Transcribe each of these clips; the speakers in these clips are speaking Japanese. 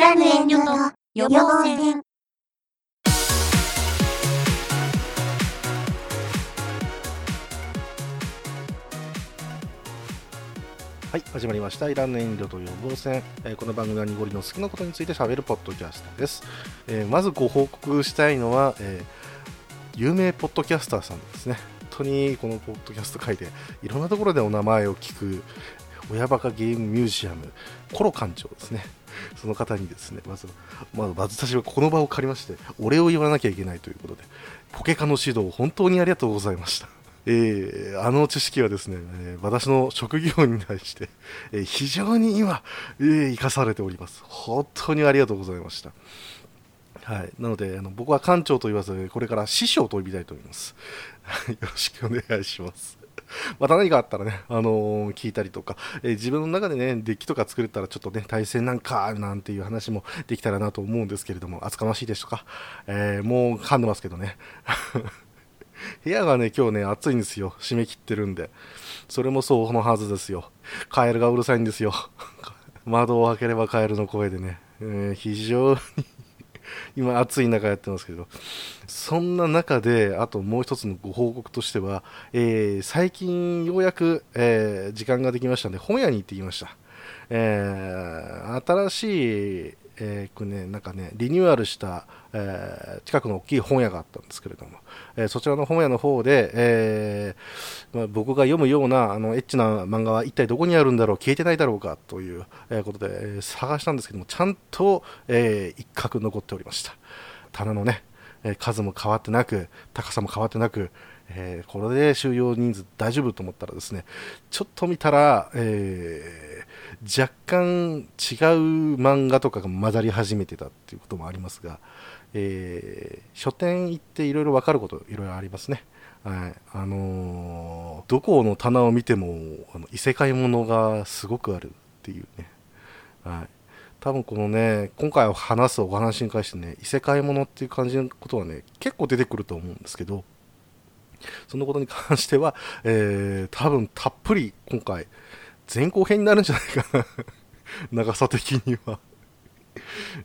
らぬ遠慮と予防線。はい、始まりました。いらん遠慮と予防線、えーこの番組は濁りの好きなことについて喋るポッドキャストです。えーまずご報告したいのは、えー有名ポッドキャスターさんですね。本当にこのポッドキャスト界でいろんなところでお名前を聞く親バカゲームミュージアムコロ館長ですね。その方にですね、まず、まず私はこの場を借りまして、お礼を言わなきゃいけないということで、ポケカの指導、本当にありがとうございました。えーあの知識はですね、えー私の職業に対して、えー非常に今、えー生かされております。本当にありがとうございました。はい、なのであの僕は館長と言わずこれから師匠と呼びたいと思います。よろしくお願いします。また何かあったらね、あのー聞いたりとか、えー自分の中でね、デッキとか作れたらちょっとね、対戦なんか、なんていう話もできたらなと思うんですけれども、厚かましいですとか、えーもう噛んでますけどね。部屋がね、今日ね、暑いんですよ。締め切ってるんで。それもそうのはずですよ。カエルがうるさいんですよ。窓を開ければカエルの声でね、えー非常に今暑い中やってますけど、そんな中で、あともう一つのご報告としては、えー最近ようやく、えー時間ができましたんで、本屋に行ってきました。えー新しい、えーこれね、なんかね、リニューアルした、えー近くの大きい本屋があったんですけれども、えーそちらの本屋の方で、えーまあ、僕が読むようなあのエッチな漫画は一体どこにあるんだろう、消えてないだろうかという、ことで、えー探したんですけども、ちゃんと、えー一角残っておりました。棚のね、え数も変わってなく、高さも変わってなく、えーこれで収容人数大丈夫と思ったらですね、ちょっと見たら、えー若干違う漫画とかが混ざり始めてたっていうこともありますが、えー書店行っていろいろ分かることいろいろありますね。はいあのーどこの棚を見てもあの異世界ものがすごくあるっていうね、はい、多分このね今回話すお話に関してね異世界ものっていう感じのことはね結構出てくると思うんですけどそのことに関しては、えー多分たっぷり今回前後編になるんじゃないかな 長さ的には。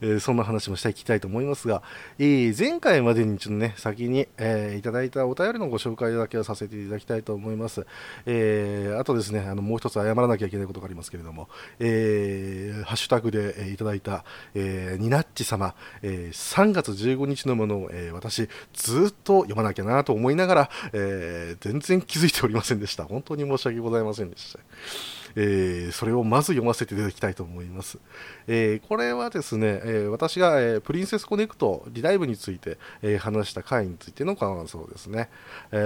えーそんな話もしていきたいと思いますが、えー前回までにちょっとね、先に、えーいただいたお便りのご紹介だけをさせていただきたいと思います。えーあとですね、あの、もう一つ謝らなきゃいけないことがありますけれども、えーハッシュタグで、いただいた、えーニナッチ様、えー3月15日のものを、えー私、ずっと読まなきゃなと思いながら、えー全然気づいておりませんでした。本当に申し訳ございませんでした。えーそれをまず読ませていただきたいと思います。えーこれはですね、えー私が、えプリンセスコネクトリライブについて、え話した回についての感想ですね、え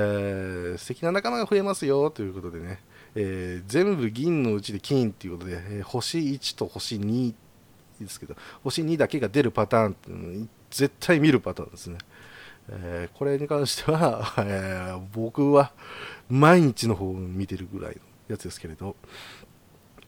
ー素敵な仲間が増えますよということでね、え全部銀のうちで金ということで、え星1と星2ですけど、星2だけが出るパターン絶対見るパターンですね。えーこれに関しては、えー僕は毎日の方を見てるぐらいのやつですけれど、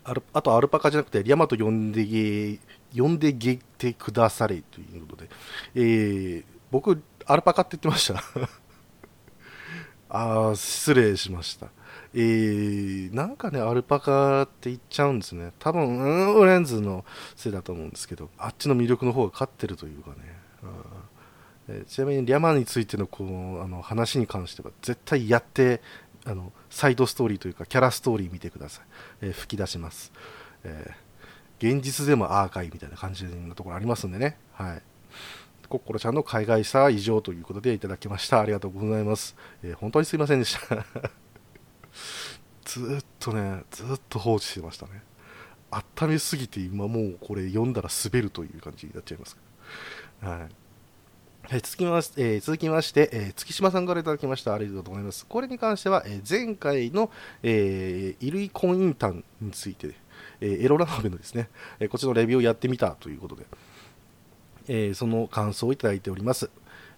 アルあとアルパカじゃなくてリャマと呼んでげ呼んでげてくだされということで、えー僕アルパカって言ってました。あー失礼しました。えーなんかねアルパカって言っちゃうんですね。多分うんオレンズのせいだと思うんですけどあっちの魅力の方が勝ってるというかね。うんえーちなみにリャマについてのこのあの話に関しては絶対やってあのサイドストーリーというかキャラストーリー見てください、えー吹き出します、えー現実でもアーカイみたいな感じのところありますんでね。はい。コッコロちゃんの海外さは異常ということでいただきました。ありがとうございます、えー本当にすいませんでした。ずっとねずっと放置してましたね。温めすぎて今もうこれ読んだら滑るという感じになっちゃいます。はい。え続きましえ続きまして、え月島さんからいただきました。ありがとうございます。これに関しては、え前回の、えー、衣類婚姻炭について、えーエロラノベのですね、えーこちのレビューをやってみたということで、えーその感想をいただいております。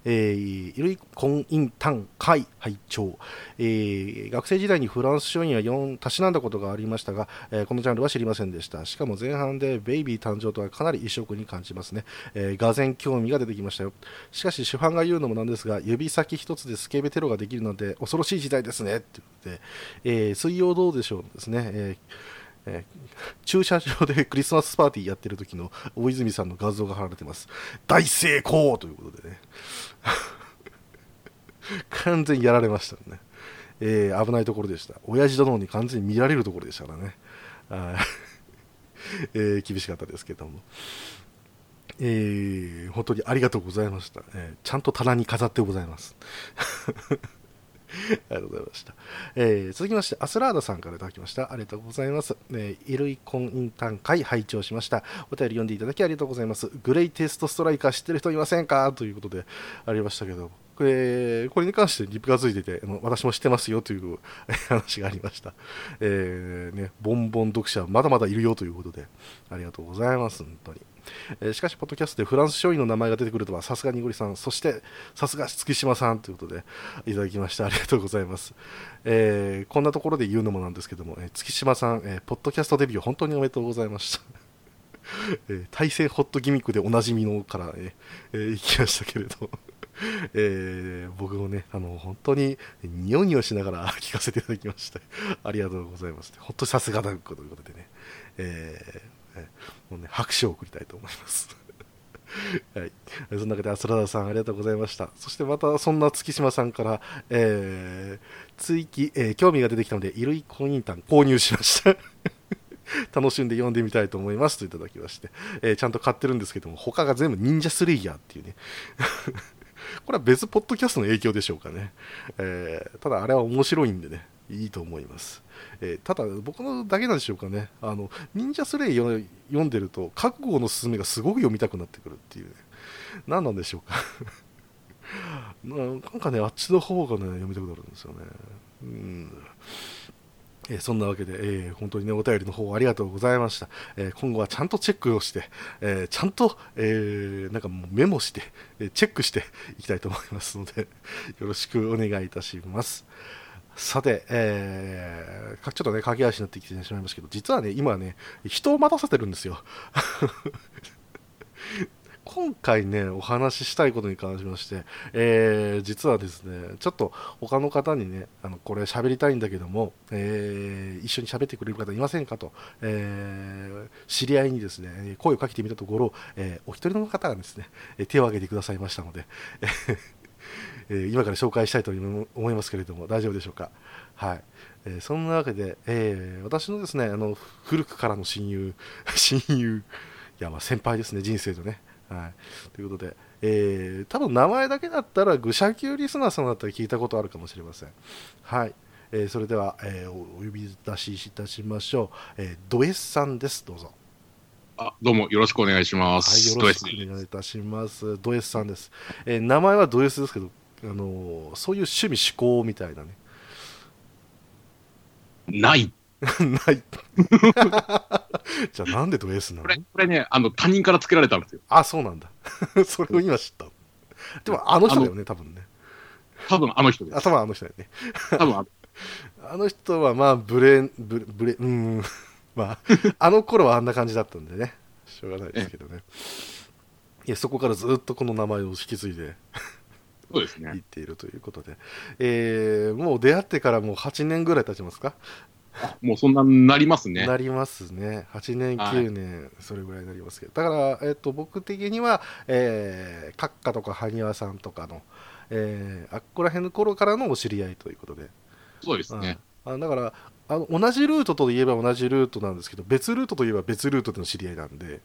えー、衣類婚姻単会拝聴、えー学生時代にフランス書院や4たしなんだことがありましたが、えーこのジャンルは知りませんでした。しかも前半でベイビー誕生とはかなり異色に感じますね、えー、がぜん興味が出てきましたよ。しかし主犯が言うのもなんですが指先一つでスケベテロができるなんて恐ろしい時代ですね。って言って、えー水曜どうでしょうですね、えーえー駐車場でクリスマスパーティーやってる時の大泉さんの画像が貼られてます。大成功ということでね。完全にやられましたね。えー危ないところでした。親父殿に完全に見られるところでしたからね。はい えー厳しかったですけども。えー本当にありがとうございました。えーちゃんと棚に飾ってございます。ありがとうございました。えー続きまして、アスラーダさんからいただきました。ありがとうございます。えー、イルイコンインターン会拝聴しました。お便り読んでいただきありがとうございます。グレイテストストライカー知ってる人いませんか？ということでありましたけど、これこれに関してリプがついてて、あの私も知ってますよという 話がありました。えーね、ボンボン読者まだまだいるよということで、ありがとうございます、本当に。えーしかし、ポッドキャストでフランス商員の名前が出てくるとは、さすがにごりさん、そして、さすが月島さんということで、いただきまして、ありがとうございます。えーこんなところで言うのもなんですけども、えー月島さん、えーポッドキャストデビュー、本当におめでとうございました。えー対戦ホットギミックでおなじみのから、えーえー行きましたけれど、えー僕もね、あの本当にニヨニヨしながら 聞かせていただきまして、ありがとうございます。本当にさすがだということでね、えもうね拍手を送りたいと思います。はい、その中で、アスラダさん、ありがとうございました。そしてまた、そんな月島さんから、えー追記、えー興味が出てきたので、衣類コインタン購入しました。楽しんで読んでみたいと思いますといただきまして、えーちゃんと買ってるんですけども、他が全部忍者スレイヤーっていうね、これは別ポッドキャストの影響でしょうかね。えーただ、あれは面白いんでね、いいと思います。えーただ、僕のだけなんでしょうかね、あの忍者スレイ読んでると、覚悟のすすめがすごく読みたくなってくるっていうね、何なんでしょうか。なんかね、あっちの方がね、読みたくなるんですよね。うんえーそんなわけで、えー本当にね、お便りの方ありがとうございました。えー今後はちゃんとチェックをして、えーちゃんと、えーなんかもうメモして、えチェックしていきたいと思いますので、よろしくお願いいたします。さて、えーちょっとね、駆け足になってきてしまいましたけど、実はね、今ね、人を待たせてるんですよ。今回ね、お話ししたいことに関しまして、えー実はですね、ちょっと他の方にね、あのこれ喋りたいんだけども、えー一緒に喋ってくれる方いませんかと、えー知り合いにですね、声をかけてみたところ、えーお一人の方がですね、手を挙げてくださいましたので、えー今から紹介したいと思いますけれども、大丈夫でしょうか？はい。えーそんなわけで、えー私のですね、あの、古くからの親友、親友、いや、まあ先輩ですね、人生のね。はい。ということで、えー多分名前だけだったら、愚者級リスナーさんだったら聞いたことあるかもしれません。はい。えーそれでは、えーおお呼び出しいたしましょう。えード S さんです。どうぞ。あ、どうもよろしくお願いしまはい、す。よろしくお願いいたします。ド S さんです。えー名前はド S ですけど、あのーそういう趣味思考みたいなね。ない。ない。じゃあなんでド S なの？これ、これね、あの、他人からつけられたんですよ。あ、そうなんだ。それを今知った。でもあの人だよね、多分ね。多分あの人です。頭あの人だよね。多分あの人はまあブレブレブレうーんまああの頃はあんな感じだったんでねしょうがないですけどねいやそこからずっとこの名前を引き継いでそうですね。いっているということで、えーもう出会ってからもう8年ぐらい経ちますか？あもうそんなになりますね。なりますね8年はい9年、それぐらいになりますけどだから、えっと僕的には、えー、閣下とか埴輪さんとかの、えーあっこら辺の頃からのお知り合いということでそうですね。あだからあの同じルートといえば同じルートなんですけど別ルートといえば別ルートでの知り合いなんで、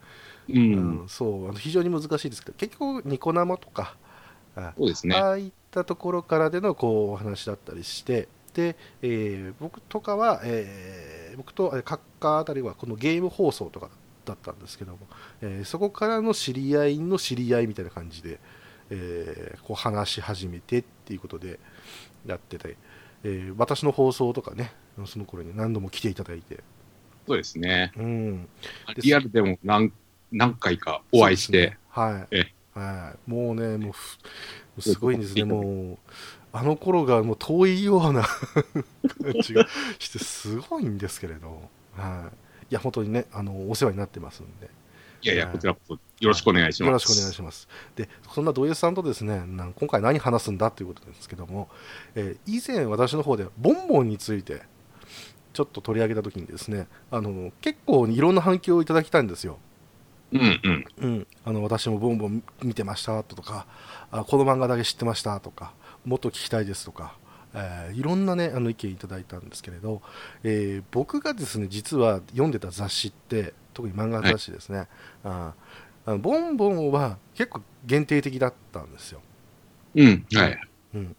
う。うんんそうあの非常に難しいですけど結局ニコ生とかあそうですね。ああいったところからでのこうお話だったりしてで、えー僕とかは、えー僕とえー閣下あたりはこのゲーム放送とかだったんですけども、えーそこからの知り合いの知り合いみたいな感じで、えーこう話し始めてっていうことでやってて、えー私の放送とかねその頃に何度も来ていただいて、そうですね。うん、リアルでも何何回かお会いして、ね。えはい、はい、もうねもうふすごいんですね。もうあの頃がもう遠いような 感じがしてすごいんですけれど、はい、いや本当にねあのお世話になってますんで。いやいや、はい。こちらこそよろしくお願いします。よろしくお願いします。でそんな土井さんとですねなん今回何話すんだということですけども、えー以前私の方でボンボンについてちちょっと取り上げた時にですねあの結構いろんな反響をいただきたいんですよ。うんうん。うん、あの私もボンボン見てましたとかあこの漫画だけ知ってましたとかもっと聞きたいですとか、えーいろんな、ね、あの意見いただいたんですけれど、えー僕がですね実は読んでた雑誌って特に漫画雑誌ですね、ああのボンボンは結構限定的だったんですよ。うん。はい。うん、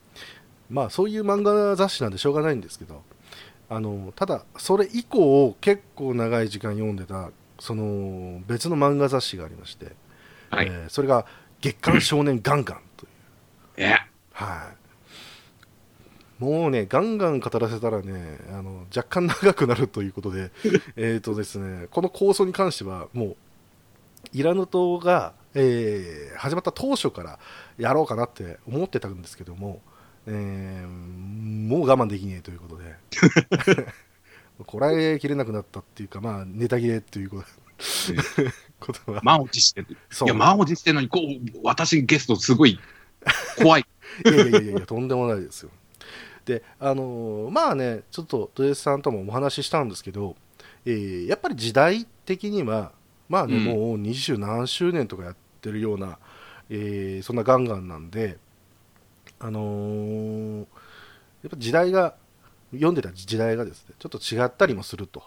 まあそういう漫画雑誌なんでしょうがないんですけどあのただそれ以降結構長い時間読んでたその別の漫画雑誌がありまして、はい。えーそれが「月刊少年ガンガン」という、え、はい、もうねガンガン語らせたらねあの若干長くなるということで えーとですねこの構想に関してはもうイラヌ島が、えー始まった当初からやろうかなって思ってたんですけども、えーもう我慢できねえということで こらえきれなくなったっていうかまあネタ切れっていうことことは満を持して。いそうや、満を持してんのに、こう、私ゲストすごい怖い。いやいやいやいや、とんでもないですよ。で、あのーまあね、ちょっと豊洲さんともお話ししたんですけど、えーやっぱり時代的には、まあね、うんもう二十何周年とかやってるような、えーそんなガンガンなんで、あのーやっぱ時代が、読んでた時代がですね、ちょっと違ったりもすると。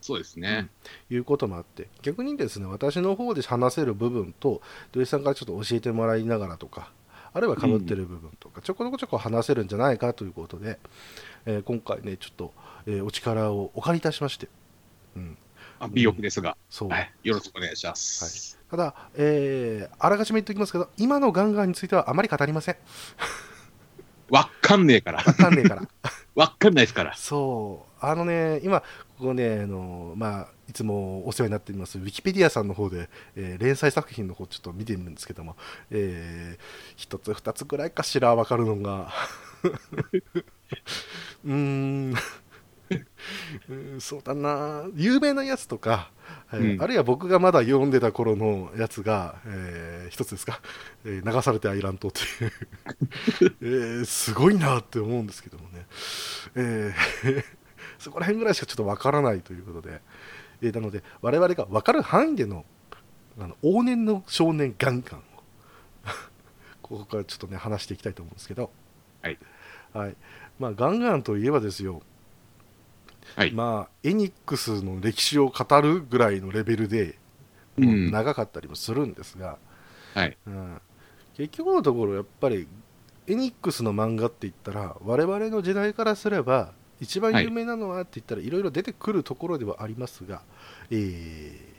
そうですね。いうこともあって。逆にですね私の方で話せる部分と土井さんからちょっと教えてもらいながらとかあるいはかぶってる部分とか、ちょこちょこちょこ話せるんじゃないかということで、えー今回ねちょっと、えーお力をお借りいたしまして、うん、あ美欲ですが、そう、はい。よろしくお願いします。ただ、えーあらかじめ言っておきますけど今のガンガンについてはあまり語りません。わっかんねえから。わかんねえからわかんないですから。そう。あのね今ここねあのまあいつもお世話になっていますウィキペディアさんの方で、えー連載作品の方ちょっと見てみるんですけども、えー一つ二つぐらいかしらわかるのが。うーん。うんそうだな。有名なやつとか、えーうん。あるいは僕がまだ読んでた頃のやつが、えー一つですか、えー流されてアイランドっていう、えーすごいなって思うんですけどもね、えー そこら辺ぐらいしかちょっとわからないということで、えーなので我々が分かる範囲でのあの往年の少年ガンガンをここからちょっとね話していきたいと思うんですけど、はい。はい。まあ、ガンガンといえばですよ、はい。まあ、エニックスの歴史を語るぐらいのレベルで、長かったりもするんですが、はい。うん結局のところやっぱりエニックスの漫画って言ったら我々の時代からすれば一番有名なのはって言ったらいろいろ出てくるところではありますが、えー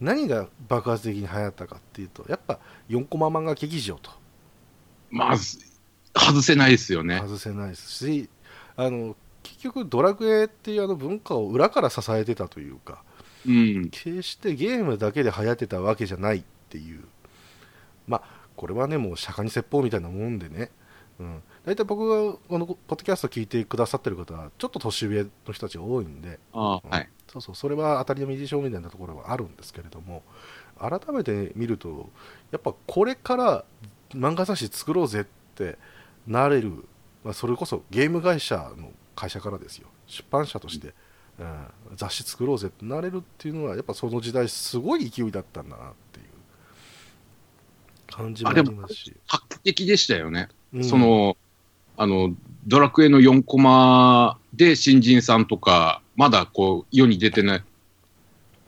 何が爆発的に流行ったかっていうとやっぱ4コマ漫画劇場とまず、外せないですよね。外せないですしあの結局ドラクエっていうあの文化を裏から支えてたというかうん。決してゲームだけで流行ってたわけじゃないっていう。まあこれはねもう釈迦に説法みたいなもんでね、うん、大体僕がこのポッドキャスト聞いてくださってる方はちょっと年上の人たちが多いんで。ああ、はい。そうそう。それは当たりの右証みたいなところはあるんですけれども改めて見るとやっぱこれから漫画雑誌作ろうぜってなれる、まあ、それこそゲーム会社の会社からですよ。出版社として、うん雑誌作ろうぜってなれるっていうのはやっぱその時代すごい勢いだったんだなっていう。感じもああ、でもりますし、、画期的でしたよね。うん。その、あの、ドラクエの4コマで新人さんとか、まだこう、世に出てない、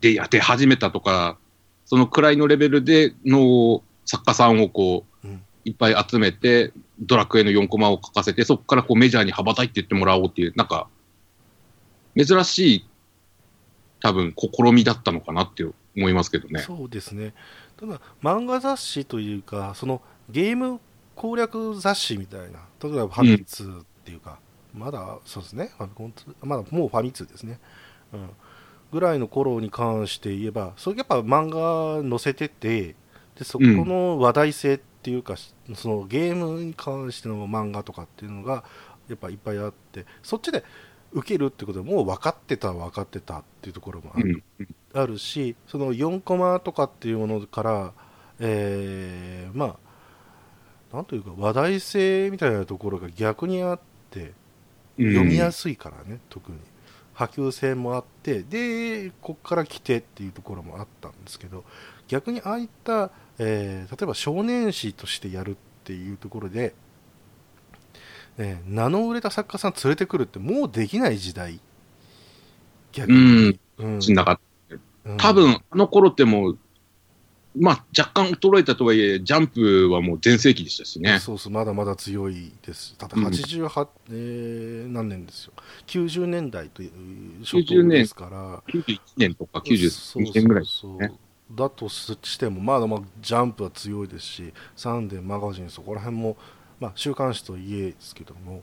で、やって始めたとか、そのくらいのレベルでの作家さんをこう、うん。いっぱい集めて、ドラクエの4コマを書かせて、そこからこうメジャーに羽ばたいていってもらおうっていう、なんか、珍しい、多分、試みだったのかなって思いますけどね。そうですね。ただ漫画雑誌というかそのゲーム攻略雑誌みたいな例えばファミ通っていうか、まだそうですね。まだもうファミ通ですね、うん、ぐらいの頃に関して言えばそれやっぱ漫画載せててでそこの話題性っていうか、そのゲームに関しての漫画とかっていうのがやっぱいっぱいあってそっちで受けるってことはもう分かってた分かってたっていうところもあうるん。あるしその4コマとかっていうものから、えーまあなんというか話題性みたいなところが逆にあってうん。読みやすいからね、特に。波及性もあってでこっから来てっていうところもあったんですけど逆にああいった、えー例えば少年誌としてやるっていうところで、えー名の売れた作家さん連れてくるってもうできない時代。逆に、うん。しなかった。うん。多分、あの頃ってもう、まあ、若干衰えたとはいえ、ジャンプはもう全盛期でしたしね。そうそうまだまだ強いです。ただうん。88、えー何年ですよ。90年代という初90年頭ですから。91年とかそう92年ぐらいですそうね。だとしてもまだまだジャンプは強いですしサンデーマガジンそこら辺も、まあ、週刊誌といえですけども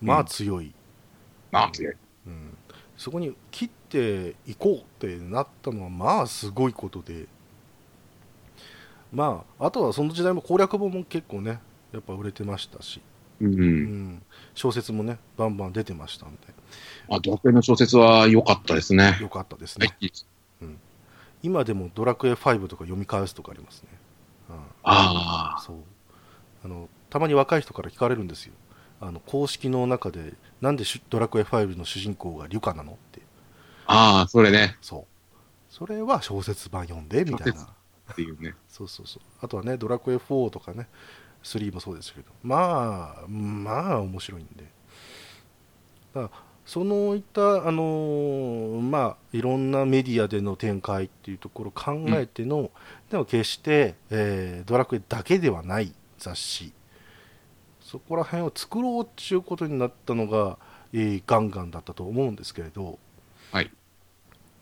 まあ強い、まあ、強い。うん。そこに切っていこうってなったのはまあすごいことで。まああとはその時代も攻略本も結構ねやっぱ売れてましたし、う。うん。ん、小説もねバンバン出てましたんで。あ、ドラクエの小説は良かったですね。よかったですね。はい。今でも「ドラクエ5」とか読み返すとかありますね、うんああ、そう。あのたまに若い人から聞かれるんですよ。あの公式の中でなんでドラクエ5の主人公がリュカなのって。ああ、それね。そう。それは小説版読んでみたいな。っていうね。そうそうそう。あとはねドラクエ4とかね3もそうですけど。まあまあ面白いんで。だからそのいったあのーまあいろんなメディアでの展開っていうところを考えての、でも決して、えードラクエだけではない雑誌。そこら辺を作ろうっていうことになったのが、えーガンガンだったと思うんですけれど、はい。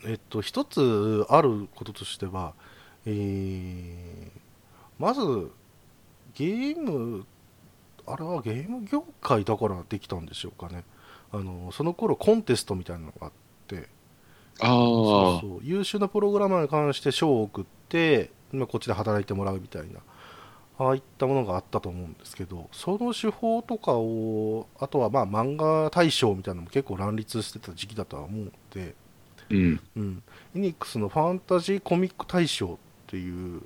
えっと、一つあることとしては、えーまずゲームあれはゲーム業界だからできたんでしょうかねあのその頃コンテストみたいなのがあってああ、そうそう優秀なプログラマーに関して賞を送って今こっちで働いてもらうみたいなああいったものがあったと思うんですけどその手法とかをあとはまあ漫画大賞みたいなのも結構乱立してた時期だとは思うので、うん。うん、エニックスのファンタジーコミック大賞っていう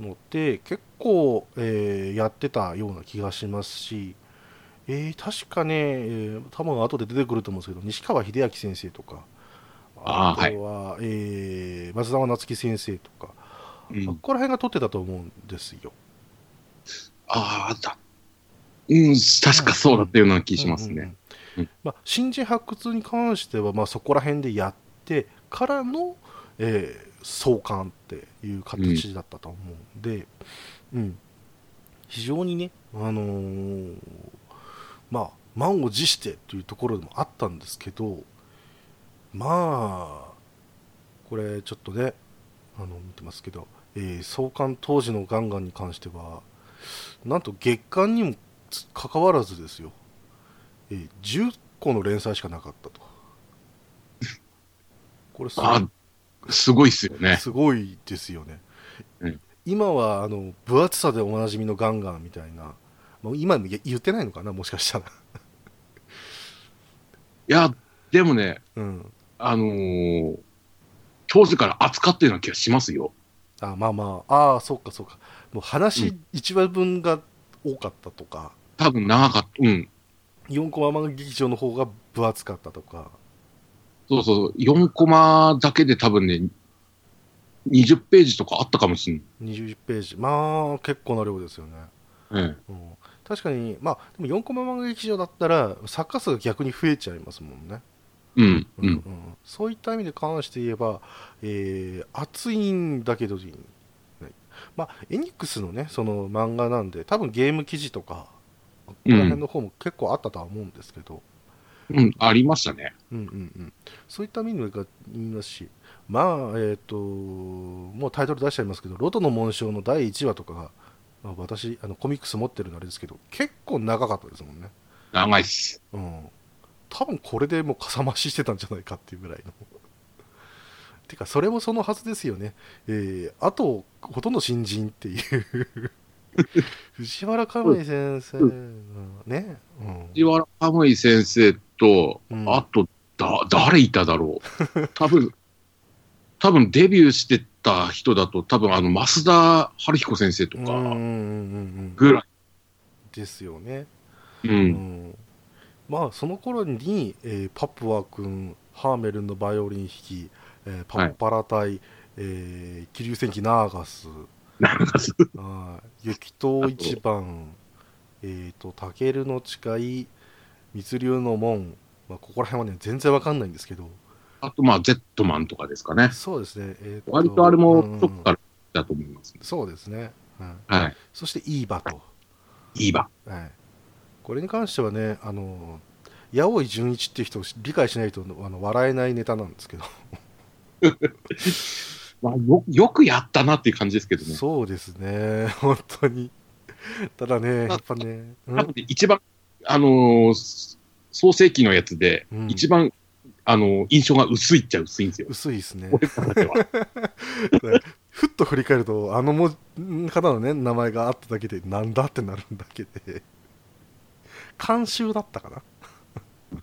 のって結構、えーやってたような気がしますし、えー確かね、えー多分後で出てくると思うんですけど西川秀明先生とかあーとは、えー松沢夏樹先生とか、うんここら辺が取ってたと思うんですよ。ああ、だ。うん、確かそうだったような気しますね。うんうんうんうんまあ、新人発掘に関しては、まあ、そこら辺でやってからの、えー創刊っていう形だったと思うんで、うん非常にね、あのーまあ、満を持してというところでもあったんですけど、まあ、これちょっとね、あの見てますけど、えー創刊当時のガンガンに関しては、なんと月間にもつ関わらずですよ、えー10個の連載しかなかったと。これすごいあすごいっすよね。すごいですよね、うん今はあの分厚さでおなじみのガンガンみたいな、もう今も言言ってないのかな、もしかしたら。いや、でもね、うん、あのー当時から扱ってるような気がしますよ。あまあまあ、ああ、そうかそうか、もう話う1話分が多かったとか、多分長かった。うん。4コマ漫画劇場の方が分厚かったとか、そうそう。4コマだけで多分ね、20ページとかあったかもしれない。20ページ、まあ結構な量ですよね。うん。うん、確かに、まあ、でも4コマ漫画劇場だったら、作家数が逆に増えちゃいますもんね。うん。ううんん。うん、そういった意味で関して言えば、えー熱いんだけど、ねまあ、エニックスのねその漫画なんで多分ゲーム記事とかここら辺の方も結構あったとは思うんですけど、うん。ありましたね。うんうんうん、そういった意味が言いますしまあえっ、ともうタイトル出しちゃいますけど「ロトの紋章」の第1話とかが、まあ、私あのコミックス持ってるのあれですけど結構長かったですもんね。長いっす。うん、多分これでもうかさ増ししてたんじゃないかっていうぐらいの。てかそれもそのはずですよね。えーあとほとんど新人っていう 藤原かむい先生のね、うん藤原かむい先生と、うんあと、だ、誰いただろう。多分、多分デビューしてた人だと、多分あの、増田春彦先生とか、ぐらい。ですよね。う。うん。んまあその頃に、えーパプワ君、ハーメルンのバイオリン弾き、えーパッパラ隊、えー、気流戦記ナーガス、雪と一番、えっ、と、タケルの誓い、密流の門、まあ、ここら辺はね、全然わかんないんですけど、あとまあ、ゼットマンとかですかね。そうですね、えー割とあれもうん。どっからだと思います、そうですね、はい、はい。そしてイーバと、いいわ。はい、これに関してはね、あの八尾井純一っていう人を理解しないとあの笑えないネタなんですけど、まあ、よよくやったなっていう感じですけどね。そうですね、本当に。ただね、やっぱね、一番、あのー創世記のやつで、うん。一番、あのー印象が薄いっちゃ薄いんですよ。薄いですね。俺からでは。ふっと振り返ると、あのも方のね、名前があっただけで、なんだってなるんだけで、監修だったかな？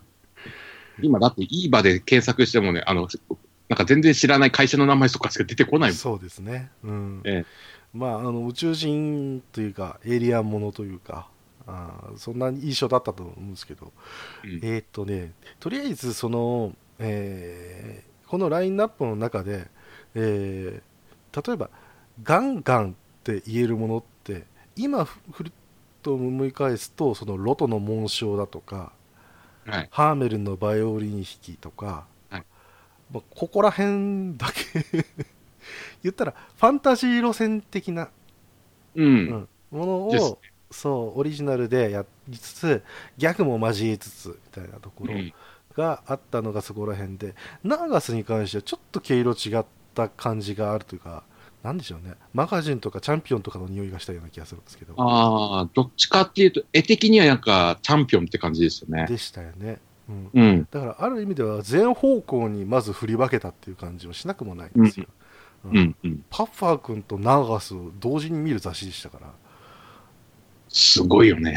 今だって、いい場で検索してもね、あの、なんか全然知らない会社の名前とかしか出てこないもん。そうですね。うん。ええまあ、あの、宇宙人というか、エイリアンものというか、あーそんな印象だったと思うんですけど、うん。えーっとね、とりあえず、その、えーこのラインナップの中で、えー例えば、ガンガンって言えるものって、今ふ、ふるっと思い返すと、そのロトの紋章だとか、はい。ハーメルンのバイオリン弾きとか、はい。まあ、ここら辺だけ 言ったらファンタジー路線的な、うん。うん。ものをそうオリジナルでやりつつギャグも交えつつみたいなところうんがあったのがそこら辺で、ナーガスに関してはちょっと毛色違った感じがあるというかなんでしょうねマガジンとかチャンピオンとかの匂いがしたような気がするんですけどああ、どっちかっていうと、絵的にはなんか、チャンピオンって感じですよね。でしたよね、うん、うん。だからある意味では全方向にまず振り分けたっていう感じはしなくもないんですよ。うんうん。うん。パッファー君とナーガスを同時に見る雑誌でしたから。すごいよね。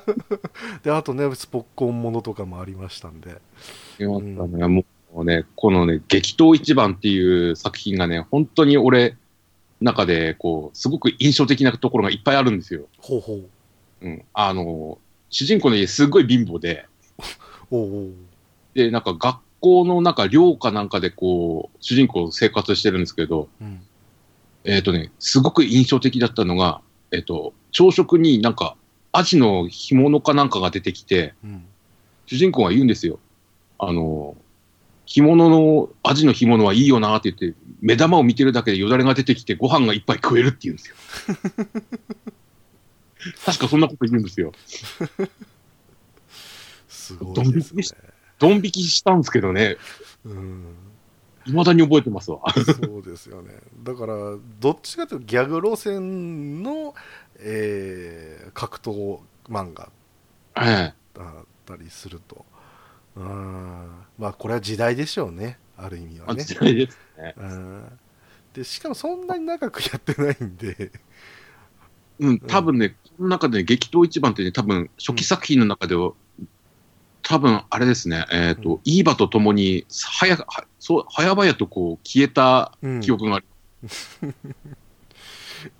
で、あとね、スポッコンものとかもありましたんで。よかったね。もうね、このね、激闘一番っていう作品がね、本当に俺、中で、こう、すごく印象的なところがいっぱいあるんですよ。ほうほう。うん。あの、主人公の家すごい貧乏で、おうおう。で、なんか学校の中、寮かなんかでこう、主人公生活してるんですけど、うん。えっ、とね、すごく印象的だったのが、えっ、と、朝食になんか、アジの干物かなんかが出てきて、うん。主人公が言うんですよ。あの、干物の、アジの干物はいいよなって言って、目玉を見てるだけでよだれが出てきてご飯がいっぱい食えるって言うんですよ。確かそんなこと言うんですよ。すごいですね。ドン引きしたんですけどね、うん。未だに覚えてますわ。そうですよね。だから、どっちかというとギャグ路線の、えー格闘漫画えだったりすると。うん。まあ、これは時代でしょうね。ある意味えはね。時代ですね。うん。で、しかもそんなに長くやってないんで、うん、多分ね、この中で、ね、激闘一番ってね、多分初期作品の中では、多分あれですね、えっ、と、うんイーバと共に、はや、はそう、早々とこう、消えたうん記憶がある。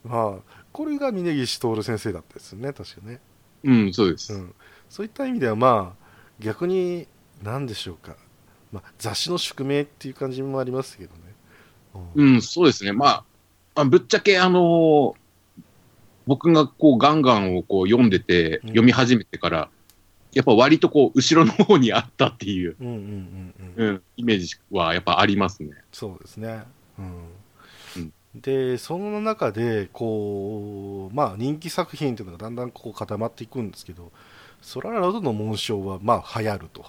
まあ、これが峯岸徹先生だったですよね、確かね。うん、そうです。うん、そういった意味では、まあ、逆に、何でしょうか、まあ、雑誌の宿命っていう感じもありますけどね。うんうん、そうですね。まあ、まあ、ぶっちゃけ、あのー僕がこう、ガンガンをこう、読んでて、うん読み始めてから、やっぱ割とこう、後ろの方にあったっていう、イメージはやっぱありますね。そうですね。うんうんで、その中で、こう、まあ、人気作品っていうのがだんだんこう固まっていくんですけど、ソララドの紋章は、まあ、流行ると。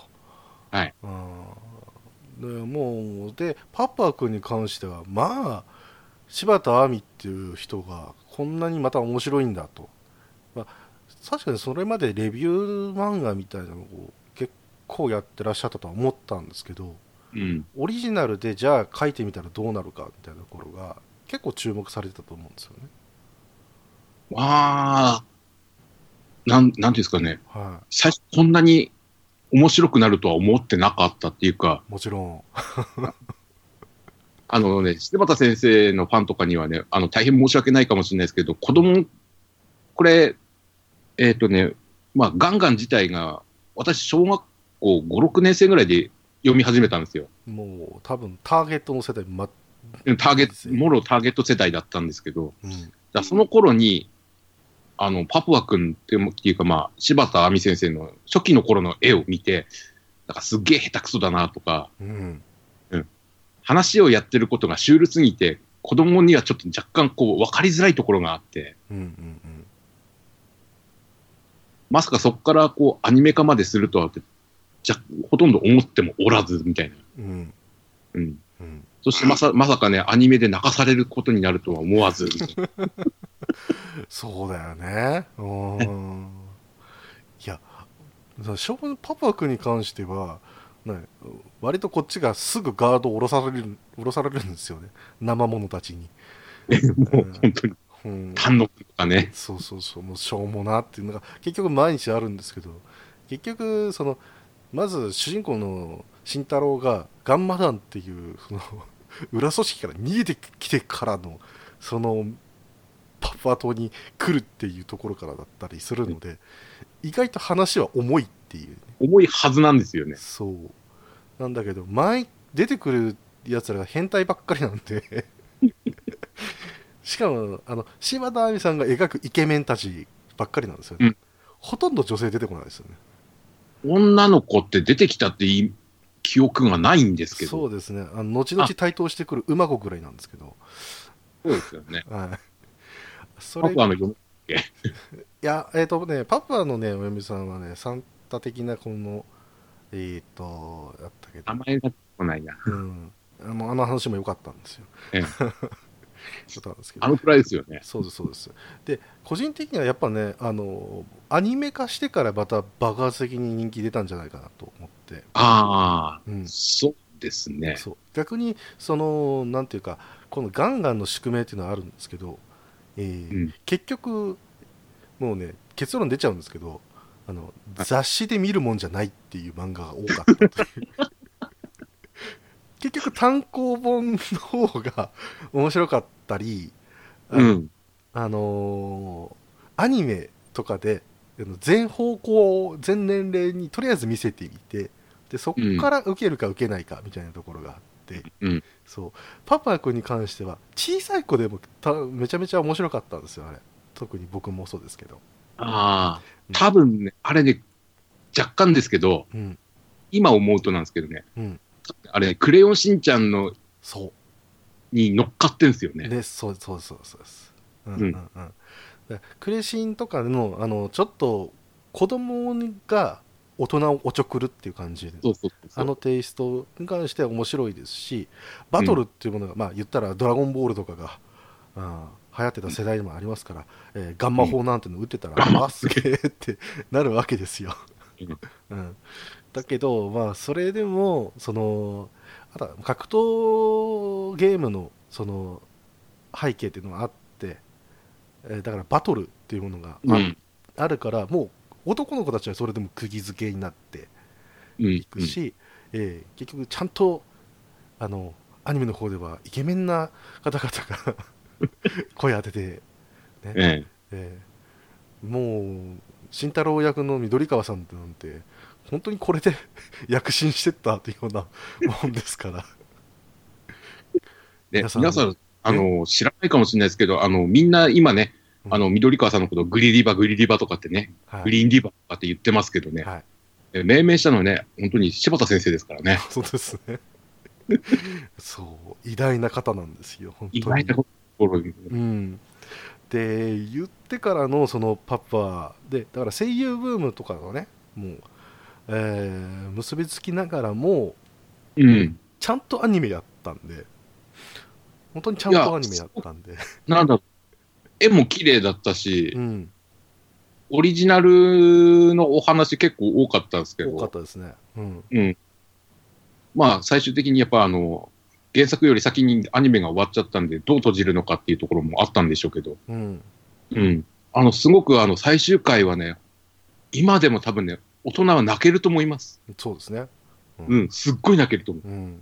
はい。うんでもう、で、パッパー君に関しては、まあ、柴田亜美っていう人が、こんなにまた面白いんだと。まあ、確かにそれまでレビュー漫画みたいなのを結構やってらっしゃったとは思ったんですけど、うん。オリジナルでじゃあ書いてみたらどうなるかみたいなところが結構注目されてたと思うんですよね。わあ、なん、なんていうんですかね。は最初こんなに面白くなるとは思ってなかったっていうか、い。もちろん。あのね、柴田先生のファンとかにはね、あの、大変申し訳ないかもしれないですけど、子供、これ、えっ、とね、まあ、ガンガン自体が、私、小学校5、6年生ぐらいで読み始めたんですよ。もう多分ターゲットの世代、ま、ターゲット、もろターゲット世代だったんですけど、うん、だその頃に、あの、パプワ君ってもっていうか、まあ、柴田亜美先生の初期の頃の絵を見て、なんかすっげえ下手くそだなとか、うん、話をやってることがシュールすぎて、子供にはちょっと若干こう、分かりづらいところがあって、うん、うん、まさかそこからこう、アニメ化までするとはって、じゃ、ほとんど思ってもおらず、みたいな。うん、うん。うん。そしてまさ、まさかね、アニメで泣かされることになるとは思わず、そうだよね。うん。いや、少年パパ君に関しては、ね、割とこっちがすぐガードを下ろされる、下ろされるんですよね。生者たちに。もう本当に、うん。単独とかね。そうそうそう、もうしょうもなっていうのが結局毎日あるんですけど、結局、その、まず主人公の慎太郎がガンマ団っていう、その、裏組織から逃げてきてからの、その、パパ島に来るっていうところからだったりするので、意外と話は重いっていうね。重いはずなんですよね。そう。なんだけど、前、出てくるやつらが変態ばっかりなんで、しかも、あの、柴田亜美さんが描くイケメンたちばっかりなんですよね。うんほとんど女性出てこないですよね。女の子って出てきたっていい記憶がないんですけど。そうですね。あの後々台頭してくる馬子ぐらいなんですけど。そうですよね。はい。それ、パいパの読や、えっ、とね、パパのね、お嫁さんはね、サンタ的なこの、えっ、と、やったけど名、前が来ないな。うん。あのあの話も良かったんですよ。ええ 良かったんですけどあ。のくらいですよね。そうですそうですで個人的にはやっぱねあのアニメ化してからまた爆発的に人気出たんじゃないかなと思って、ああ、うん。そうですね。そう。逆にそのなんていうかこのガンガンの宿命っていうのはあるんですけど、えーうん。結局もうね結論出ちゃうんですけどあの雑誌で見るもんじゃないっていう漫画が多かったという。結局単行本の方が面白かったりうん。あのーアニメとかで全方向全年齢にとりあえず見せてみてでそこから受けるか受けないかみたいなところがあって、うん。そう。パパ君に関しては小さい子でもためちゃめちゃ面白かったんですよあれ。特に僕もそうですけど、ああ、多分ね、あれね、若干ですけど、うん。今思うとなんですけどね、うん、あれ、クレヨンしんちゃんのそに乗っかってんすようね。でそうそうそうそうです、うんううんんうん。でクレシンとかのあのちょっと子供が大人をおちょくるっていう感じでそうそうそうそう。あのテイストに関しては面白いですし、バトルっていうものが、まあ言ったらドラゴンボールとかが、あー流行ってた世代でもありますから、えーガンマ砲なんての打ってたら、ガンマあ、すげえってなるわけですよ。うんうん、だけど、まあそれでも、その、あとは格闘ゲームのその背景っていうのがあって、えーだからバトルっていうものがあ,、うん。あるから、もう男の子たちはそれでも釘付けになって、うん。いくし、えー結局ちゃんとあのアニメの方ではイケメンな方々が 声当てて、ねうんええーもう慎太郎役の緑川さんなんて本当にこれで 躍進してったというようなもんですから皆さん皆さん、あの、知らないかもしれないですけど、あの、みんな今ね、うん。あの、緑川さんのこと、グリリバ、グリリバとかってね、はい。グリーンリバとかって言ってますけどね、はい、え命名したのはね、本当に柴田先生ですからね。そうですね。そう偉大な方なんですよ本当に。意外なところに。うん、で言ってからのそのパパでだから声優ブームとかのねもう、えー結びつきながらもうん。ちゃんとアニメやったんで本当にちゃんとアニメやったんで、なんだ、絵も綺麗だったしう、ん、オリジナルのお話結構多かったんですけ多かっど、たですね、うん、うん。まあ、最終的にやっぱあの、原作より先にアニメが終わっちゃったんで、どう閉じるのかっていうところもあったんでしょうけど、うん、うん。あの、すごくあの、最終回はね、今でも多分ね、大人は泣けると思います。そうですね、うん、すっごい泣けると思う。うん、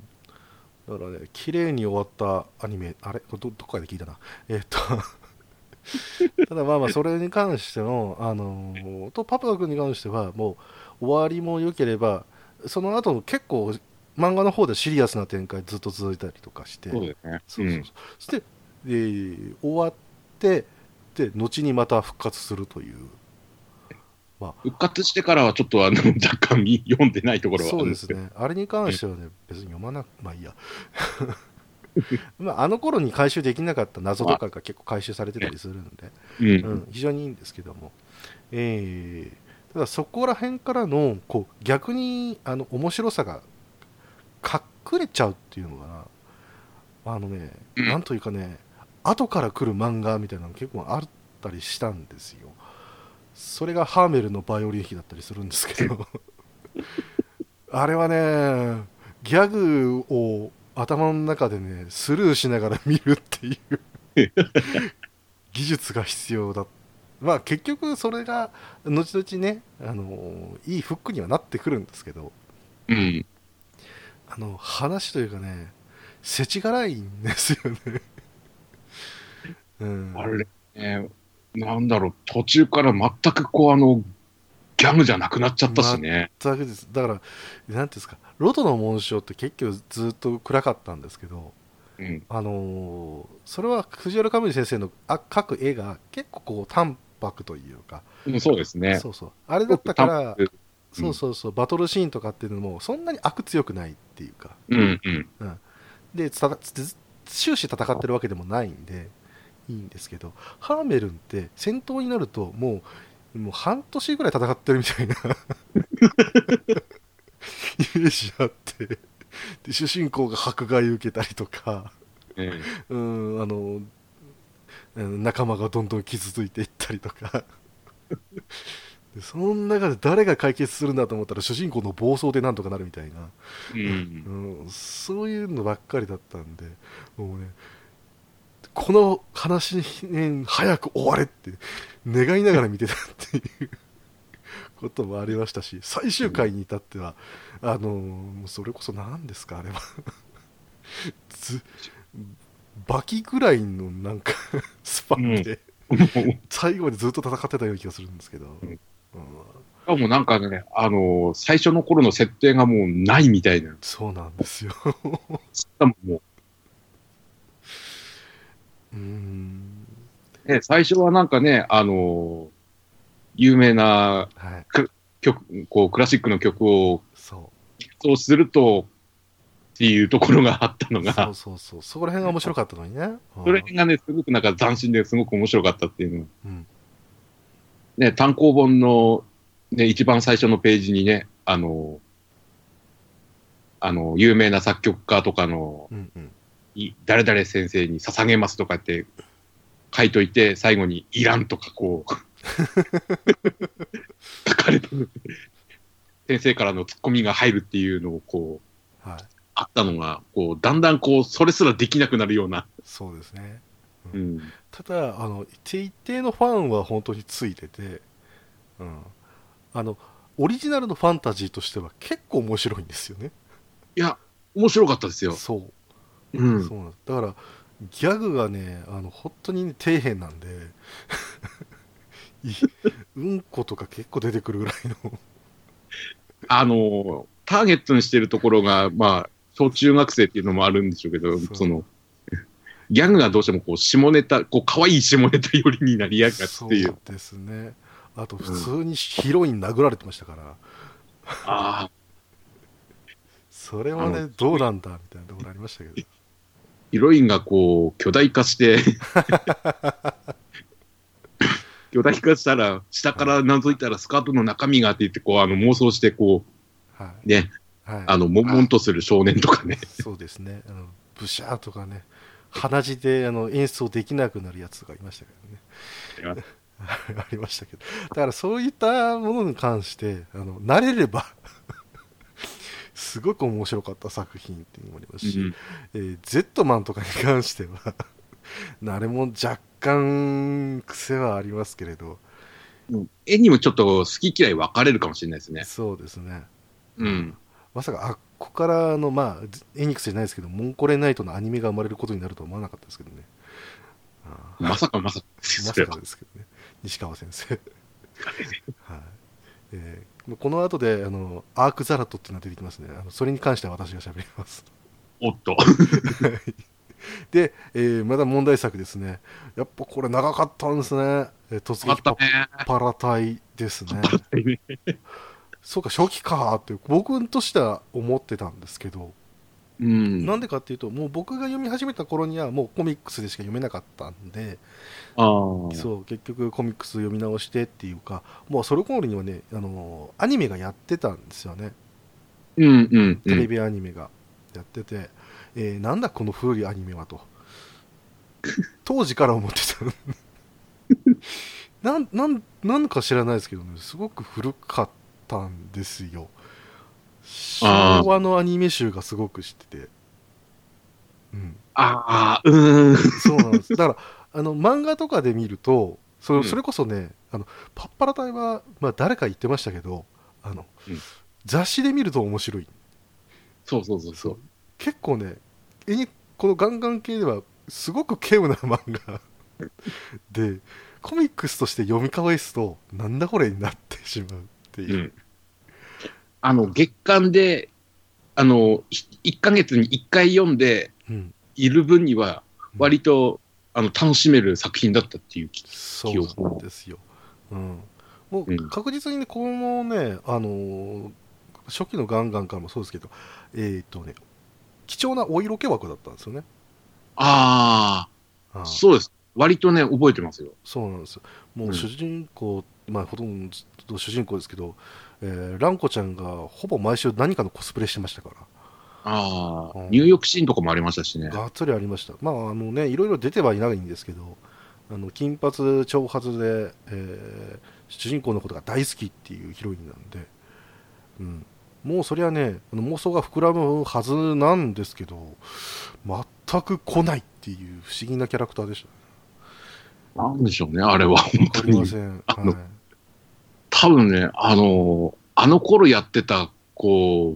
だからね綺麗に終わったアニメあれ？どどこかで聞いたな。えーっと ただまあまあそれに関してのあのーとパパ君に関してはもう終わりも良ければその後結構漫画の方でシリアスな展開ずっと続いたりとかして。そうですね。そうそうそう。そして、えー終わってで後にまた復活するという復活してからはちょっとあの 若干見読んでないところはあそうでるんです。ね。あれに関してはね別に読まなくまあいいや。まああの頃に回収できなかった謎とかが結構回収されてたりするんで、う。うん。ん、非常にいいんですけども、えーただそこら辺からのこう逆にあの面白さが隠れちゃうっていうのかな。あのね、うん。なんというかね後から来る漫画みたいなの結構あったりしたんですよそれがハーメルのバイオリン弾だったりするんですけど。あれはねギャグを頭の中でねスルーしながら見るっていう。技術が必要だ。まあ結局それが後々ねあのいいフックにはなってくるんですけど。うん。あの話というかね世知辛いんですよね。う んあれ、ね、なんだろう、途中から全くこう、あの、ギャグじゃなくなっちゃったしね。全くです。だからなんていうんですかロトの紋章って結局ずっと暗かったんですけどうん。あのーそれは藤原かむり先生のあ描く絵が結構こう淡白というか、うんそうですね。そうそう。あれだったからうん。そうそうそう。バトルシーンとかっていうのもそんなに悪強くないっていうか。うん。うん。でつたつ終始戦ってるわけでもないんでいいんですけどハーメルンって戦闘になるともうもう半年ぐらい戦ってるみたいな イメージあってで主人公が迫害受けたりとかえうんあのうん仲間がどんどん傷ついていったりとか。でその中で誰が解決するんだと思ったら主人公の暴走でなんとかなるみたいな。えうん。うん、そういうのばっかりだったんで、もうね、この話に、ね、早く終われって願いながら見てたっていうこともありましたし、最終回に至っては、あのもうそれこそ何ですか、あれは。ずバキぐらいのなんか スパンで、最後までずっと戦ってたような気がするんですけど。うんうんしかもなんかね、あの最初の頃の設定がもうないみたいな。そうなんですよ。しかもね、最初はなんかね、あの有名なはい。曲、こう、クラシックの曲をそう。そうすると、っていうところがあったのが、そうそうそう。そこら辺が面白かったのにね。うんそれがね、すごくなんか斬新ですごく面白かったっていうの。うん。ね、単行本の、ね、一番最初のページにね、あの、あの、有名な作曲家とかの、うんうん。い誰々先生に捧げますとかって書いといて、最後にいらんとかこう、書かれてる。先生からのツッコミが入るっていうのをこう、はい。あったのが、こう、だんだんこう、それすらできなくなるような。そうですね。うん。ただ、あの、一一定のファンは本当についてて、うん。あの、オリジナルのファンタジーとしては結構面白いんですよね。いや、面白かったですよ。そう。うんそうなん。だから、ギャグがね、あの、本当に、ね、底辺なんで、い うんことか結構出てくるぐらいの。あの、ターゲットにしてるところが、まあ、小中学生っていうのもあるんでしょうけど、そうその、ギャグがどうしてもこう、下ネタ、こう、可愛い下ネタ寄りになりやがってそういう。ですね。あと、普通にヒロイン殴られてましたから、ああ、それはねどうなんだみたいなところありましたけど。ヒロインがこう、巨大化して、巨大化したら、下から覗いたらスカートの中身がって言って、こう、あの、妄想して、こはう、ね、い。はい。あの、悶々とする少年とかね。そうですね。あの、ブシャーとかね、鼻血であの演出をできなくなるやつがいましたけどね。ありましたけど。だからそういったものに関して、あの、慣れれば、すごく面白かった作品っていうのもありますし、うんえー、ゼットマンとかに関しては あれも若干癖はありますけれど、絵にもちょっと好き嫌い分かれるかもしれないですね。そうですね。うん。まさか、あっこからの、まあ、エニックスじゃないですけど、モンコレナイトのアニメが生まれることになるとは思わなかったですけどね。まさかまさかまさかですけどね。西川先生。はい。えーこの後であのアークザラットっていうのが出てきますね。あのそれに関しては私が喋ります。おっと。で、えーまだ問題作ですね。やっぱこれ長かったんですね、えー突撃パね。パラ隊です ね。そうか初期かって僕としては思ってたんですけどうん。なんでかっていうともう僕が読み始めた頃にはもうコミックスでしか読めなかったんで。そう結局コミックス読み直してっていうかもうそれ頃にはねあのアニメがやってたんですよねうんうんうん。テレビアニメがやってて、えーなんだこの古いアニメはと 当時から思ってた なんなんなんか知らないですけどねすごく古かったんですよ昭和のアニメ集がすごく知っててうんああ、うーん。そうなんです。だから、あの、漫画とかで見ると、そうんれそれこそね、あの、パッパラ隊は、まあ、誰か言ってましたけど、あの、うん雑誌で見ると面白い。そうそうそうそう。結構ね、絵に、このガンガン系では、すごく稀有な漫画で、コミックスとして読み返すと、なんだこれになってしまうっていうう。ん。あの、月間で、あの、1ヶ月に1回読んでうん。いる分には、割と、あの、楽しめる作品だったっていう気。そうなんですよ。うん。もううん確実にね、このね、あのー初期のガンガンからもそうですけど、えっ、とね、貴重なお色気枠だったんですよね。ああ、そうです。割とね、覚えてますよ。そうなんですよ。もううん主人公、まあ、ほとんど主人公ですけど、えー、ランコちゃんがほぼ毎週何かのコスプレしてましたから。ああうん、入浴シーンとかもありましたしね。がっつりありました。まあ、あのね、いろいろ出てはいないんですけど、あの金髪、長髪で、えー主人公のことが大好きっていうヒロインなんで、うん、もうそりゃね、妄想が膨らむはずなんですけど、全く来ないっていう不思議なキャラクターでした。なんでしょうね、あれは。本当に。りません。あのはい多分ね、あの、あの頃やってた、こ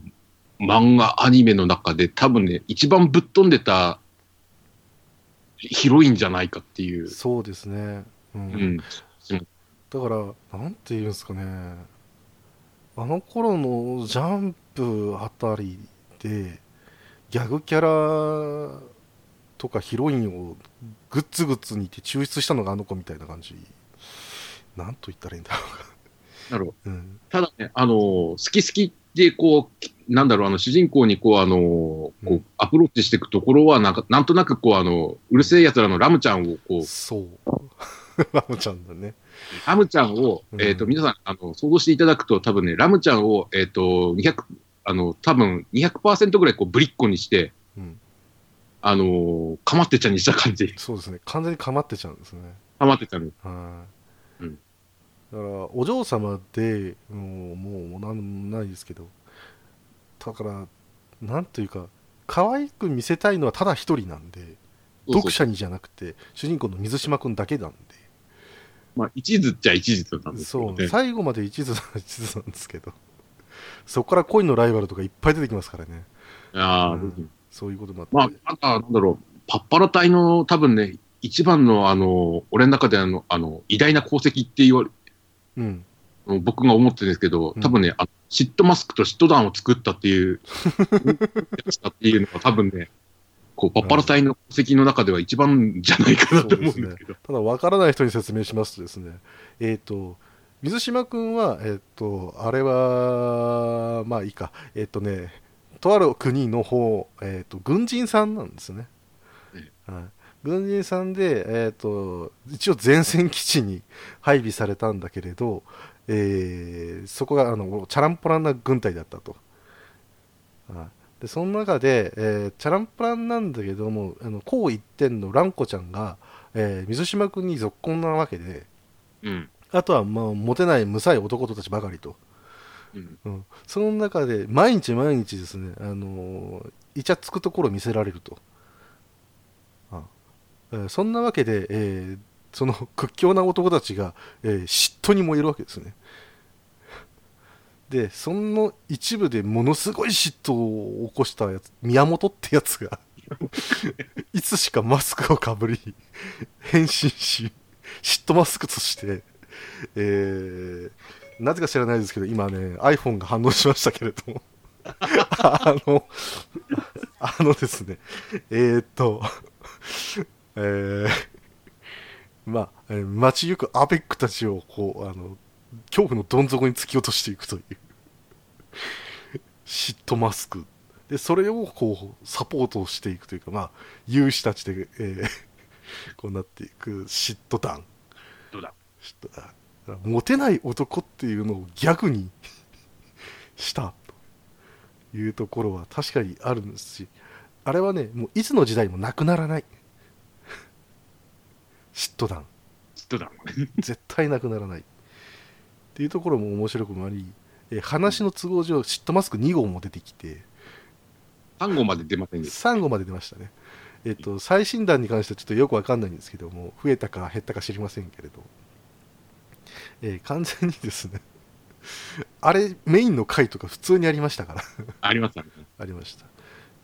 う、漫画、アニメの中で、多分ね、一番ぶっ飛んでたヒロインじゃないかっていう。そうですね。うんうん。だから、なんていうんですかね、あの頃のジャンプあたりで、ギャグキャラとかヒロインをグッツグッツにいて抽出したのがあの子みたいな感じ。なんと言ったらいいんだろなるほど。う。うん、ただね、あの、好き好きで、こう、なんだろう、あの、主人公に、こう、あの、こうう、アプローチしていくところは、なんか、なんとなく、こう、あの、うるせえ奴らのラムちゃんを、こう、そう。ラムちゃんだね。ラムちゃんを、うんえっ、と、皆さん、あの、想像していただくと、多分ね、ラムちゃんを、えっ、と、200、あの、多分200%ぐらい、こう、ぶりっ子にして、うん、あのーかまってちゃんにした感じ。そうですね。完全にかまってちゃうんですね。かまってちゃんに。はい、うんだからお嬢様でもうもうなんもないですけどだからなんというか可愛く見せたいのはただ一人なんで読者にじゃなくて主人公の水島君だけなんまあ、一途っちゃ一途なんでですけどね。そう最後まで一途な一途なんですけど。そこから恋のライバルとかいっぱい出てきますからね。ああ、うんそういうこともあって、まあ、なんだろう、パッパラ隊の多分ね、一番の、あの、俺の中であの、あの、偉大な功績って言われ、うん。僕が思ってるんですけど、うん。多分ね、あ嫉妬マスクと嫉妬弾を作ったっていう、やつだっていうのが多分ね、こう、パッパラ隊の功績の中では一番じゃないかなと思うんですけど。ただ分からない人に説明しますとですねえっ、と水島君はえっ、とあれはまあいいか。えっ、とねとある国の方、えー、と軍人さんなんですね、え。はい、軍人さんで、えー、と一応前線基地に配備されたんだけれど、えーそこがあのチャランポランな軍隊だったと、はい、でその中で、えーチャランポランなんだけどもあのこう一点のランコちゃんが、えー水島君に続婚なわけでうん。あとは、まあ、モテない無才男たちばかりと、うん。うん、その中で毎日毎日ですね、あのーイチャつくところを見せられると、そんなわけで、えーその屈強な男たちが、えー嫉妬に燃えるわけですねでその一部でものすごい嫉妬を起こしたやつ宮本ってやつが いつしかマスクをかぶり変身し嫉妬マスクとして、えーなぜか知らないですけど、今ね、iPhone が反応しましたけれども。あの、あのですね、えー、っと、えー、まあ、えー街行くアベックたちを、こう、あの、恐怖のどん底に突き落としていくという、嫉妬マスク。で、それを、こう、サポートしていくというか、まあ、有志たちで、えー こうなっていく嫉妬団。どうだ？嫉妬団。モテない男っていうのをギャグに したというところは確かにあるんですし、あれはね、もういつの時代もなくならない。嫉妬団。どうだ絶対なくならない。っていうところも面白くもあり、えー話の都合上、嫉妬マスク2号も出てきて、3号まで出ませんでした。3号まで出ましたね。えっ、と、最新弾に関してはちょっとよくわかんないんですけども、増えたか減ったか知りませんけれど、えー完全にですね、あれ、メインの回とか普通にありましたから、ありますよね。ありました。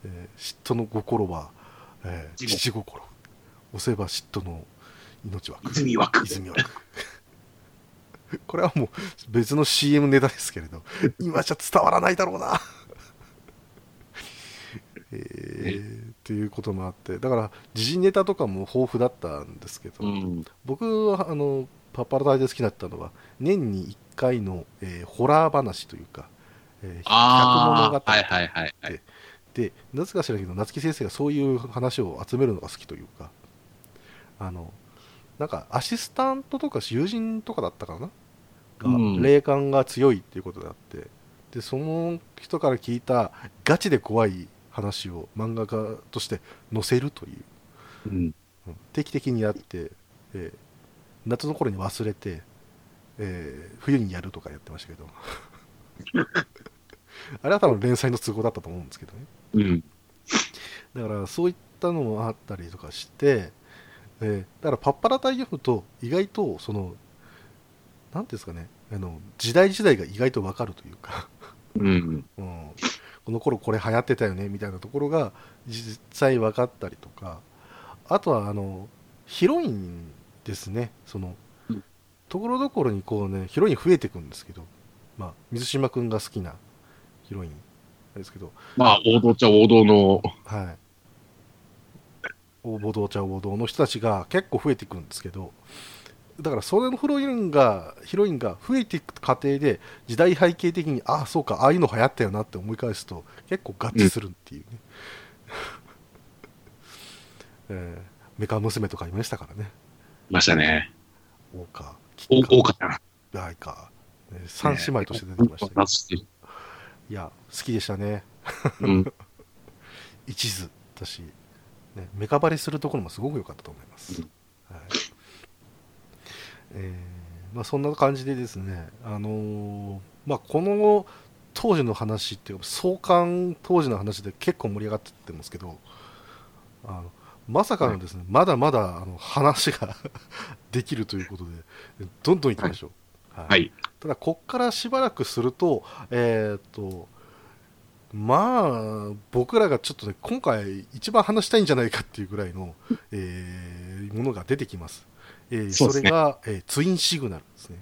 えー嫉妬の心は、えー、父父心。押せば嫉妬の命は泉湧く。泉湧く。これはもう別の CM ネタですけれど、今じゃ伝わらないだろうな。えーっていうこともあって、だから時事ネタとかも豊富だったんですけど、うん。僕はあのパッパラダイで好きだったのは、年に1回の、えーホラー話というか、えー百物語はいはいはいはい。で、なぜか知らんけど、夏木先生がそういう話を集めるのが好きというか、あの、なんかアシスタントとか友人とかだったかな？が、うん霊感が強いっていうことであって、で、その人から聞いたガチで怖い話を漫画家として載せるという、うん。うん定期的にやって、えー夏の頃に忘れて、えー冬にやるとかやってましたけど、あれは多分連載の都合だったと思うんですけどね。うん。だからそういったのもあったりとかして、えーだからパッパラ隊読むと意外とその何ていうんですかね。あの時代時代が意外とわかるというか、うん。うん、この頃これ流行ってたよねみたいなところが実際分かったりとか。あとはあのヒロインですね。そのうん。ところどころにこうねヒロイン増えていくんですけど、まあ、水島君が好きなヒロインですけど。まあ、王道っちゃ王道の、はい。大暴動茶王道の人たちが結構増えていくんですけど、だからそれのヒロインが、ヒロインが増えていく過程で、時代背景的に、ああ、そうか、ああいうの流行ったよなって思い返すと、結構合致するっていうね。えーメカ娘とかいましたからね。いましたね。大川、お吉多かったな。川、愛か。ね三姉妹として出てきましたけど、出してるいや、好きでしたね。うん。一途だし、ね、メカバレするところもすごく良かったと思います。うんはいえーまあ、そんな感じでですね、あのーまあ、この当時の話っていうか創刊当時の話で結構盛り上がってってますけどあのまさかのですね、まだまだあの話が できるということでどんどんいきましょう。はいはい。ただ、こっからしばらくすると、えーっと、まあ、僕らがちょっとね、今回一番話したいんじゃないかっていうぐらいの、えーものが出てきます。えーそれが、えーツインシグナルですね。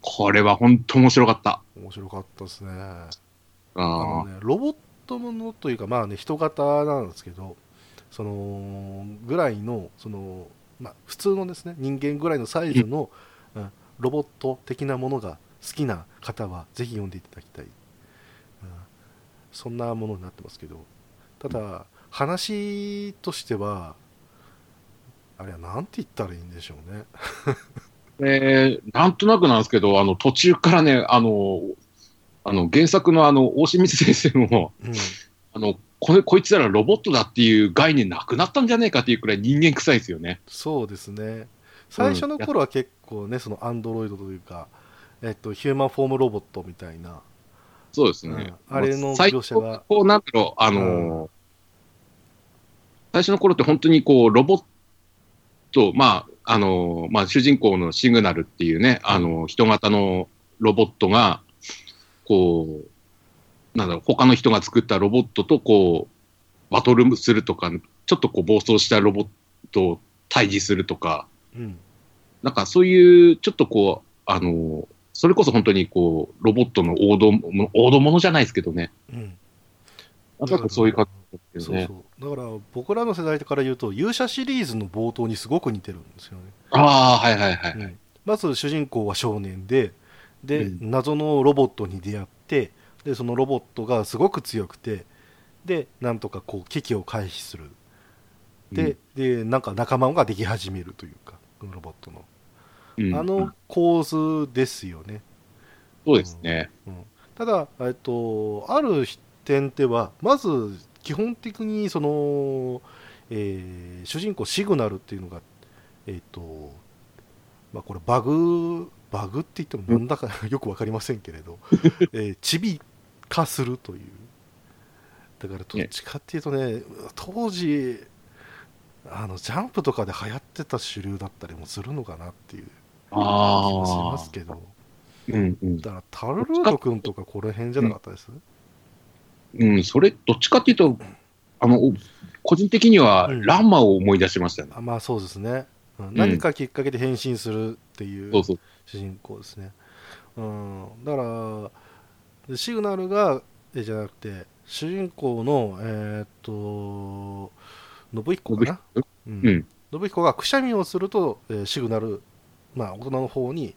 これは本当面白かった。面白かったですね。あ。のね、ロボットものというか、まあね、人型なんですけど、そのぐらいの、そのまあ、普通のですね、人間ぐらいのサイズの、うんロボット的なものが好きな方は、ぜひ読んでいただきたい。うんそんなものになってますけど、ただ、話としては、あれはなんて言ったらいいんでしょうね。えー、なんとなくなんですけど、あの、途中からね、あの、あの、原作のあの、大清水先生も、うんあの、これ、こいつらロボットだっていう概念なくなったんじゃねえかっていうくらい人間臭いですよね。そうですね。最初の頃は結構ね、そのアンドロイドというか、えっと、ヒューマンフォームロボットみたいな、そうですね。うん。あれの最描写が。初こう、なんだろう、あのー最初の頃って本当にこう、ロボット、まあ、あのーまあ、主人公のシグナルっていうね、あのー人型のロボットが、こう、なんだろう、他の人が作ったロボットとこう、バトルするとか、ちょっとこう、暴走したロボットを対峙するとか、うん、なんかそういう、ちょっとこう、あの、それこそ本当にこう、ロボットの王道も、王道ものじゃないですけどね。うん。なんかそういう感じですそう。そうだから僕らの世代から言うと勇者シリーズの冒頭にすごく似てるんですよね、ああ、はいはいはい。うん。まず主人公は少年でで、うん。謎のロボットに出会ってでそのロボットがすごく強くてでなんとかこう危機を回避する。で,、でなんか仲間ができ始めるというかこのロボットの、うん、あの構図ですよね、そうですね。うん。ただ、えっと、ある点ではまず基本的にその、えー主人公シグナルっていうのが、えっとまあ、これバグバグって言ってもなんだか よく分かりませんけれど、えーチビ化するという。だからどっちかっていうとね当時あのジャンプとかで流行ってた主流だったりもするのかなっていうああます。けどうんうん。だからタルルート君とかこの辺じゃなかったです、うん、それ、どっちかっていうと、あの、お個人的には、うんランマを思い出しましたね。あまあそうですね、うん何かきっかけで変身するっていう。主人公ですね、うん、だからでシグナルがえじゃなくて主人公のえーっと信彦かな、うんうん。信彦がくしゃみをすると、えーシグナル、まあ、大人の方に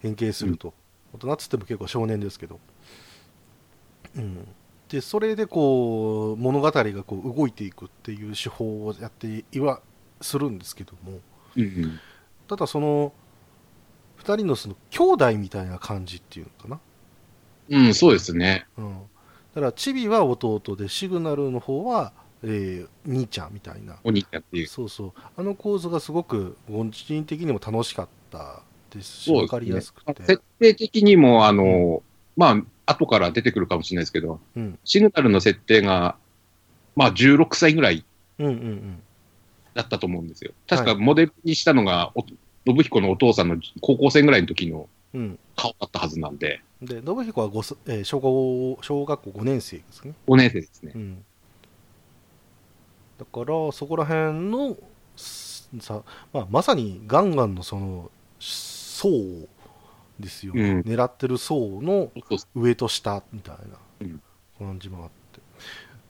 変形すると、大人っつっても結構少年ですけど、うん、でそれでこう物語がこう動いていくっていう手法をやっていはするんですけども。うんうん。ただその2人のその兄弟みたいな感じっていうのかな、うん、そうですね。うん、だからチビは弟でシグナルの方は、えー兄ちゃんみたいな。お兄ちゃんっていう。そうそう。あの構図がすごく個人的にも楽しかったですし分かりやすくて。設定的にも、あの、まあ、後から出てくるかもしれないですけど、うん。シグナルの設定が、まあ、16歳ぐらいうんうんうん。だったと思うんですよ。確かはい。モデルにしたのが、お信彦のお父さんの高校生ぐらいの時のうん。顔だったはずなんで、で信彦はごす、えー小学小学校5年生ですね、5年生ですね。う。ん、だからそこら辺のすさ、まあ、まさにガンガンのその層ですよ、うん。狙ってる層の上と下みたいうん。な感じもあっ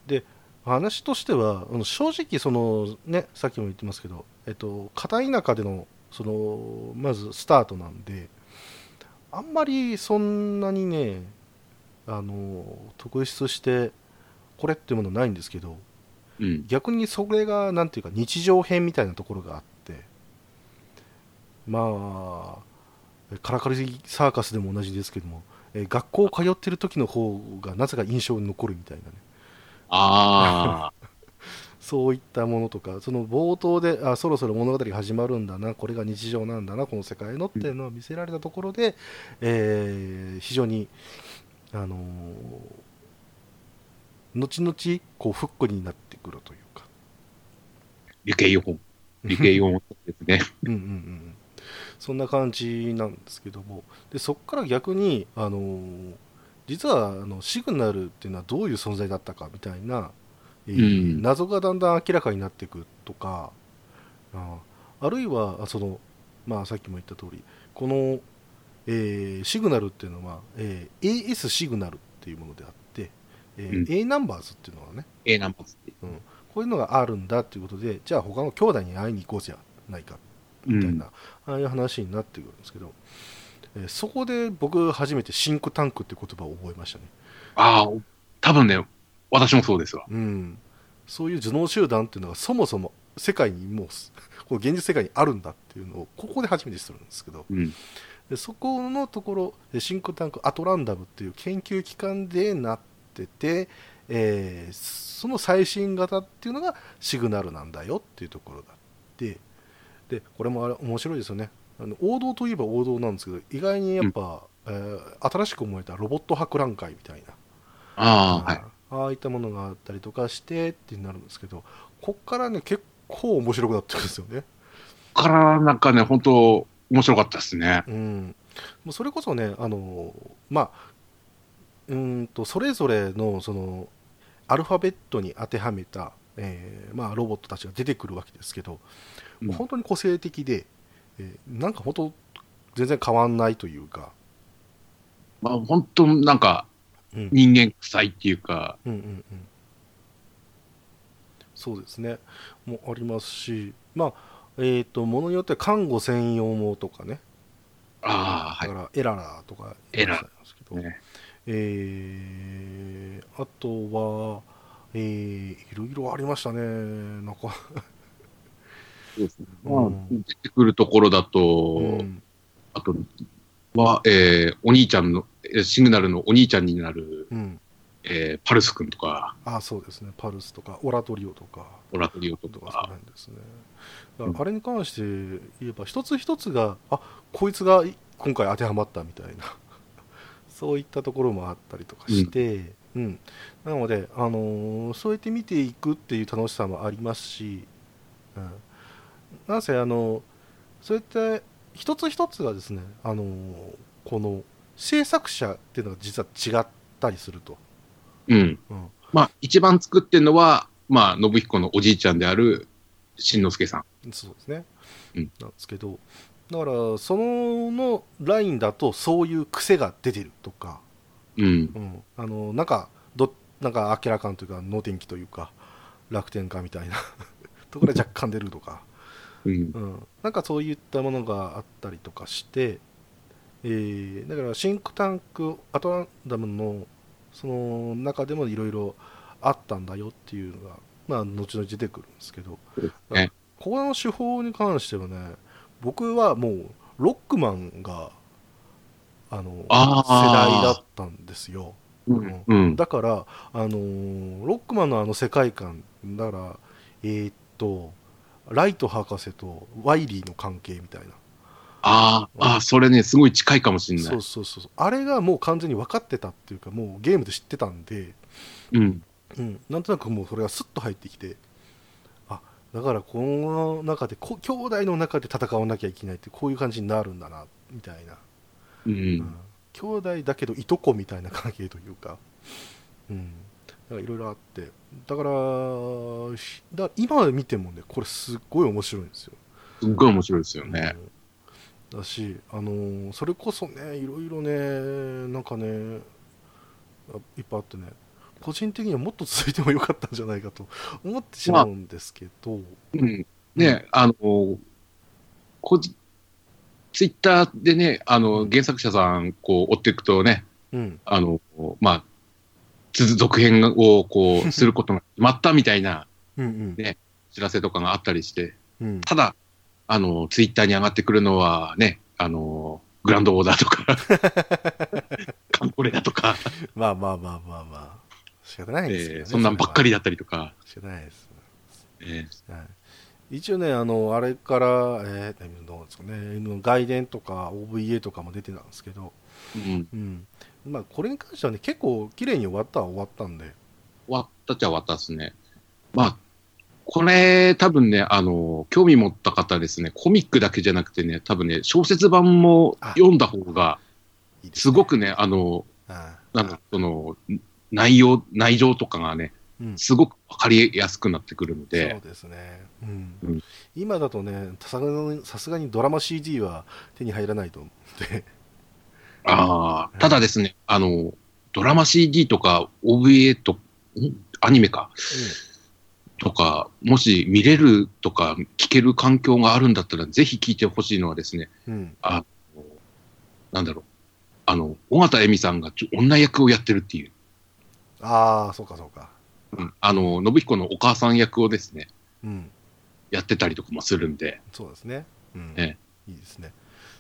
て、で話としては正直そのねさっきも言ってますけど、えっと、片田舎でのそのまずスタートなんであんまりそんなにねあの特筆してこれっていうものないんですけどうん。逆にそれがなんていうか日常編みたいなところがあって。まあカラカリサーカスでも同じですけども、えー学校通ってる時の方がなぜか印象に残るみたいなね。ああ、そういったものとかその冒頭であそろそろ物語が始まるんだなこれが日常なんだなこの世界のっていうのを見せられたところで、えー非常にあのー後々こうフックになってというか。理系4本。理系4本ですね。うんうんうんそんな感じなんですけども。でそこから逆に、あのー実はあのシグナルっていうのはどういう存在だったかみたいな、えーうん。謎がだんだん明らかになっていくとかああるいはあその、まあ、さっきも言った通りこの、えーシグナルっていうのは、えー AS シグナルっていうものであって、えーうん。A ナンバーズっていうのはね。A ナンバーズって。こういうのがあるんだっていうことでじゃあ他の兄弟に会いに行こうじゃないかみたいな、ああいう話になってくるんですけど、えーそこで僕初めてシンクタンクって言葉を覚えましたね、ああ、多分ね、私もそうですわ。うん、そういう頭脳集団っていうのがそもそも世界にもうす この現実世界にあるんだっていうのをここで初めて知るんですけどうん。でそこのところでシンクタンクアトランダムっていう研究機関でなってて、えーその最新型っていうのがシグナルなんだよっていうところだってでこれもあれ面白いですよね。あの王道といえば王道なんですけど意外にやっぱ、えー新しく思えたロボット博覧会みたいな。ああ、はい。ああいったものがあったりとかしてってなるんですけどこっからね結構面白くなってくるんですよね。こっからなんかね、本当面白かったですね。うん、もうそれこそね、あのまあ、うーんとそれぞれのそのアルファベットに当てはめた、えーまあ、ロボットたちが出てくるわけですけど、うん。本当に個性的で、えーなんか本当、全然変わんないというか、まあ、本当なんかうん。人間臭いっていうか、うんうんうん、そうですね。もありますしまあえっ、とものによっては看護専用もとかね。ああ、はだからエララとかエララいますけど、い。ね、えーあとは、えーいろいろありましたねなんか、そうですね。うん。まあ、出てくるところだと、うん。あとは、えーお兄ちゃんの、えーシグナルのお兄ちゃんになる、うん、えーパルス君とか、あそうですね。パルスとかオラトリオとか。オラトリオととか。そのか、辺ですね。あれに関して言えば一つ一つがあこいつが今回当てはまったみたいなそういったところもあったりとかして、うん。なので、あのーそうやって見ていくっていう楽しさもありますし、うん、なんせあのそういった一つ一つがですね、あのーこの制作者っていうのが実は違ったりすると、うん。うん。まあ、一番作ってるのは、まあ、信彦のおじいちゃんである、しんのすけさん。そうですね、うん。なんですけどだからそののラインだとそういう癖が出てるとか、うん。うん、あのなんかどなんか明らかんというか能天気というか楽天家みたいな。ところが若干出るとか、うん。うん、なんかそういったものがあったりとかして、えーだからシンクタンクアトランダムのその中でもいろいろあったんだよっていうのが、まあ、後々出てくるんですけど、ね。ここの手法に関してはね僕はもうロックマンがあの世代だったんですようん。うん。だから、あのーロックマンのあの世界観だからえーっとライト博士とワイリーの関係みたいなああ、それね、すごい近いかもしれなそ。いうそうそうあれがもう完全に分かってたっていうかもうゲームで知ってたんで、うん。うん、なんとなくもうそれがスッと入ってきてあだからこの中でこ兄弟の中で戦わなきゃいけないってこういう感じになるんだなみたいな、ううん。ん。兄弟だけどいとこみたいな関係というか、うん、だからいろいろあって。だから今見てもねこれすっごい面白いんですよ。すっごい面白いですよね。うん。だし、あのーそれこそねいろいろねなんかねあいっぱいあってね個人的にはもっと続いてもよかったんじゃないかと思ってしまうんですけど、うん。ね、あの、こじツイッターでね、あの、原作者さん、こう、追っていくとね、うん。あの、まあ、続続編を、こう、することが決まったみたいなうんうん。ね知らせとかがあったりして、うん。ただ、あの、ツイッターに上がってくるのはね、あの、グランドオーダーとか、カンコレだとか、まあまあまあまあまあ仕方ないですけどね、えーそんなんばっかりだだったりとか、仕方ないです、えはい、一応ねあのあれから、えー、どうですかね。外伝とか OVA とかも出てたんですけど、ーうん、うん。まあ、これに関してはね結構綺麗に終わったは終わったんで。終わったっちゃ終わったですね。まあ、これ、多分ね、あの、興味持った方ですね、コミックだけじゃなくてね、多分ね、小説版も読んだ方が、すごくね、あの、ああ。の、その、内容、内情とかがね、うん。すごくわかりやすくなってくるのそうで、ですね、うん。うん。今だとねさすがにドラマ CD は手に入らないと思って、ああ、ただですね、あの、ドラマ CD とか OVA と、ん？アニメか、とか、もし見れるとか聞ける環境があるんだったら、ぜひ聞いてほしいのはですね、あのなんだろう、あの、尾形恵美さんが女役をやってるっていう、ああそうかそうか。うん。あの、信彦のお母さん役をですね、うん。やってたりとかもするんで、そうですね、うん。えいいですね。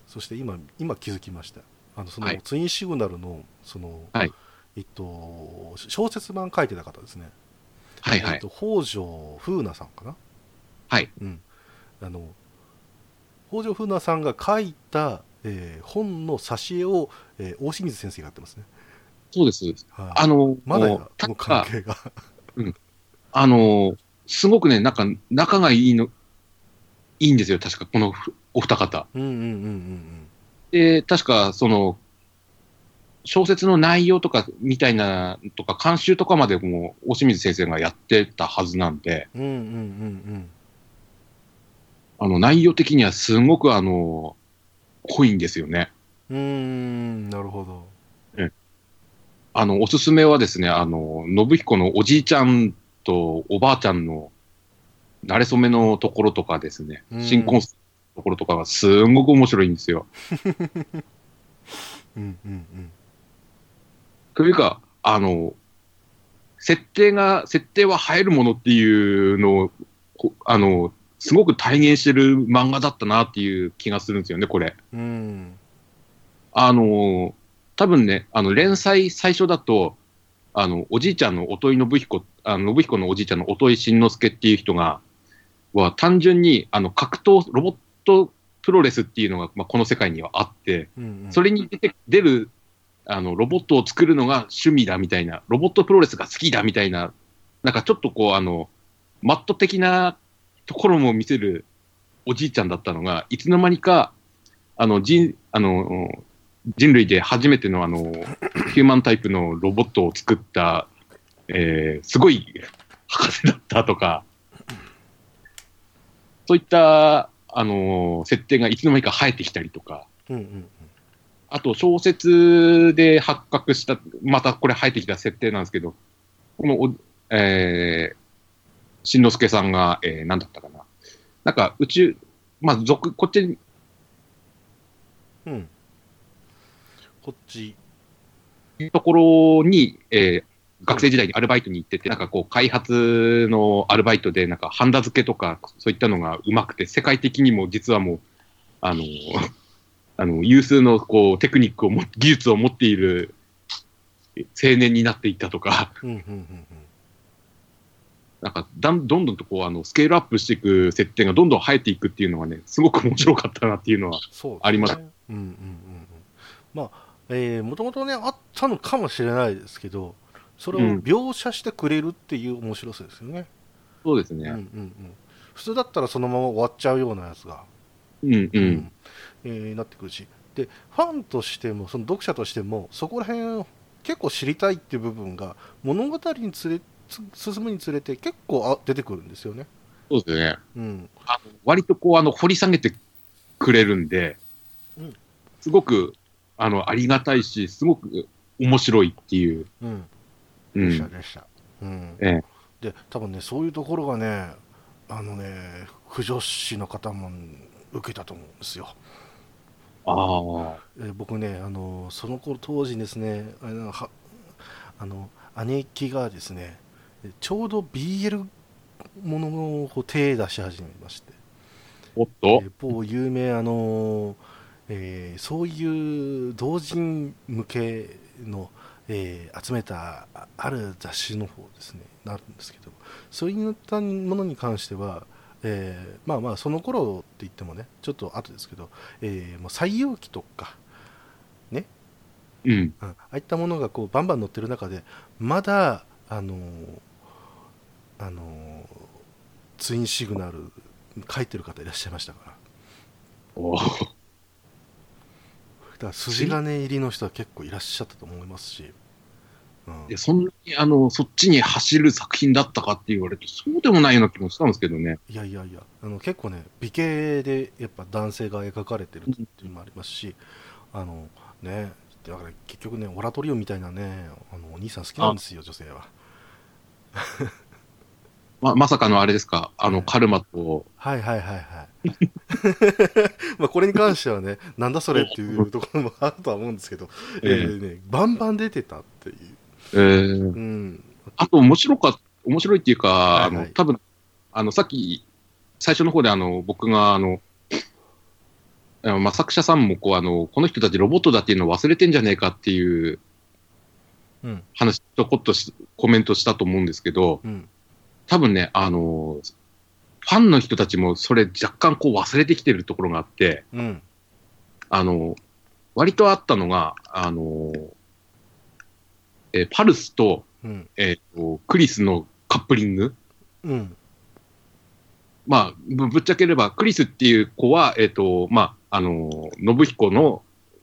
そして今今気づきました。あのその、はい。ツインシグナルのその、はい。えっと小説版書いてた方ですね。はいはい。えっと、。北条風奈さんかな？はい。うん、あの北条風奈さんが書いた、えー本の挿絵を、えー大清水先生がやってますね。そうです。はいあの、まだやもうこの関係が。あの、すごくね、なんか、仲がいいの、いいんですよ、確か、このお二方。うんうんうんうんで、確か、その、小説の内容とか、みたいな、とか、監修とかまでも、大清水先生がやってたはずなんで、うん。うんうんうんあの、内容的にはすごく、あの、濃いんですよね。うーん、なるほど。あの、おすすめはですね、あの、信彦のおじいちゃんとおばあちゃんの慣れ初めのところとかですねう、ん新婚のところとかがすんごく面白いんですよ。うんうんというか、あの、設定が、設定は映えるものっていうのを、こあの、すごく体現してる漫画だったなっていう気がするんですよね、これ。うん。うん。あの、多分ね、あの、連載最初だと、あの、おじいちゃんの音井信彦、あの、信彦のおじいちゃんの音井慎之介っていう人が、は単純に、あの、格闘、ロボットプロレスっていうのが、まあ、この世界にはあって、うんうん、それに出て、出る、あの、ロボットを作るのが趣味だみたいな、ロボットプロレスが好きだみたいな、なんかちょっとこう、あの、マット的なところも見せるおじいちゃんだったのが、いつの間にか、あの、人、あの、人類で初めてのあの、ヒューマンタイプのロボットを作った、えー、すごい博士だったとか、そういった、あの、設定がいつの間にか生えてきたりとか、うんうんあと小説で発覚した、またこれ生えてきた設定なんですけど、このお、えー、しんのすけさんが、えー、なんだったかな。なんか、宇宙、まあ、俗、こっちに、うん。うん。こっち。ところに、えー、学生時代にアルバイトに行ってて、なんかこう、開発のアルバイトで、なんか、ハンダ付けとか、そういったのがうまくて、世界的にも実はもう、あの、あの、有数のこう、テクニックをも、技術を持っている青年になっていったとか、なんかだん、どんどんとこう、あの、スケールアップしていく設定がどんどん生えていくっていうのがね、すごく面白かったなっていうのは、ありますうんうんうんうん。まあ、えー、もともとね、あったのかもしれないですけど、それをうん描写してくれるっていう面白さですよね。そうですね。うんうんうん。普通だったらそのまま終わっちゃうようなやつが、うん、うん、うんえーなってくるしでファンとしてもその読者としてもそこら辺結構知りたいっていう部分が物語につれつ進むにつれて結構あ出てくるんですよね。そうですね。うんあの割とこう、あの、掘り下げてくれるんで、うんすごく、あの、ありがたいし、すごく面白いっていう。うん、うでしたん。でした。うんええで多分ねそういうところがねあのね不女子の方も受けたと思うんですよ。ああ。えー僕ねあのその頃当時ですねあのはあの姉貴がですねちょうど BL ものを手出し始めまして、おっとえー某有名あの、えーそういう同人向けの、えー集めたあある雑誌の方ですねなるんですけどそういったものに関してはえーまあまあその頃って言ってもねちょっと後ですけど、えーもう採用機とかうん。うんああいったものがこうバンバン載ってる中でまだあのーあのーツインシグナル書いてる方いらっしゃいましたからおから筋金入りの人は結構いらっしゃったと思いますし、うん。そんなに、あの、そっちに走る作品だったかって言われると、そうでもないような気もしたんですけどね。いやいやいやあの結構ね美形でやっぱ男性が描かれてるっていうのもありますし、あのねだから結局ねオラトリオみたいなねあのお兄さん好きなんですよ女性はま、まさかのあれですか、あの、うん。カルマと、はいはいはいはい。まあこれに関してはねなんだそれっていうところもあるとは思うんですけど、ええ。えーね、バンバン出てたっていう、えーうん、あと面白かっ面白いっていうか、はいはい。あの、多分あの、さっき、最初の方であの、僕があの、まあ、作者さんもこう、あの、この人たちロボットだっていうのを忘れてんじゃねえかっていううん。話、ちょこっとしコメントしたと思うんですけど、うん多分ね、あの、ファンの人たちもそれ若干こう忘れてきてるところがあって、うん。あの、割とあったのが、あの、えーパルスと、うん。えーとクリスのカップリング。うん。まあ、ぶぶっちゃければ、クリスっていう子は、えっ、と、まあ、あの、信彦の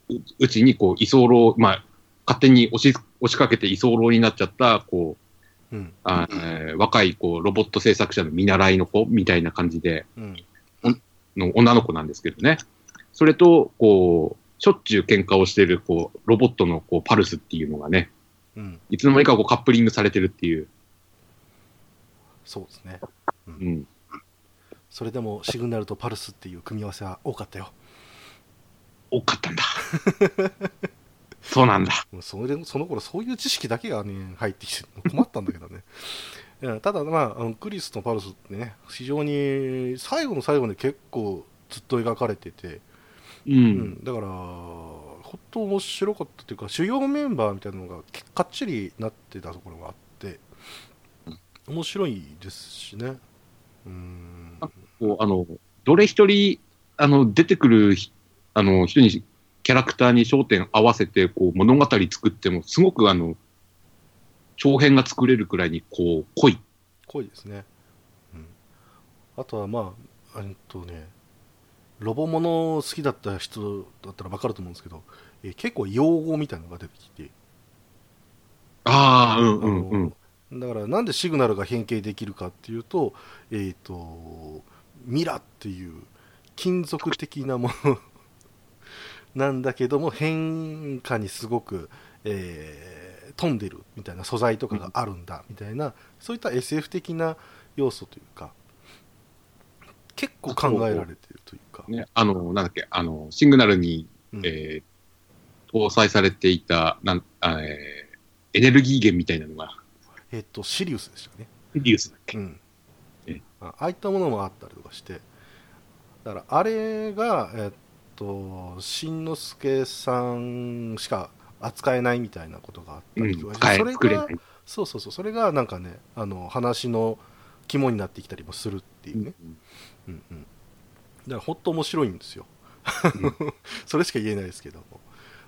ううちに、こう、居候、まあ、勝手に押し、押しかけて居候になっちゃった、こう、うんあえー若い、こう、ロボット制作者の見習いの子みたいな感じで、うんの女の子なんですけどね。それと、こう、しょっちゅう喧嘩をしてる、こう、ロボットのこうパルスっていうのがね、うん、いつの間にかこうカップリングされてるっていう。そうですね。うん。それでもシグナルとパルスっていう組み合わせは多かったよ。多かったんだ。そうなんだ。それその頃そういう知識だけがね入ってきて困ったんだけどね。ただまああのクリスとパルスってね非常に最後の最後で結構ずっと描かれてて、う。うんん、だから本当面白かったというか主要メンバーみたいなのがけかっちりなってたところがあって面白いですしね。うんあの、どれ一人、あの、出てくるひあの人に、キャラクターに焦点合わせて、こう、物語作っても、すごくあの、長編が作れるくらいに、こう、濃い。濃いですね、うん、あとはまあえっとねロボもの好きだった人だったら分かると思うんですけど、えー結構用語みたいなのが出てきて、ああ、うんあうんうん。のだからなんでシグナルが変形できるかっていうと,、えっとミラっていう金属的なものなんだけども変化にすごく、えー飛んでるみたいな素材とかがあるんだみたいなそういった SF 的な要素というか結構考えられてるというか、ね、あの、なんだっけ、あの、シグナルに、うん。えー搭載されていた、なん、あえーエネルギー源みたいなのが、えっ、とシリウスでしたねリウスだっけ？うん。ああいったものもあったりとかして。だからあれがえっとしんのすけさんしか扱えないみたいなことがあったうんりとかして、使えそれが。そうそうそうそれがなんかねあの話の肝になってきたりもするっていうね、うんうん、だからほんと面白いんですよ、それしか言えないですけども。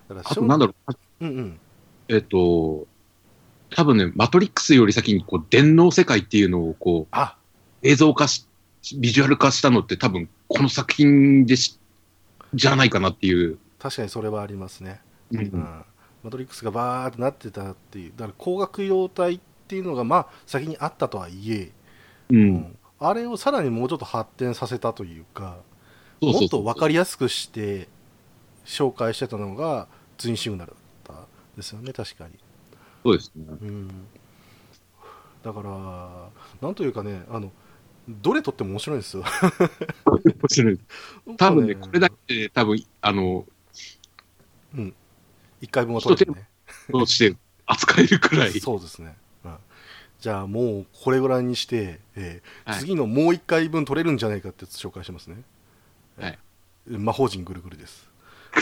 だからあと、なんだろう、うんうん。えっ、と、多分ね、マトリックスより先に、こう、電脳世界っていうのを、こう、あ。映像化し、ビジュアル化したのって多分、この作品でし、じゃないかなっていう。確かにそれはありますね。うん。うん、マトリックスがバーってなってたっていう。だから光学用体っていうのがまあ先にあったとはいえ、う。うん。んあれをさらにもうちょっと発展させたというかそうそうもっと分かりりやすくして紹介してたのがツインシグナルだったですよね確かに、そうですね。うん、だからなんというかねあのどれとっても面白いんですよ。面白い。多分ね、これだけで多分、あの、一回分は取れてね。として扱えるくらい。そうですね、うん、じゃあもうこれぐらいにして、えーはい。次のもう一回分取れるんじゃないかって紹介しますね、はい。えー魔法陣ぐるぐるです。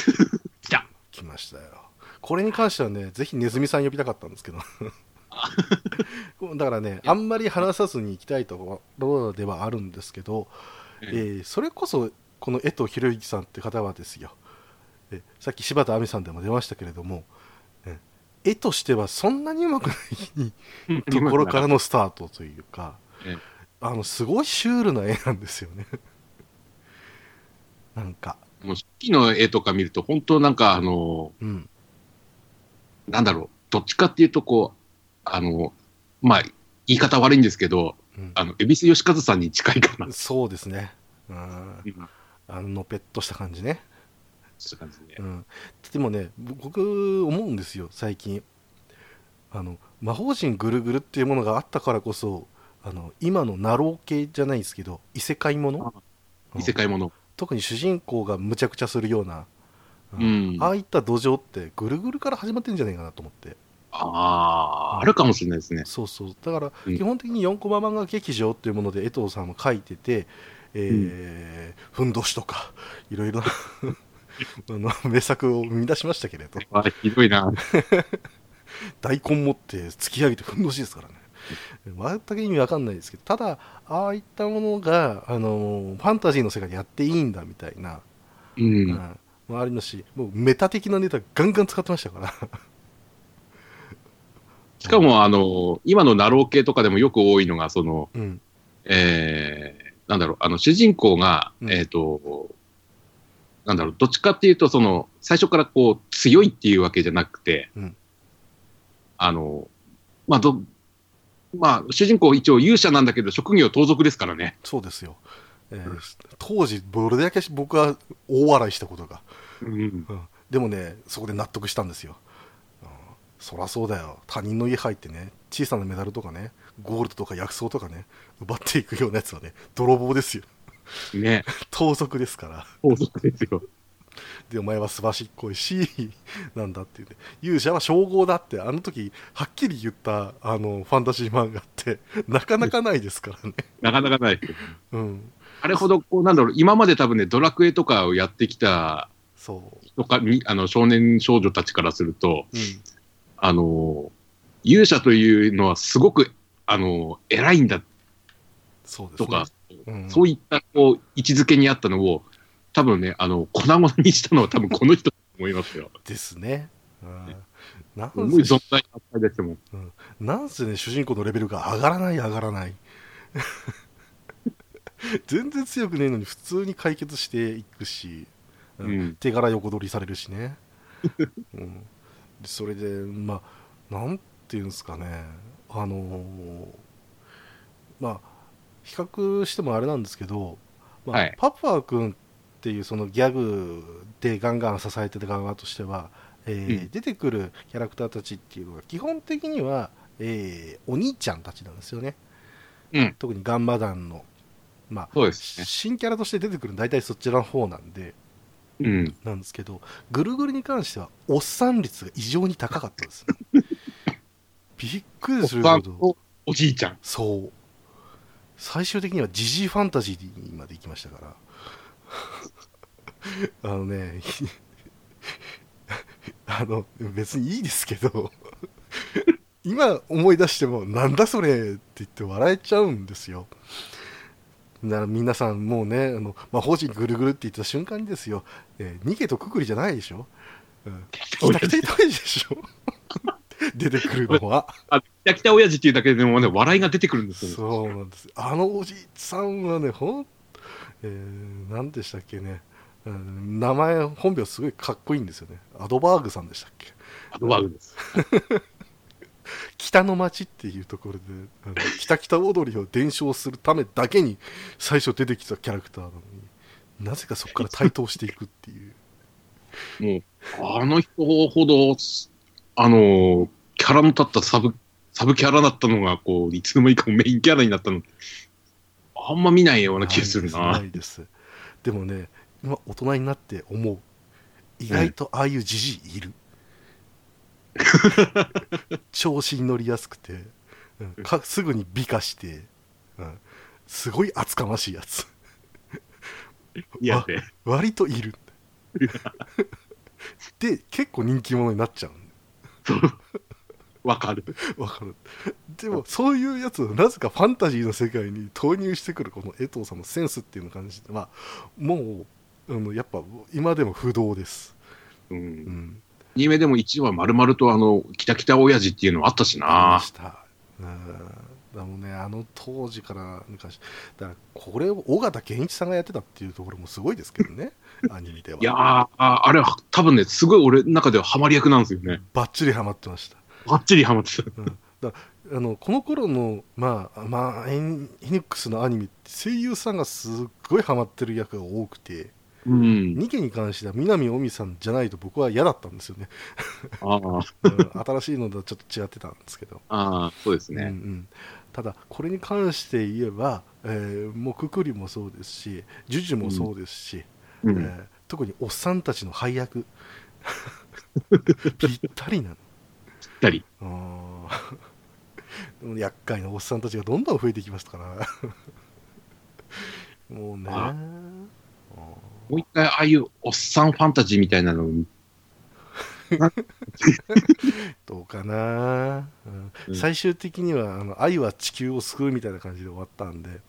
来た。来ましたよ。これに関してはねぜひネズミさん呼びたかったんですけど だからねあんまり話さずに行きたいところではあるんですけど、えーそれこそこの江藤博之さんって方はですよ。えさっき柴田亜美さんでも出ましたけれどもえ絵としてはそんなにうまくないところからのスタートというかええ。あのすごいシュールな絵なんですよね。なんか。もう初期の絵とか見ると、本当なんか、あの、うん。なんだろう、どっちかっていうと、こう、あの、まあ、言い方悪いんですけど、うん。あの、恵比寿義和さんに近いかな。そうですね。うん。うん。あののぺっとした感じね。そういう感じで。う。ん、でもね僕思うんですよ最近。あの魔法陣ぐるぐるっていうものがあったからこそあの今のナロー系じゃないですけど異世界もの？異世界もの。特に主人公がむちゃくちゃするような、ううん。ん。ああいった土壌ってぐるぐるから始まってるんじゃないかなと思ってああ、あるかもしれないですね。そうそうだからうん基本的に4コマ漫画劇場っていうもので江藤さんも書いてて、えーふんどしとかいろいろな あの名作を生み出しましたけれどあひどいな。大根持って突き上げてふんどしですからね全く意味わかんないですけどただああいったものがあのファンタジーの世界でやっていいんだみたいな、う。うんん、もありますしもうメタ的なネタガンガン使ってましたからしかも、あの、今のナロー系とかでもよく多いのが、その、うん。えー、なんだろう、あの、主人公が、うん。えっ、と、なんだろう、どっちかっていうと、その、最初からこう、強いっていうわけじゃなくて、うん。あの、まあ、ど、まあ、主人公一応勇者なんだけど、職業盗賊ですからね。そうですよ。えー当時どれだけ僕は大笑いしたことが、うん。うん。でもねそこで納得したんですよ、うんそらそうだよ。他人の家入ってね小さなメダルとかねゴールドとか薬草とかね奪っていくようなやつはね泥棒ですよ。ね。盗賊ですから。法則ですよ。でお前はすばしっこいしなんだっていうね。勇者は称号だってあの時はっきり言ったあのファンタジー漫画ってなかなかないですからね。なかなかない。うん。あれほど、こう、なんだろう、今まで多分ね、ドラクエとかをやってきたそう。とか、みあの、少年少女たちからすると、うんあの、勇者というのはすごく、あの、偉いんだ。そうですね。とか、うん。そういった、こう、位置づけにあったのを、多分ね、あの、粉々にしたのは多分この人だと思いますよ。ですね。うん。なんせですもん。なんせね主人公のレベルが上がらない上がらない。全然強くねえのに普通に解決していくし、うん。うん。手柄横取りされるしね、うん、でそれでまあなんていうんですかね。あのーまあ比較してもあれなんですけど、まあはい。パパ君っていうそのギャグでガンガン支えてる側としては、えーうん。出てくるキャラクターたちっていうのが基本的には、えーお兄ちゃんたちなんですよね、うん。特にガンマ団の、まあ、ね。新キャラとして出てくるの大体そちらの方なんで。うん。なんですけどぐるぐるに関してはおっさん率が異常に高かったです びっくりするほど。おじいちゃん。そう。最終的にはジジイファンタジーにまで行きましたから。あのね あの別にいいですけど今思い出してもなんだそれって言って笑えちゃうんですよだから皆さんもうねあの魔法陣ぐるぐるって言った瞬間にですよ、えー逃げとくくりじゃないでしょ、うん、来た来た来たでしょ？出てくるのはあ、北北親父っていうだけでもね、笑いが出てくるんですよね。そうなんです。あのおじさんはね、ほん、えー、何でしたっけね、うん名前、本名すごいかっこいいんですよね。アドバーグさんでしたっけ？アドバグです。北の町っていうところで、あの 北北踊りを伝承するためだけに最初出てきたキャラクターなのに、なぜかそこから台頭していくっていう。もう、あの人ほど、あの、キャラの立ったサブ、サブキャラだったのが、こう、いつの間にかメインキャラになったの、あんま見ないような気がするな。ないです。でもね、今大人になって思う。意外とああいうじじいいる。調子に乗りやすくて、うんかすぐに美化して、うんすごい厚かましいやつ。いやね。割といる。で、結構人気者になっちゃう。わかる。わかる。でも、そういうやつをなぜかファンタジーの世界に投入してくるこの江藤さんのセンスっていうのを感じて、まあ、もう、あのやっぱ今でも不動です。う。うんん。アニメでも一話丸々とあの、北北親父っていうのあったしな。でもね、あの当時から昔、だからこれを尾形健一さんがやってたっていうところもすごいですけどね、アニメでは。いやー、ああれは多分ね、すごい俺の中ではハマり役なんですよね。ばっちりハマってました。バッチリハマってた。うん、だあのこの頃のまあまあエニックスのアニメって声優さんがすっごいハマってる役が多くてうん。ニケに関しては南尾美さんじゃないと僕は嫌だったんですよね、新しいのとはちょっと違ってたんですけど、ああ、そうですうんうね。ん、ただこれに関して言えば、えーもうくくりもそうですしジュジュもそうですし、うん。えー特におっさんたちの配役。ぴったりなの。ぴったり。でも 厄介なおっさんたちがどんどん増えていきましたから。もうね。ああもう一回、ああいうおっさんファンタジーみたいなの。を どうかな、うん。うん。最終的にはあの愛は地球を救うみたいな感じで終わったんで。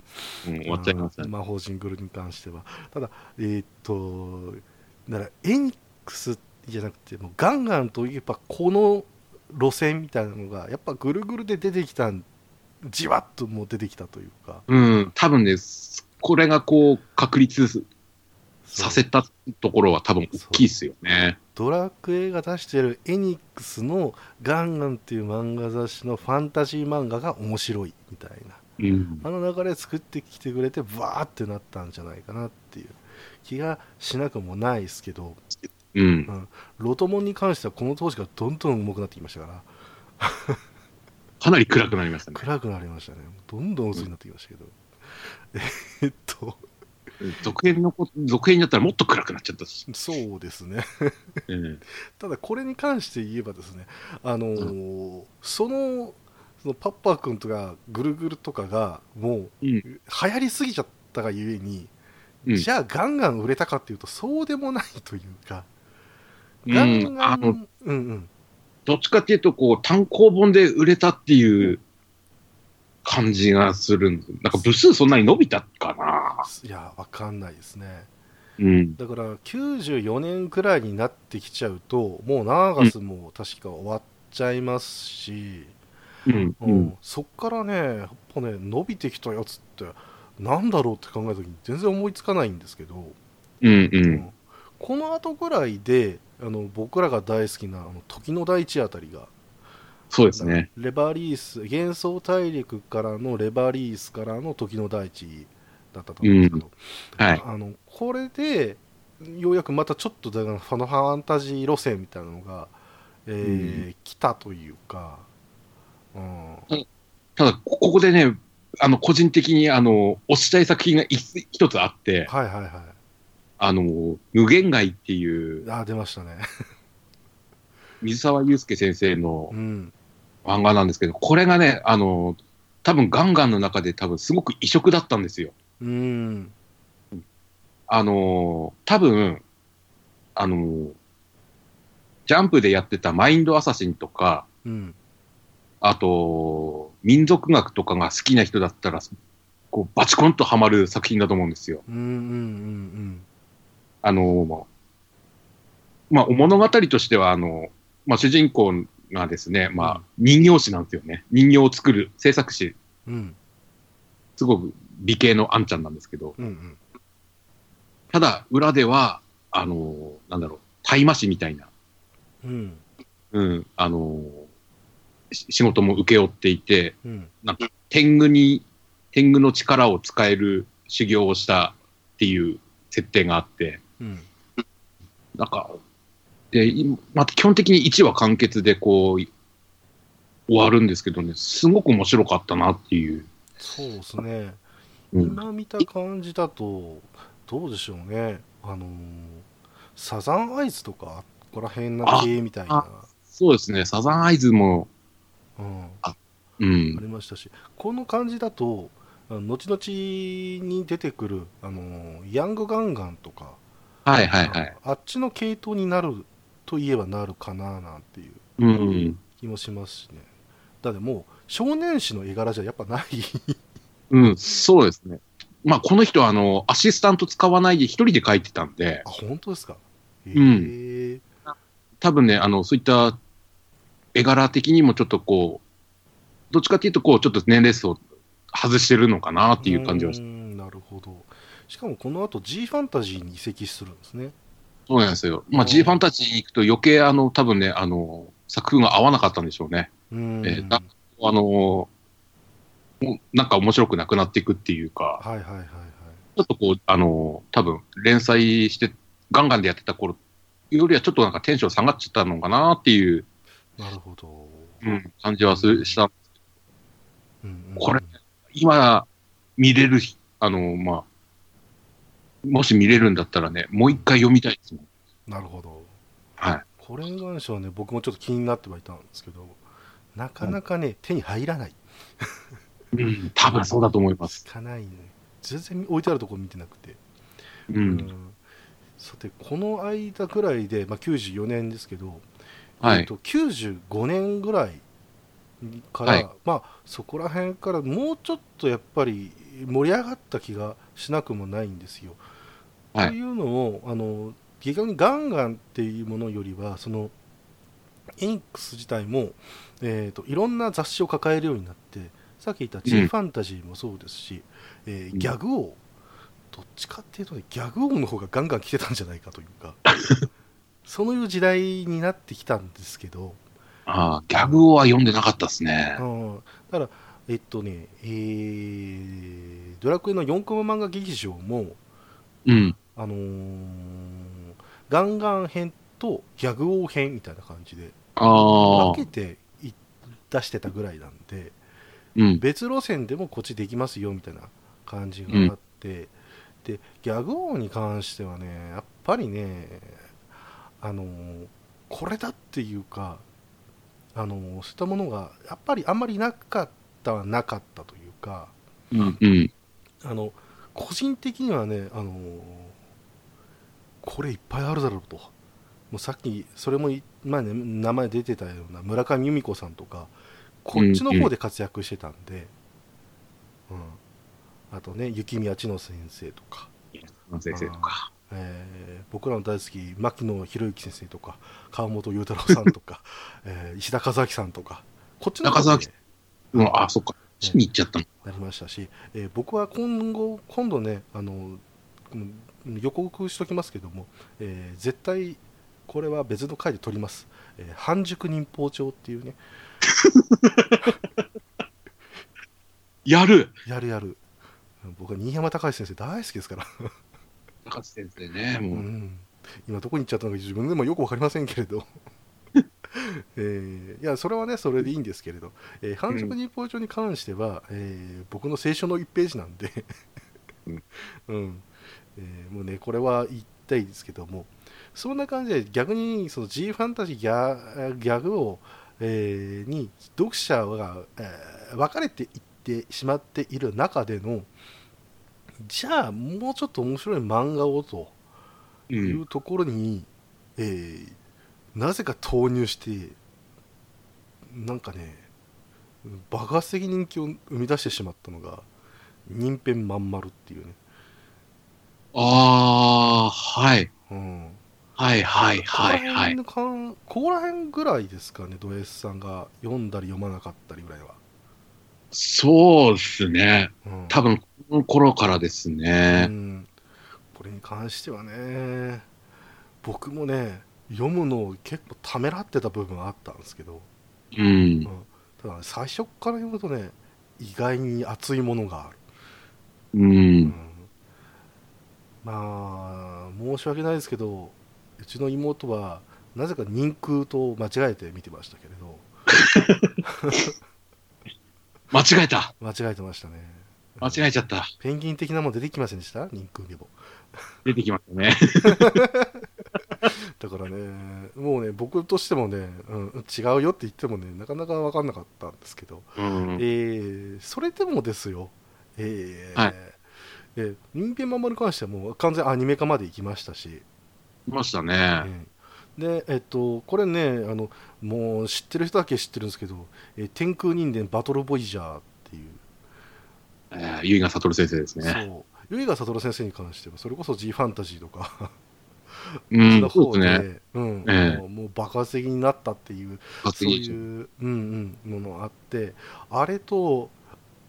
うん終わっちゃいましたね。魔法陣グルに関しては。ただえーっとだからエニックスじゃなくてもうガンガンといえばこの路線みたいなのがやっぱぐるぐるで出てきたんじわっともう出てきたというか。うん、多分ね、これがこう、確立させたところは多分大きいですよね。ドラクエが出してるエニックスのガンガンっていう漫画雑誌のファンタジー漫画が面白いみたいな。うん。あの流れ作ってきてくれてバーってなったんじゃないかなっていう気がしなくもないですけど。うん。ロトモンに関してはこの当時からどんどん重くなってきましたから。かなり暗くなりましたね。暗くなりましたね。どんどん薄くなってきましたけど、えっと続編のこ、続編になったらもっと暗くなっちゃったし。そうですねうん。ただこれに関して言えばですねあのーそのそのパッパー君とかぐるぐるとかがもううん。流行りすぎちゃったがゆえに、うんじゃあガンガン売れたかっていうとそうでもないというか、うんガンガンうんうんどっちかっていうと、こう、単行本で売れたっていう感じがするんです。なんか部数そんなに伸びたかないやわかんないですねうん。だから94年くらいになってきちゃうともうナーガスも確か終わっちゃいますし、うん。ううんん。そっからねやっぱね伸びてきたやつってなんだろうって考えた時に全然思いつかないんですけど、うん。う。うんこの後ぐらいであの僕らが大好きなあの時の大地あたりがそうですね。レバリース幻想大陸からのレバリースからの時の大地だったと思うんですけど、はい。あのこれでようやくまたちょっとだからファノファンタジー路線みたいなのが、えーうん。来たというか、うん、ただ、ここでね、あの、個人的に、あの、推したい作品が一一つあって、はいはいはあの、無限街っていうい、あー出ましたね、水沢祐介先生のうん、漫画なんですけど、これがね、あの、多分ガンガンの中で多分すごく異色だったんですよ。うん、あの、多分、あの、ジャンプでやってたマインドアサシンとか、うん、あと、民族学とかが好きな人だったら、こう、バチコンとハマる作品だと思うんですよ。うん、うん、うん、あの、まあ、お物語としては、あの、まあ、主人公がですね、まあ、人形師なんですよね。人形を作る制作師、うん、うん、すごく美形のあんちゃんなんですけど、うん、うん、ただ、裏では、あの、なんだろう、大麻師みたいな、うん、うん、あの、し仕事も請け負っていて、うん、なんか、天狗に、天狗の力を使える修行をしたっていう設定があって、うん、なんか、で、いまあ、基本的に1話完結でこう、終わるんですけどね、すごく面白かったなっていう。そうですね、うん、今見た感じだと、どうでしょうね、あのーサザンアイズとか、ここら辺な系みたいな、そうですね、サザンアイズも、うん、うあん、りましたし、この感じだと、あの後々に出てくる、あのーヤングガンガンとか、はいはいはい。あっちの系統になるといえばなるかななんていううん、気もしますしね。だってもう、少年誌の絵柄じゃやっぱない。うん、そうですね。まあ、この人は、あの、アシスタント使わないで一人で書いてたんであ、、本当ですか？へんえ多分ね、あの、そういった絵柄的にもちょっとこう、どっちかっていうと、こう、ちょっと年齢層外してるのかなっていう感じはしうーんなるほど。しかもこの後 G ファンタジーに移籍するんですね。そうなんですよ。まあ、うん G ファンタジーに行くと余計、あの、多分ね、あの、作風が合わなかったんでしょうね。うーん。えーなあの、なんか面白くなくなっていくっていうか、はいはいはいはい。ちょっとこう、あの、多分連載して、ガンガンでやってた頃よりはちょっとなんかテンション下がっちゃったのかなっていう、なるほど。うん、感じはすした。うんうんこれ今、見れる日、あの、まあ、もし見れるんだったらね、もう一回読みたいですもん。なるほど。はい。これに関してはね、僕もちょっと気になってはいたんですけど、なかなかね、手に入らない。うん、多分そうだと思います。聞かないね。全然置いてあるところ見てなくて。う。うんさて、この間ぐらいで、まあ、94年ですけど、はい。えっと、95年ぐらいから、はいまあ、そこら辺からもうちょっとやっぱり盛り上がった気がしなくもないんですよ。はいというのもあの逆にガンガンっていうものよりはそのエニックス自体も、えー、といろんな雑誌を抱えるようになってさっき言った G ファンタジーもそうですし、えーうんギャグ王どっちかっていうと、ね、ギャグ王の方がガンガン来てたんじゃないかというか そういう時代になってきたんですけど、ああ、ギャグ王は読んでなかったですねう。ん、だからえっとね、えー、ドラクエの4コマ漫画劇場も、うん。あのーガンガン編とギャグ王編みたいな感じで分け。てい出してたぐらいなんで、うん。別路線でもこっちできますよみたいな感じがあって、でギャグ王に関してはねやっぱりねあのーこれだっていうかあのーそういったものがやっぱりあんまりなかったはなかったというかうん。うん。あの個人的にはねあのーこれいっぱいあるだろうと。もうさっきそれもい前ね名前出てたような村上由美子さんとかこっちの方で活躍してたんで、うん。あとね雪宮千乃先生とか、先生とか。えー僕らの大好き牧野博之先生とか川本裕太郎さんとか、えー石田和明さんとかこっちの方で。中うん、あ、そっか。しに行っちゃったの。なりましたし、えー僕は今後今度ねあのうん予告しときますけども、えー絶対これは別の回で撮ります、えー半熟忍法帳っていうね。やる。やるやる。僕は新山隆先生大好きですから、高橋先生ね、うもう。ん、今どこに行っちゃったのか自分でもよく分かりませんけれど。えーいやそれはねそれでいいんですけれど、えー繁殖忍法帳に関しては、えー僕の聖書の1ページなんで。うん、うんえーもうねこれは言いたいですけどもそんな感じで逆にその G ファンタジーギャギャグを、えーに読者が、えー分かれていってしまっている中でのじゃあもうちょっと面白い漫画をと。いうところに、えーなぜか投入してなんかね爆発的人気を生み出してしまったのが人編まん丸っていうね、ああ、はい。うん、はい、はい、はい、はい。ここら辺のかんここら辺ぐらいですかねド S さんが読んだり読まなかったりぐらいは、そうですね。うん、多分、この頃からですうね。ん、これに関してはね僕もね読むのを結構ためらってた部分はあったんですけどうん。ただ、ね、最初から読むとね意外に熱いものがある、う。うんんまあ申し訳ないですけどうちの妹はなぜか人空と間違えて見てましたけれど。間違えた。間違えてましたね。間違えちゃった。ペンギン的なもん出てきませんでした？人空にも。出てきましたね。だからねもうね僕としてもね、うん、違うよって言ってもねなかなか分かんなかったんですけど。うん。えーそれでもですよ、えーはいえー人間守りに関してはもう完全アニメ化まで行きましたし、いましたね。えーで、えっと、これねあの、もう知ってる人だけ知ってるんですけど、えー天空人間バトルボイジャーっていう、えー、ゆいがさとる先生ですね。そう、結賀悟先生に関しては、それこそ G ファンタジーとか、うん、の方そうでね。うん。ええ。もう爆発的になったっていうそういう、うんうん、ものがあって、あれと、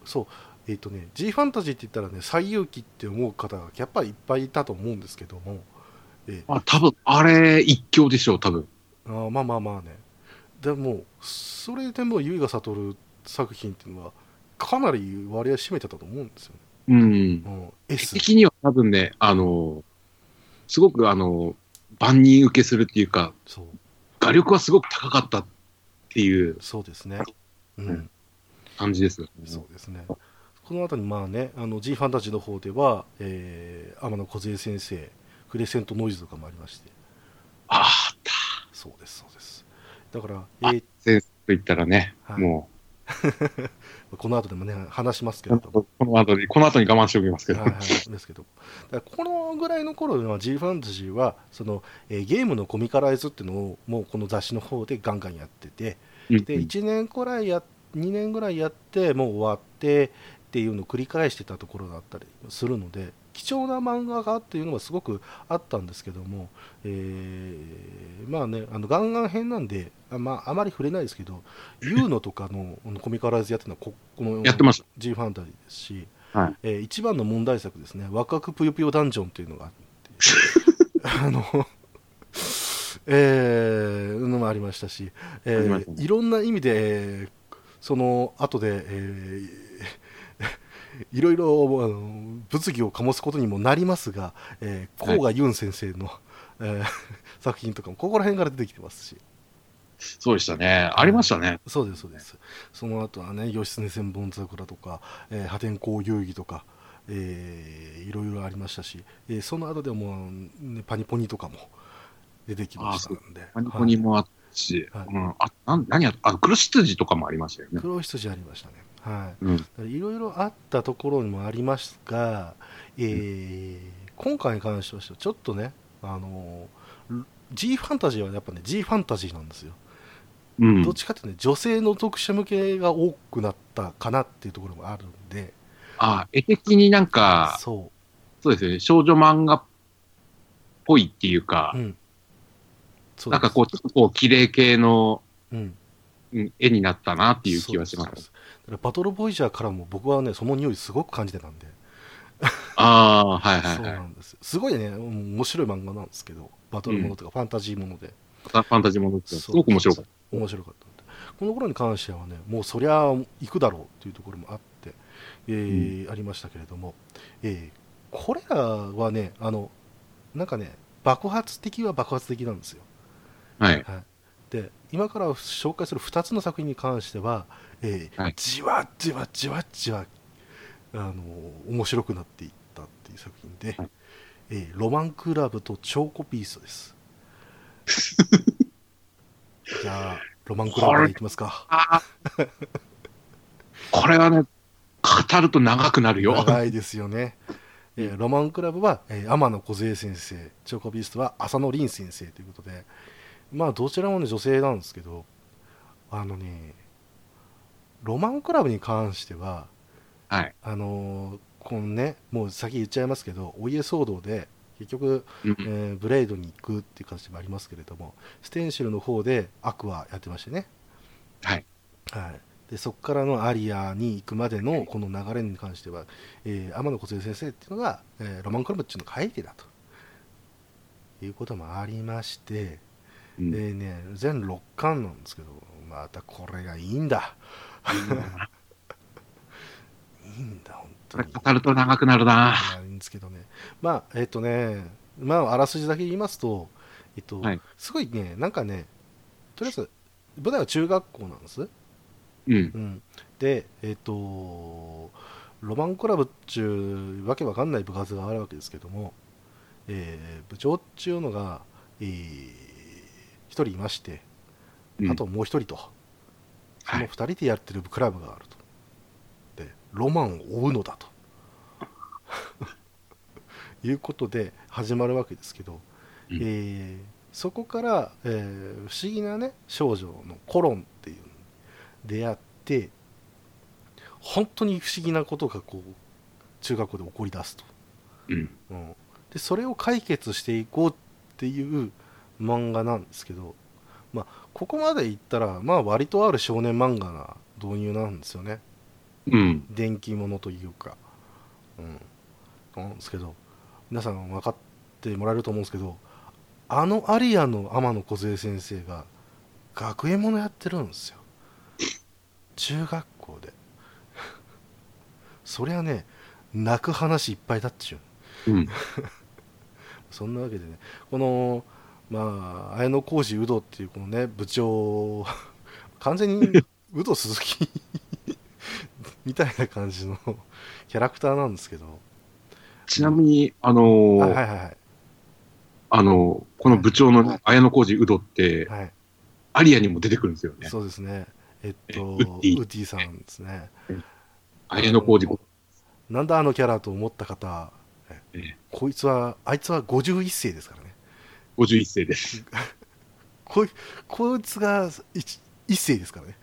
そう、えっ、とね、G ファンタジーって言ったらね、最勇気って思う方がやっぱりいっぱいいたと思うんですけども、えあ、多分あれ、一強でしょう、多分あーまあまあまあね、でも、それでも、結賀悟作品っていうのは、かなり割合占めてたと思うんですよね。うん。うん、S。的には多分ね、あの、すごくあの、万人受けするっていうか、そう、画力はすごく高かったっていうそうですね。ううんん、感じですよね。そうですね。この後にまあね、あの G ファンタジーの方では、えー、天野梢先生、クレセントノイズとかもありまして、ああった。そうです、そうです。だから、あえー先生と言ったらね、はい。も この後でもね、話しますけども、この後に、この後に我慢しておきますけど。はいはい、ですけど、だからこのぐらいの頃には G ファンタジーは、その、えーゲームのコミカライズっていうのを、もうこの雑誌の方でガンガンやってて、うん。で1年くらいや2年ぐらいやってもう終わってっていうのを繰り返してたところだったりするので貴重な漫画がっていうのはすごくあったんですけども、えーまあねあのガンガン編なんであ,、まあ、あまり触れないですけどユーノとかの コミカライズやってるのはここのやってました。G ファンタジーですし、はい。えー一番の問題作ですね「ワクワクぷよぷよダンジョン」っていうのがあって。あのえーのもありましたし、えーいろんな意味で、えーその後で、えーいろいろあの物議を醸すことにもなりますが、えー、甲賀ユン先生の、えー 作品とかもここら辺から出てきてますし。そうでしたね。ありましたね。そうですそうです。その後はね義経千本桜とか、えー破天荒遊戯とか、えーいろいろありましたし、えーその後でも、ね、パニポニとかも出てきましたんで。パニコニもあったし、はい。うん、あ、なん、何や、あ、黒羊とかもありましたよね。黒羊ありましたね。はい。ろいろあったところにもありますが、えー今回に関してはちょっとね、あのー G ファンタジーはやっぱね G ファンタジーなんですよ、うん。どっ。ちかっていうとね女性の読者向けが多くなったかなっていうところもあるんで。あ、絵的になんか、そそうですよね。少女漫画っぽいっていうかう、うん。そうなんかこう、ちょっとこう、綺麗系のう、うん、うん絵になったなっていう気はしますバトルボイジャーからも僕はねその匂いすごく感じてたんで。ああ、はいはいは。そうないんですすごいね面白い漫画なんですけどバトルものとかファンタジーもので、ファンタジーものってすごく面白かった。面白かったこの頃に関してはねもうそりゃ行くだろうっていうところもあって、えーありましたけれども、えーこれらはねあのなんかね爆発的は爆発的なんですよ、はい。はい、で今から紹介する2つの作品に関しては、えーはいじわじわじわじわあの面白くなっていったっていう作品で、はいえーロマンクラブとチョーコピーストですじゃあロマンクラブからいきますかこれはね、語ると長くなるよ。長いですよね、えーロマンクラブは、えー天野梢先生チョコビーストは浅野凛先生ということでまあどちらもね女性なんですけどあのねロマンクラブに関してははい。あのーこのねもう先言っちゃいますけどお家騒動で結局、うん。えーブレードに行くっていう形もありますけれどもステンシルの方でアクアやってましてね。はい。はい、でそこからのアリアに行くまでのこの流れに関しては、えー天野梢先生っていうのが、えーロマンクラブっていうのを書いてたと。いうこともありまして、うん。でね全6巻なんですけどまたこれがいいんだいいんだ本こ当に。れ語ると長くなるな。いいんですけどね。まあえっ、とねまああらすじだけ言いますとえっと、はい。すごいねなんかねとりあえず舞台は中学校なんです。うん。うん、で、えっ、と、ロマンクラブっちゅうわけわかんない部活があるわけですけども、えー部長っちゅうのが、えー一人いまして、うん。あともう一人と、そのはい二人でやってるクラブがあると。で、ロマンを追うのだと。いうことで始まるわけですけど、うんえーそこから、えー不思議なね少女のコロンっていうのに出会って本当に不思議なことがこう中学校で起こり出すと、うん。うん、でそれを解決していこうっていう漫画なんですけど、まあ、ここまでいったら、まあ、割とある少年漫画な導入なんですよね。うん。電気物というか、うん、なんですけど。皆さん分かってもらえると思うんですけどあのアリアの天野梢先生が学園ものやってるんですよ。中学校で。そりゃね泣く話いっぱいだっちゅう。うん。そんなわけでねこのまあ綾小路有働っていうこのね部長 完全に有働鈴木 みたいな感じのキャラクターなんですけど。ちなみに、あのーはいはいはい。あのーこの部長の綾小路ウドって、はい、はいアリアにも出てくるんですよね。そうですね。えっとウッディ。ウッディさんですね。綾小路。なんだあのキャラと思った方ええ。えこいつはあいつは51世ですからね51世です。こいこいつが 1, 一世ですからね。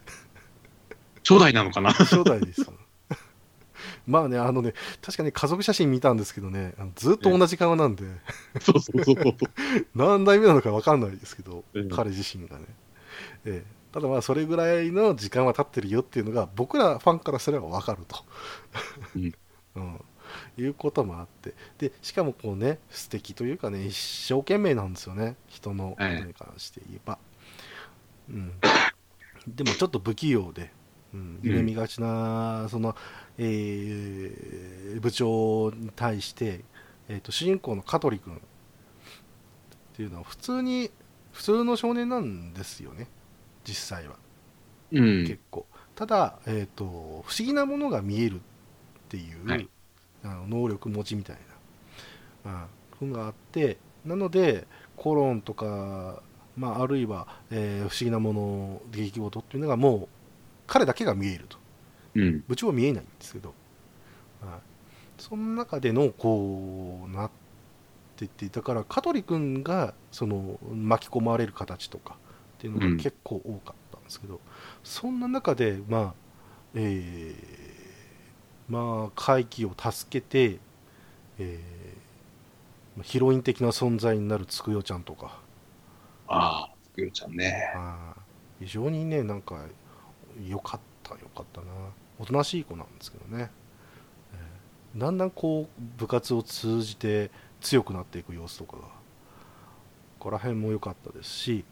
初代なのかな？初代ですよ。まあねあのね確かに家族写真見たんですけどねずっと同じ顔なんで、そうそうそうそう。何代目なのか分かんないですけど、うん彼自身がね、ええ。ただまあそれぐらいの時間は経ってるよっていうのが僕らファンからすれば分かると、うん。うんいうこともあってでしかもこうね素敵というかね一生懸命なんですよね。人のことに関して言えば、うん、でもちょっと不器用で、うん、夢見がちな、その、えー部長に対して、えー、と主人公の香取君。っていうのは普通に普通の少年なんですよね。実際は。うん。結。構。ただ、えー、と不思議なものが見えるっていう、はいあの能力持ちみたいな、まあ、ふがあってなのでコロンとか、まあ、あるいは、えー不思議なもの出来事っていうのがもう彼だけが見えると。うん。部長は見えないんですけど、はい、その中でのこうなっていってだから香取君がその巻き込まれる形とかっていうのがうん。結構多かったんですけど、そんな中でまあえーまあ怪奇を助けて、えーまあヒロイン的な存在になるつくよちゃんとか、ああ、つくよちゃんね。非常にねなんか良かった良かったな。おとなしい子なんですけどね、えーだんだんこう部活を通じて強くなっていく様子とかがここら辺も良かったですし、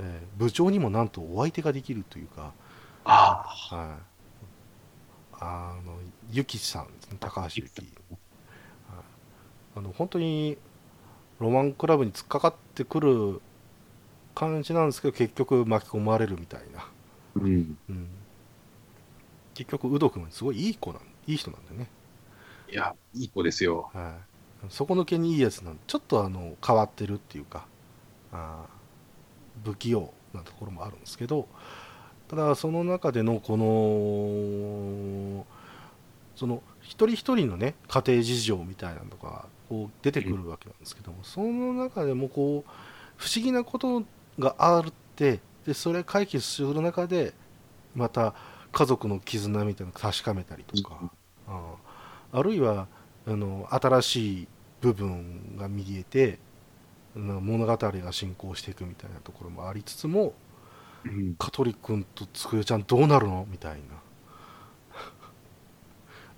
えー部長にもなんとお相手ができるというかあ。はい、あのゆきさん高橋ゆき、はい。あの本当にロマンクラブに突っかかってくる感じなんですけど結局巻き込まれるみたいな、あ、うん。うん、結局有働君はすごいいい子なんいい人なんでね、いや、いい子ですよ。はい、底抜けにいいやつなんでちょっとあの変わってるっていうかあー不器用なところもあるんですけどただその中でのこのその一人一人のね家庭事情みたいなのとかこう出てくるわけなんですけども、その中でもこう不思議なことがあるってでそれ解決する中でまた家族の絆みたいなのを確かめたりとか、ああ。るいはあの新しい部分が見えて物語が進行していくみたいなところもありつつもうん。香取君とつくよちゃんどうなるの？みたいな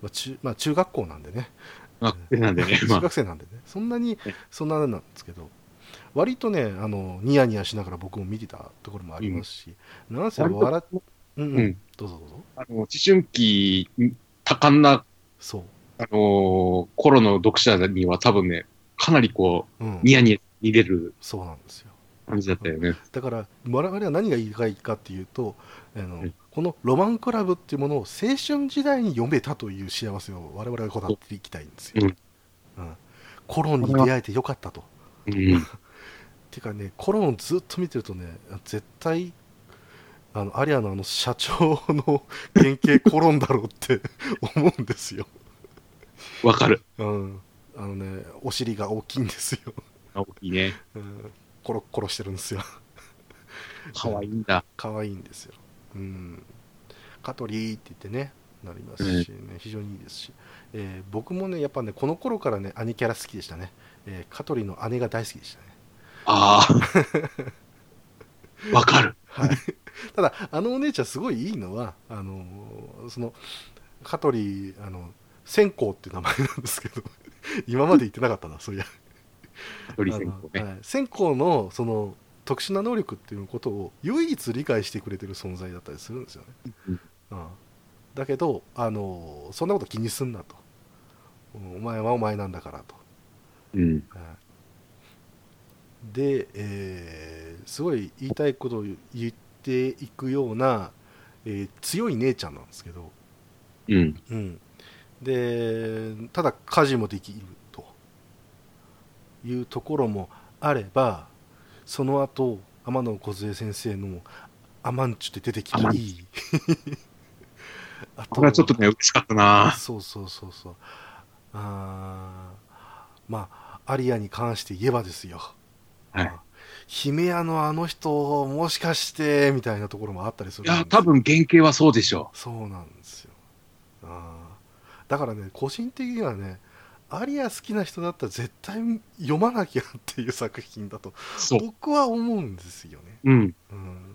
まあ中まあ、中学校なんでね。あ、なんでね、ま中あ、学生なんでね。そんなにえそんななんですけど割とねあのニヤニヤしながら僕も見てたところもありますし、なんせ笑っうん。うん、うん。どうぞどうぞ。あの、思春期、多感な、そう、あのー頃の読者には多分ね、かなりこうん。う、ニヤニヤ見れる。そうなんですよ感じだったよね。だから我々は何が言いたいかっていうとあの、うんこのロマンクラブっていうものを青春時代に読めたという幸せを我々はこだわっていきたいんですよ、うん。うん。コロンに出会えてよかったと。うん。ていうかねコロンをずっと見てるとね絶対あのアリアのあの社長の原型コロンだろうって 思うんですよ、わかる。うん、あのねお尻が大きいんですよ、大きいね。うん、コロッコロしてるんですよ可愛いんだ。可愛いんですよ。うん。カトリーって言ってね、なりますしね、非常にいいですし、えー僕もね、やっぱね、この頃からね、兄キャラ好きでしたね。えーカトリーの姉が大好きでしたね。ああ。わかる。はい。ただ、あのお姉ちゃんすごいいいのは、あのーその、カトリー、あの、線香っていう名前なんですけど、今まで言ってなかったな、そういや。鳥線香ね。はい線香のその特殊な能力っていうことを唯一理解してくれてる存在だったりするんですよね。うんうんだけどあのそんなこと気にすんなと。うんお前はお前なんだからと。うん。はいで、えーすごい言いたいことを言っていくような、えー強い姉ちゃんなんですけど、うん。うん、でただ家事もできるというところもあればその後天野梢先生の「アマンチュ」って出てきたり。あこれはちょっとね、嬉しかったな。そうそうそうそう。あーまあアリアに関して言えばですよ、はい。あ姫屋のあの人もしかしてみたいなところもあったりするいや、多分原型はそうでしょそうなんですよ。あーだからね個人的にはねアリア好きな人だったら絶対読まなきゃっていう作品だと。僕は思うんですよね、うん。うん、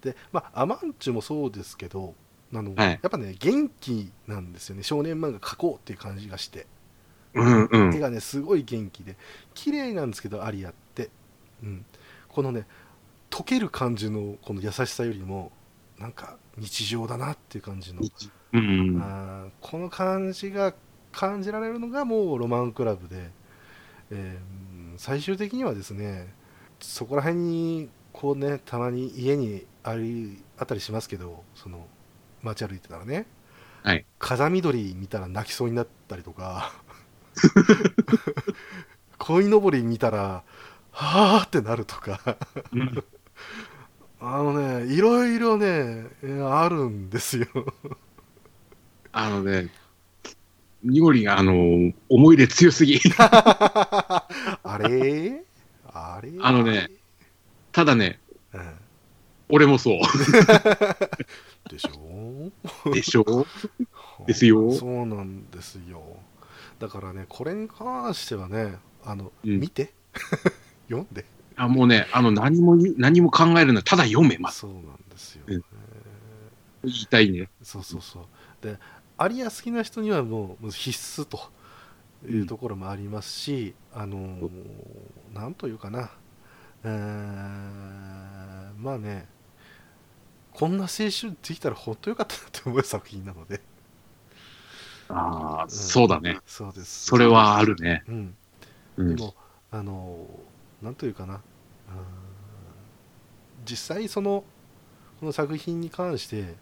でまあアマンチュもそうですけどあの、はい。やっぱね元気なんですよね。少年漫画描こうっていう感じがして。うんうん。絵。がねすごい元気で。綺麗なんですけどアリアって、うん、このね溶ける感じのこの優しさよりもなんか日常だなっていう感じの、うん。あーこの感じが感じられるのがもうロマンクラブで、えー最終的にはですねそこら辺にこうねたまに家にありあったりしますけどその街歩いてたらね、はい。風見鶏見たら泣きそうになったりとか 鯉のぼり見たらはあってなるとか。うん。あのねいろいろねえーあるんですよ。あのね、ニゴリが、あの、思い入れ強すぎ。あれ？あれ？あのね、ただね、うん。俺もそう。でしょ？でしょ？ですよ。そうなんですよ。だからねこれに関してはねあの、うん。見て。読んで。あもうね、あの、何も何も考えるのただ読めます。そうなんですよ、うん。言いたいね。そうそうそう。でアリア好きな人にはもう必須というところもありますし、あのーなんというかな。うーんまあねこんな青春できたら本当よかったなって思う作品なので、ああ、ん。そうだね。そうです。それはあるね。うん。うん。でも、あのなんというかな。うん実際そのこの作品に関して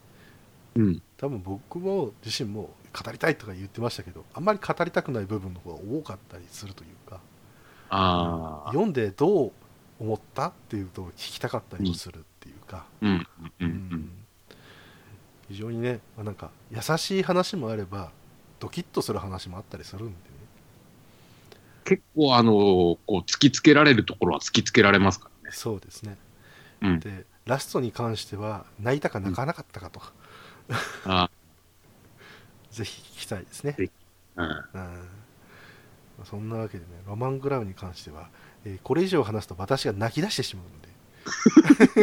うん。多分僕も自身も語りたいとか言ってましたけどあんまり語りたくない部分の方が多かったりするというかああ。読んでどう思ったっていうと聞きたかったりもするっていうか、うん。うん。非常にね、まあなんか優しい話もあればドキッとする話もあったりするんでね結構、あの、こう、突きつけられるところは突きつけられますからね。そうですねうん。でラストに関しては泣いたか泣かなかったかと、あぜひ聞きたいですね、ぜうん。うん。まあそんなわけでねロマングラムに関しては、えーこれ以上話すと私が泣き出してしまうんで。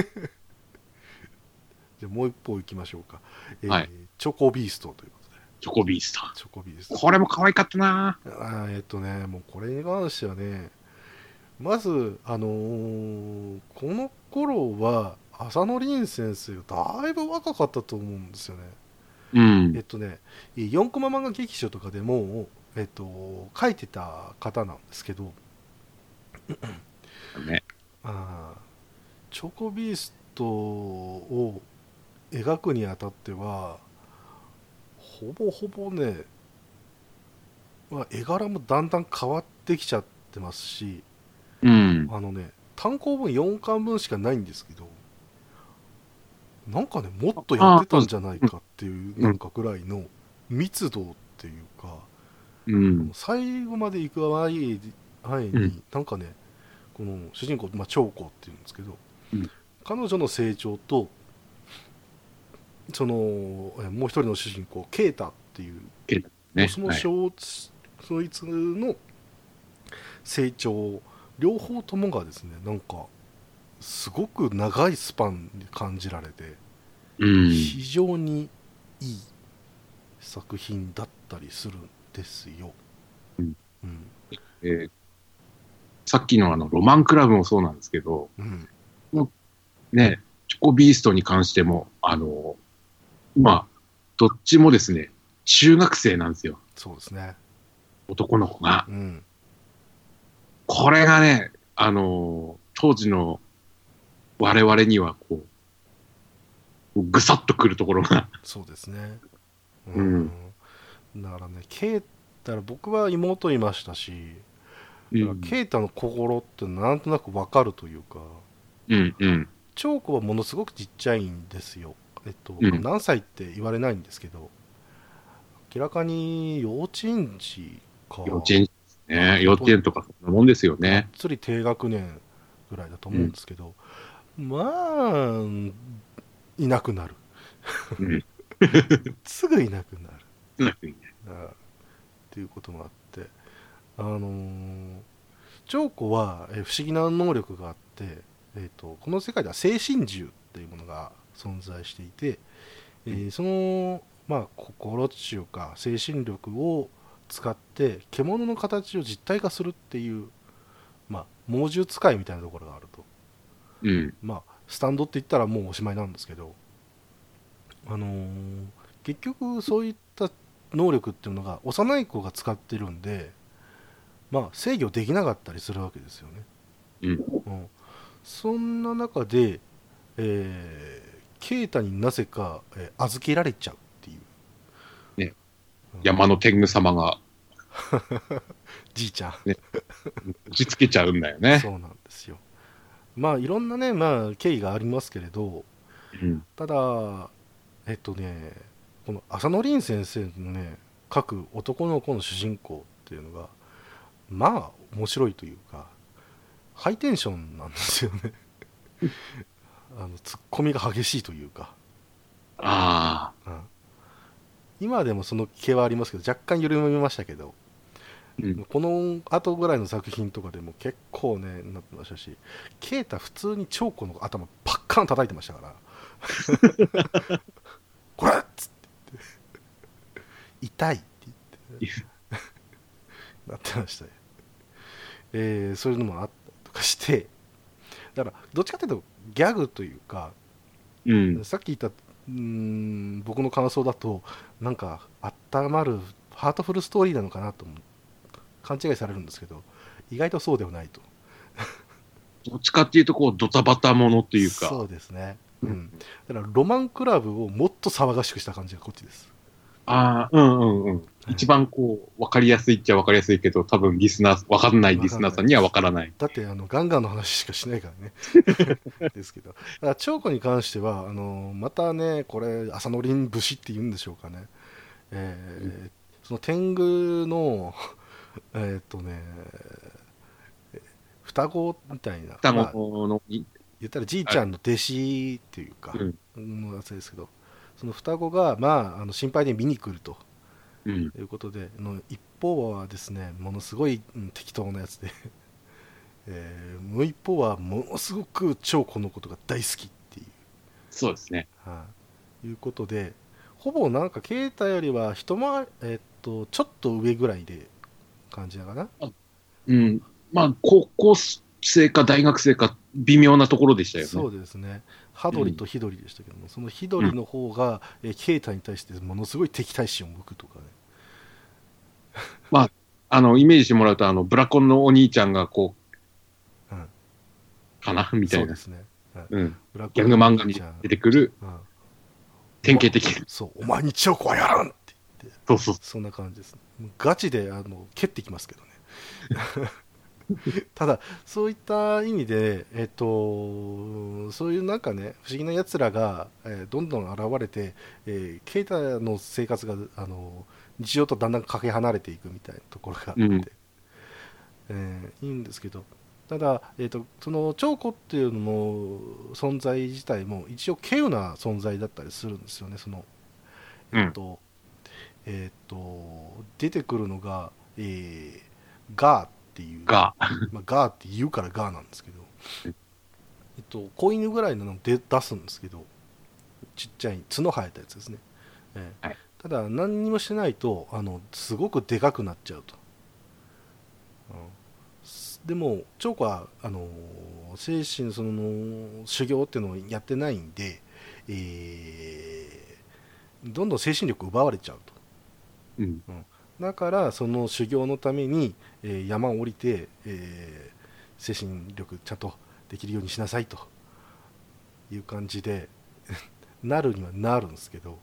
じゃあもう一方行きましょうか、えーはい。チョコビーストということで。チョコビースタチョコビースー。ト。これも可愛かったな。あーえっとねもうこれに関してはねまずあのーこの頃は浅野凛先生がだいぶ若かったと思うんですよねうんえっ。とね4コマ漫画劇場とかでも、えっと、書いてた方なんですけどね。あーチョコビーストを描くにあたってはほぼほぼね、まあ、絵柄もだんだん変わってきちゃってますしうん。あのね単行本4巻分しかないんですけどなんかねもっとやってたんじゃないかっていううんなんかぐらいの密度っていうかうん。最後まで行く前にうんなんかねこの主人公、まあ、長子っていうんですけど、うん彼女の成長とそのえもう一人の主人公ケイタっていうね。そのはい小、そいつの成長両方ともがですねなんかすごく長いスパンに感じられて、うん。非常にいい作品だったりするんですよ。うんうんえーさっきのあの、ロマンクラブもそうなんですけど、うんね、チョコビーストに関しても、あの、今、どっちもですね、中学生なんですよ。そうですね。男の子が。うん。これがね、あの、当時の我々には、こう、ぐさっとくるところが、そうですね。うんだからね、ケイ僕は妹いましたし、だからケイタの心ってなんとなくわかるというか、うん、うん、長子はものすごくちっちゃいんですよ。えっと、うん何歳って言われないんですけど、明らかに幼稚園児か。幼稚園ですね。幼稚園とかそんなもんですよね。つり低学年ぐらいだと思うんですけど、まあいなくなる。うん。すぐいなくなる。うまくいい。ねあ。ーっていうこともあって。あのー長子は、えー不思議な能力があって、えー、とこの世界では精神獣っていうものが存在していて、えーその、まあ、心っていうか精神力を使って獣の形を実体化するっていう、まあ、猛獣使いみたいなところがあると、うん。まあ、スタンドって言ったらもうおしまいなんですけどあのー結局そういった能力っていうのが幼い子が使ってるんでまあ制御できなかったりするわけですよね。うん。うん。そんな中で、えー、ケイタになぜか、えー預けられちゃうっていう。山の天狗様が。じいちゃん。打ちつけちゃうんだよね。そうなんですよまあいろんなねまあ経緯がありますけれどうん。ただえっとねこの浅野凛先生のね書く男の子の主人公っていうのがまあ面白いというかハイテンションなんですよね あのツッコミが激しいというか、ああ。うん今でもその気はありますけど若干緩みましたけどうん。この後ぐらいの作品とかでも結構ねなってましたし啓太普通に長子の頭パッカン叩いてましたから。これっつって。言って痛いって言って。なってましたよ、えーそういうのもあったりとかして。だからどっちかというとギャグというかうん。さっき言ったうーん僕の感想だとなんか温まるハートフルストーリーなのかなと思う勘違いされるんですけど意外とそうではないと。どっちかっていうと、こう、ドタバタものっていうか。そうですね、うん、だからロマンクラブをもっと騒がしくした感じがこっちです。ああ、うんうんうん。一番こう、わかりやすいっちゃわかりやすいけど、多分リスナー、わかんないリスナーさんにはわからない。だってあのガンガンの話しかしないからね。ですけど。だから長子に関してはあのまたねこれ朝のりん節って言うんでしょうかね、えーその天狗の えーっとねえ双子みたいな。双まあ子の、言ったらじいちゃんの弟子っていうか、うん。のやつですけどその双子が、まあ、あの心配で見に来るとうん。ということであの一方はですねものすごい、うん適当なやつで、えーもう一方はものすごく超このことが大好きっていう、そうですね。はい、いうことでほぼなんか啓太よりは一回り、えーっとちょっと上ぐらいで感じだかな。うん。まあ、高校生か大学生か微妙なところでしたよね。そうですね。ハドリとヒドリでしたけども、そのヒドリの方が、えー啓太に対してものすごい敵対心を向くとかね。あの、イメージしてもらうと、あの、ブラコンのお兄ちゃんがこう、うん。かな？みたいうな。そですね、はい。うん。ギャグ漫画に出てくる。うん。典型的。そう。お前にチョコはやらんってそうそう。そんな感じです、ガチであの蹴ってきますけどね。ただそういった意味でえっとそういうなんかね不思議なやつらが、えーどんどん現れて、えー、ケイタの生活があの日常とだんだんかけ離れていくみたいなところがあって、うん。えーいいんですけど。ただ、えー、とその長子っていうのも存在自体も一応稀有な存在だったりするんですよねそのえっ、と、えっ、と出てくるのが、えーガーっていう。が、まあ、ガーって言うからガーなんですけど、えっと、子犬ぐらいのので出すんですけど。ちっちゃい角生えたやつですね、ええはい。ただ何にもしてないとあのすごくでかくなっちゃうと、うんすでも長子はあの精神その修行っていうのをやってないんで、えーどんどん精神力奪われちゃうとうん。だからその修行のために、えー山を降りて、えー精神力ちゃんとできるようにしなさいと。いう感じで なるにはなるんですけど、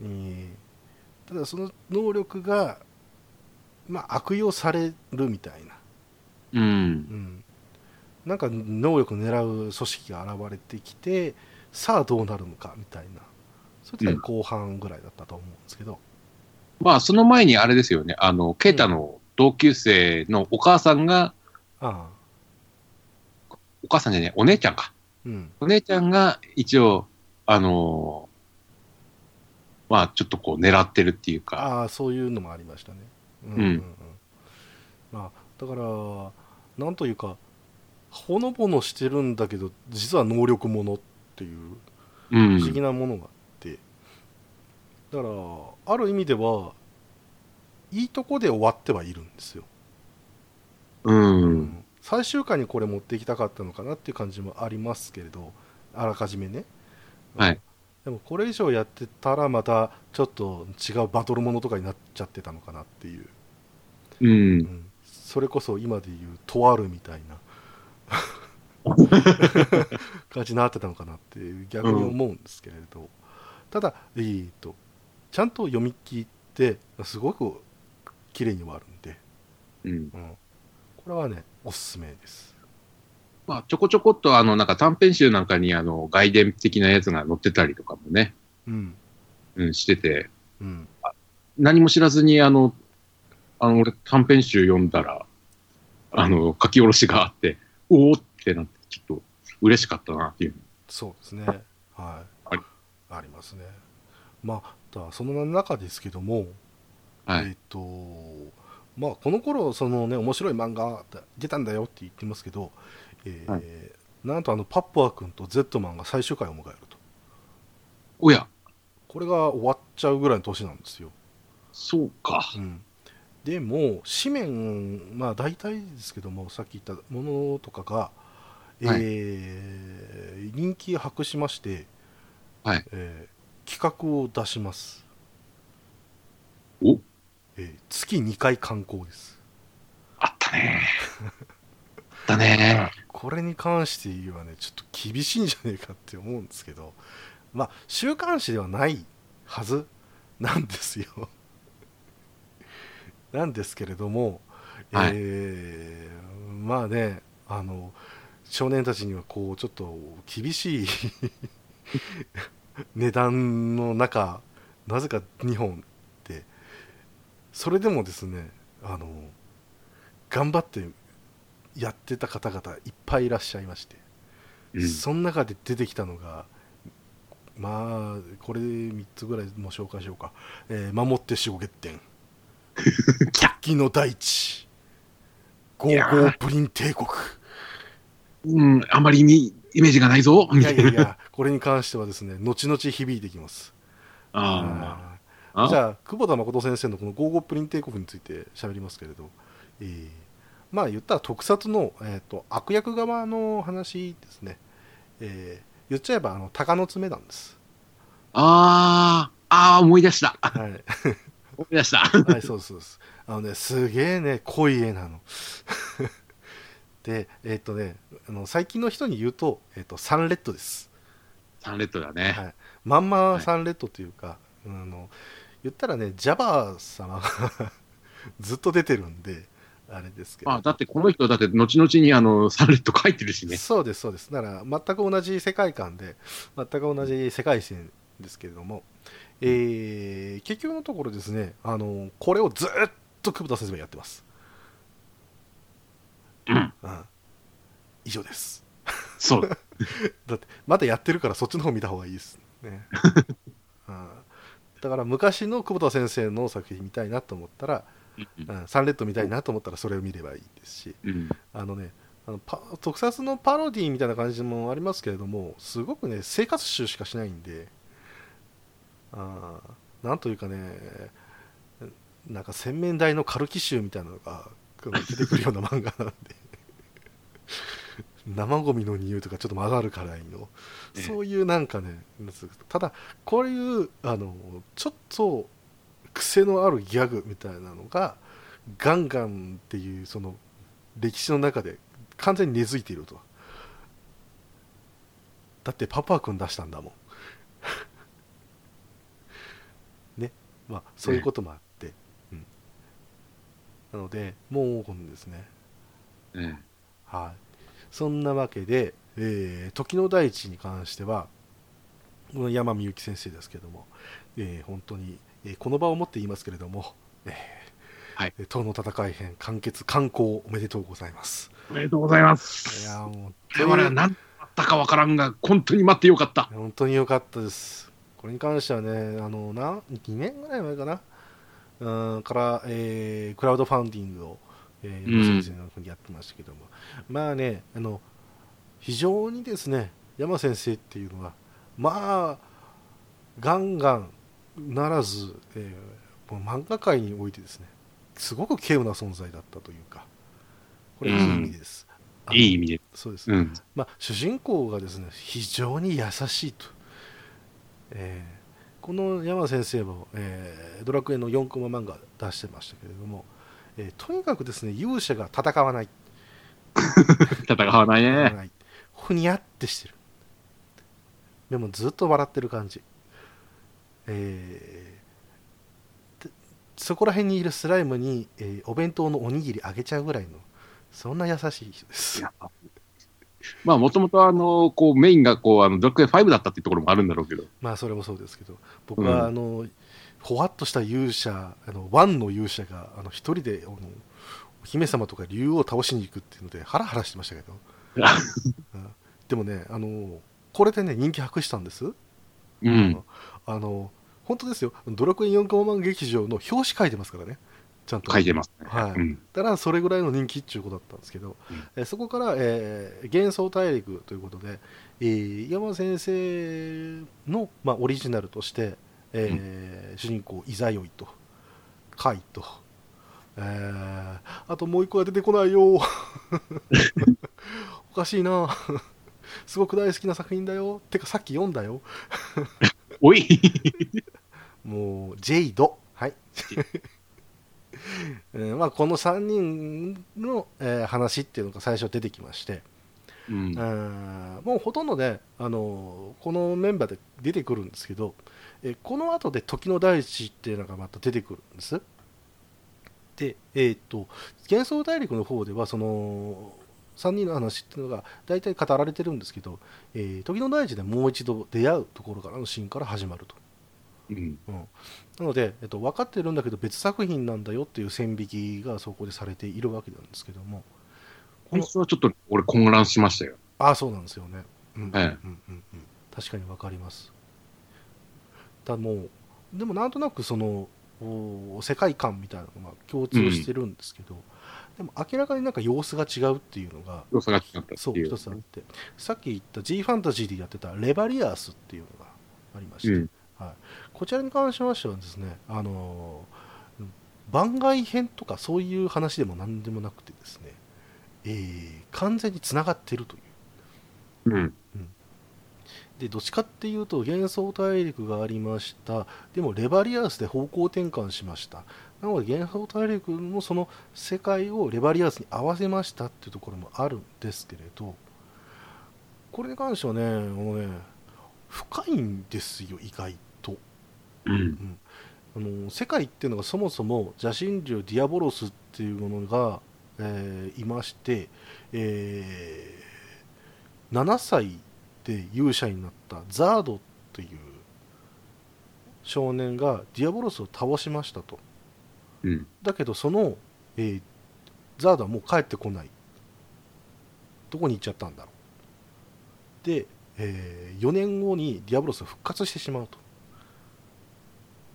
えーただその能力が、まあ、悪用されるみたいな、うん。う。ん、なんか能力を狙う組織が現れてきてさあどうなるのかみたいな。それで後半ぐらいだったと思うんですけど、まあ、その前にあれですよね。あの、ケイタの同級生のお母さんが、ああ。お母さんじゃねえ、お姉ちゃんか。うん。お姉ちゃんが一応、あのーまあ、ちょっとこう狙ってるっていうか、ああそういうのもありましたね。うんうん。まあ、だからなんというかほのぼのしてるんだけど実は能力者っていううん。不思議なものが。あって、だからある意味ではいいとこで終わってはいるんですよ、うん。最終回にこれ持っていきたかったのかなっていう感じもありますけれどあらかじめね、はい。でもこれ以上やってたらまたちょっと違うバトルものとかになっちゃってたのかなっていう、う。うん。ん、それこそ今でいうとあるみたいな。感じになってたのかなっていう逆に思うんですけれど、ただ、えー、とちゃんと読み切ってすごく綺麗に終わるんで、うん。うん、これはねおすすめです。まあ、ちょこちょこっと、あの、なんか短編集なんかに、あの、外伝的なやつが載ってたりとかもね、うん。うん、してて、うん。何も知らずに、あの、あの、俺短編集読んだら、あの、書き下ろしがあって、おおってなって、ちょっと嬉しかったなっていう。そうですね。はい。ありありますね。まあだその中ですけども、はい。えっ、とまあこの頃そのね面白い漫画出たんだよって言ってますけど、えーはい。なんとあのパップワー君とゼットマンが最終回を迎えると。おや、これが終わっちゃうぐらいの年なんですよ、そうか。うん、でも紙面まあ大体ですけどもさっき言ったものとかが、えー人気を博しまして、はい。えー企画を出します、お？えー月2回観光です。あったね。ね。これに関して言えばねちょっと厳しいんじゃねえかって思うんですけどまあ週刊誌ではないはず なんですよ。なんですけれども、はい。えーまあねあの少年たちにはこうちょっと厳しい 値段の中なぜか2本って。それでもですねあの頑張ってやってた方々いっぱいいらっしゃいまして、うん。その中で出てきたのがまあこれ3つぐらいも紹介しようか「えー守って守護月点」「喫緊の大地」「ゴーゴープリン帝国」うん、あまりイメイメージがないぞ。いやいやいやこれに関してはですね後々響いてきます。ああ。じゃあ久保田誠先生のこの「ゴーゴープリン帝国」について喋りますけれど、えーまあ言ったら特撮の、えー、と悪役側の話ですね、えー言っちゃえばあの鷹の爪なんです、ああ、ああ、思い出した。はい、思い出した。はい、そうですそうです。あのねすげえね濃い絵なのでえっ、とねあの最近の人に言うと,、えー、とサンレッドです。サンレッドだね。はい、まんまサンレッドというか、あの言ったらねジャバー様が ずっと出てるんであれですけど、あだってこの人、だって後々にあの、サンレッド書いてるしね。そうですそうです。だから全く同じ世界観で全く同じ世界線ですけれども、えー結局のところですねあのこれをずっと久保田先生がやってます、うん。うん、以上です。そう。だってまだやってるからそっちの方見た方がいいです。ね、うん、だから昔の久保田先生の作品見たいなと思ったら、うん、サンレッド見たいなと思ったらそれを見ればいいですしうん。あのねあのパ特撮のパロディみたいな感じもありますけれどもすごくね生活集しかしないんであーなんというかねなんか洗面台のカルキ臭みたいなのが出てくるような漫画なんで。生ゴミの匂いとかちょっと混ざるくらいの。ええ。そういうなんかねただこういうあのちょっと癖のあるギャグみたいなのがガンガンっていうその歴史の中で完全に根付いていると。だってパパ君出したんだもん。ね。まあそういうこともあって、うん、なのでもうこのですねねはいそんなわけで、えー時の大地に関してはこの山美幸先生ですけども、えー本当に、えーこの場をもって言いますけれども、えーはいえー党の戦い編完結刊行おめでとうございますおめでとうございまいす。やーもう我々は何だったかわからんが、本当に待ってよかった。本当に良かったです。これに関してはね、あのな2年ぐらい前かな、うんから、えークラウドファンディングを、えー先生のやってましたけども、まあねあの、非常にですね、山先生っていうのは、まあ、ガンガンならず、えー漫画界においてですね、すごく稀有な存在だったというか、これいい意味です。あのいい意味で。そうですうん。まあ、主人公がですね非常に優しいとえーこの山先生も、えードラクエの4コマ漫画出してましたけれども、えーとにかくですね勇者が戦わない。戦わないね。ふにゃってしてる。でもずっと笑ってる感じ。えーでそこら辺にいるスライムに、えーお弁当のおにぎりあげちゃうぐらいのそんな優しい人ですまあ、もともとあの、こう、メインがこう、あの、ドラクエ5だったっていうところもあるんだろうけど。まあそれもそうですけど。僕は、うん。あのほわっとした勇者あのワンの勇者があの一人であのお姫様とか竜王を倒しに行くっていうのでハラハラしてましたけど、うん。でもねあのこれでね人気博したんです。うん。あの本当ですよ。ドラクエ4コマ漫画劇場の表紙書いてますからねちゃんと。書いてますね。はい。うん。だからそれぐらいの人気っていうことだったんですけど、うん。えーそこから、えー幻想大陸ということで、えー山先生の、まあ、オリジナルとして、えー主人公イザヨイとカイと、えーあともう一個が出てこないよ。おかしいな。すごく大好きな作品だよ。てかさっき読んだよ。おい。もうジェイド。はいえーまあ、この3人の、えー話っていうのが最初出てきまして、うんもうほとんどね、あのーこのメンバーで出てくるんですけど、えーこの後で時の大地っていうのがまた出てくるんです。で、えっ、と、幻想大陸の方では、その、3人の話っていうのが大体語られてるんですけど、えー時の大地でもう一度出会うところからのシーンから始まると。うん。うん、なので、えっと、分かってるんだけど別作品なんだよっていう線引きがそこでされているわけなんですけどもこの本当はちょっと俺混乱しましたよ。ああそうなんですよね、うんうんうんええうんうん、確かに分かりますだもうでもなんとなくそのお世界観みたいなのが共通してるんですけど、でも明らかになんか様子が違うっていうのが良さが違った。そう一つあってさっき言った G ファンタジーでやってたレバリアースっていうのがありまして、うん。こちらに関しましてはですね、あのー番外編とかそういう話でも何でもなくてですね、えー完全につながっているという。うん。で、どっちかっていうと幻想大陸がありました。でもレバリアースで方向転換しました。なので幻想大陸のその世界をレバリアースに合わせましたっていうところもあるんですけれど、これに関してはね、あのね深いんですよ、意外と。うん。あの世界っていうのがそもそも邪神竜ディアボロスっていうものが、えーいまして、えー7歳で勇者になったザードという少年がディアボロスを倒しましたと。うん。だけどその、えーザードはもう帰ってこない。どこに行っちゃったんだろう。で、え4年後にディアボロスが復活してしまうと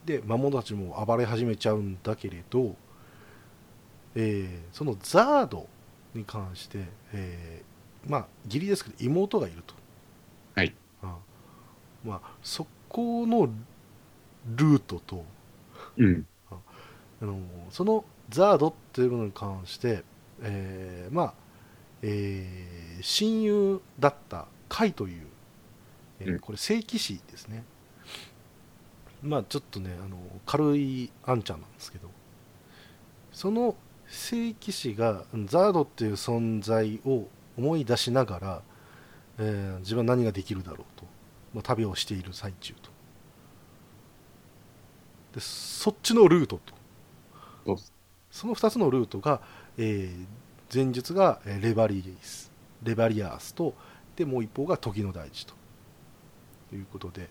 で魔物たちも暴れ始めちゃうんだけれど、えーそのザードに関して、えーまあ義理ですけど妹がいると。はい。あまあそこのルートとうん。あのそのザードっていうものに関して、えーまあ、えー親友だったカイという、えーうん。これ聖騎士ですねまあちょっとねあの軽いあんちゃんなんですけどその聖騎士がザードっていう存在を思い出しながら、えー自分は何ができるだろうと、まあ、旅をしている最中と。でそっちのルートと。その2つのルートが、えー前述がえーレバリースレバリアースとでもう一方が時の大地ということで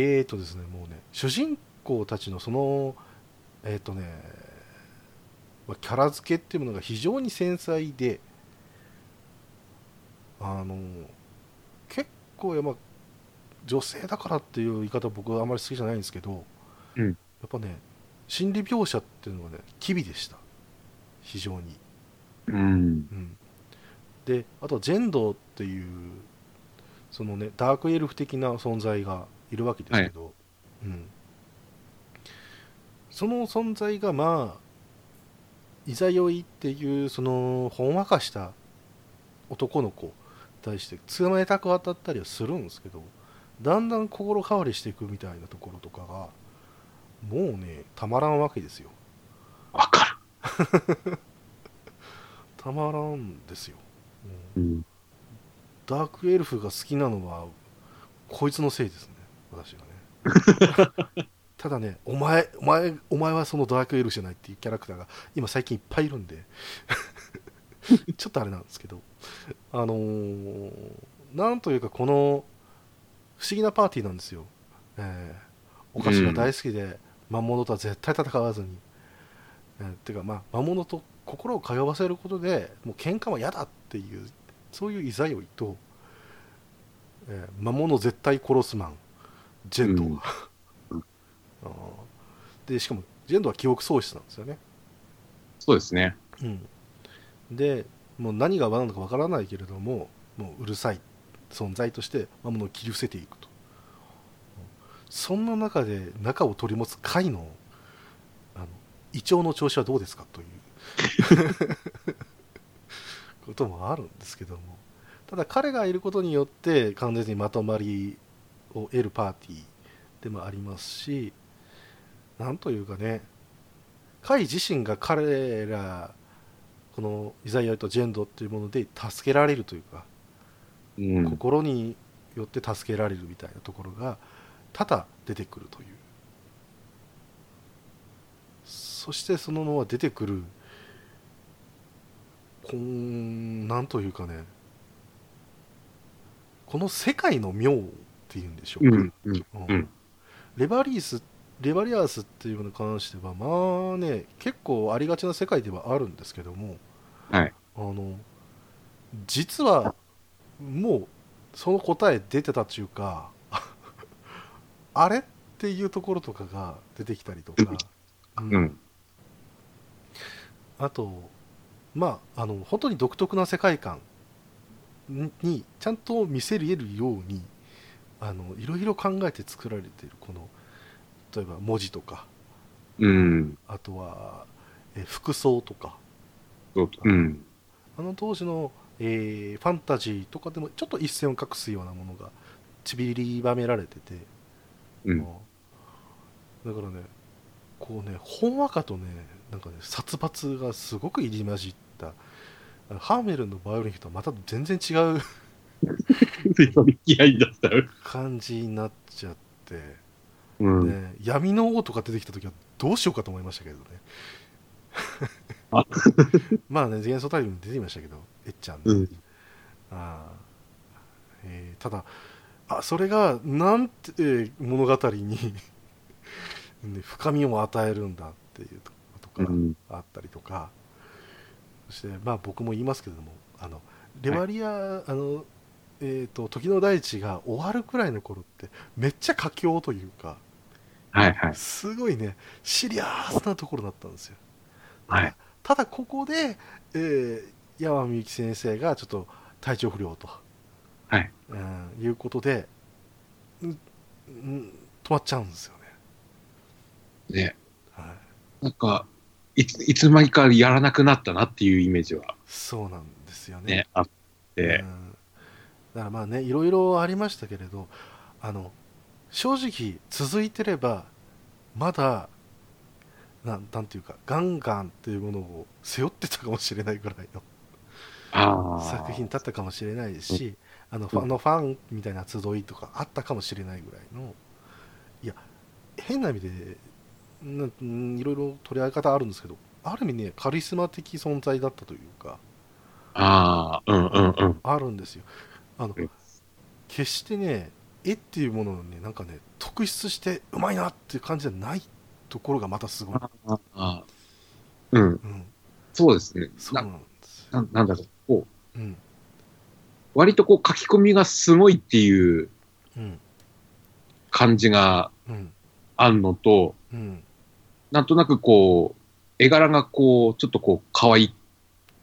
えーとですねもうね主人公たちのそのえっ、とね、まあキャラ付けっていうものが非常に繊細であの結構やっぱ女性だからっていう言い方は僕はあまり好きじゃないんですけど、うん。やっぱね心理描写っていうのがね機微でした。非常に、うん。うん、であとはジェンドーっていうそのねダークエルフ的な存在がいるわけですけど、うん、その存在がまあいざよいっていうそのほんわかした男の子に対して冷たく当たったりはするんですけどだんだん心変わりしていくみたいなところとかがもうねたまらんわけですよ。わか たまらんですよ、うん。ダークエルフが好きなのはこいつのせいですね私がね。ただねお前お前お前はそのダークエルじゃないっていうキャラクターが今最近いっぱいいるんで ちょっとあれなんですけどあのーなんというかこの不思議なパーティーなんですよ、えーお菓子が大好きで、魔物とは絶対戦わずに、えーていうかまあ魔物と心を通わせることでもう喧嘩は嫌だっていうそういういざよいと、えー魔物絶対殺すマン。ジェンドが、うん。でしかもジェンドは記憶喪失なんですよね、そうですね。うん、でもう何が何なのかわからないけれどももううるさい。存在として魔物を切り伏せていくと。そんな中で中を取り持つ貝のあの胃腸の調子はどうですかという。こともあるんですけども。ただ彼がいることによって完全にまとまりを得るパーティーでもありますしなんというかねカイ自身が彼らこのイザイアとジェンドっていうもので助けられるというか、うん。心によって助けられるみたいなところが多々出てくるというそしてそのまま出てくるこんなんというかねこの世界の妙っていうんでしょうか、うん。うん。うんうんレバリースレバリアースっていうのに関してはまあね結構ありがちな世界ではあるんですけどもはい。あの実はもうその答え出てたっていうか あれっていうところとかが出てきたりとか、うんうん。あとまああの本当に独特な世界観にちゃんと見せれるようにあのいろいろ考えて作られているこの例えば文字とかうん。あとは、え服装とかそううん。あの当時の、えーファンタジーとかでもちょっと一線を画すようなものがちびりばめられてて、うん。だからねこうねほんわかとねなんかね殺伐がすごく入り混じったハーメルンのバイオリン弾とはまた全然違う気合いだった。感じになっちゃって、うん。ね、闇の王とか出てきた時はどうしようかと思いましたけどねあ まあね元素タイムに出てきましたけどえっちゃんね、うん。あーえーただあそれがなんて、えー物語に、ね深みを与えるんだっていうとことかうん。あったりとか、そしてまあ僕も言いますけれどもあのレバリア、あのえー、と時の大地が終わるくらいの頃ってめっちゃ佳境というかはいはい。すごいねシリアスなところだったんですよはい。ただここで、えー、山美幸先生がちょっと体調不良と、はい。うん、いうことで、うんうん、止まっちゃうんですよね、ね。はい、なんか、いつ、いつまにかやらなくなったなっていうイメージはそうなんですよねね、あって、うん、だからまあねいろいろありましたけれどあの正直続いてればまだなんなんていうかガンガンっていうものを背負ってたかもしれないぐらいの。作品だったかもしれないですし、あのファンのファンみたいな集いとかあったかもしれないぐらいのいや変な意味でいろいろ取り上げ方あるんですけどある意味ねカリスマ的存在だったというかああ、うんうんうん。あるんですよあのうん。決してね絵っていうもののねなんかね特筆してうまいなっていう感じじゃないところがまたすごい、ああ。うん。うん、そうですね。そうななんですよ、ななんだろう。こう、うん。割とこう書き込みがすごいっていううん。感じがうん。あるのと、うん。なんとなくこう、絵柄がこう、ちょっとこう、可愛い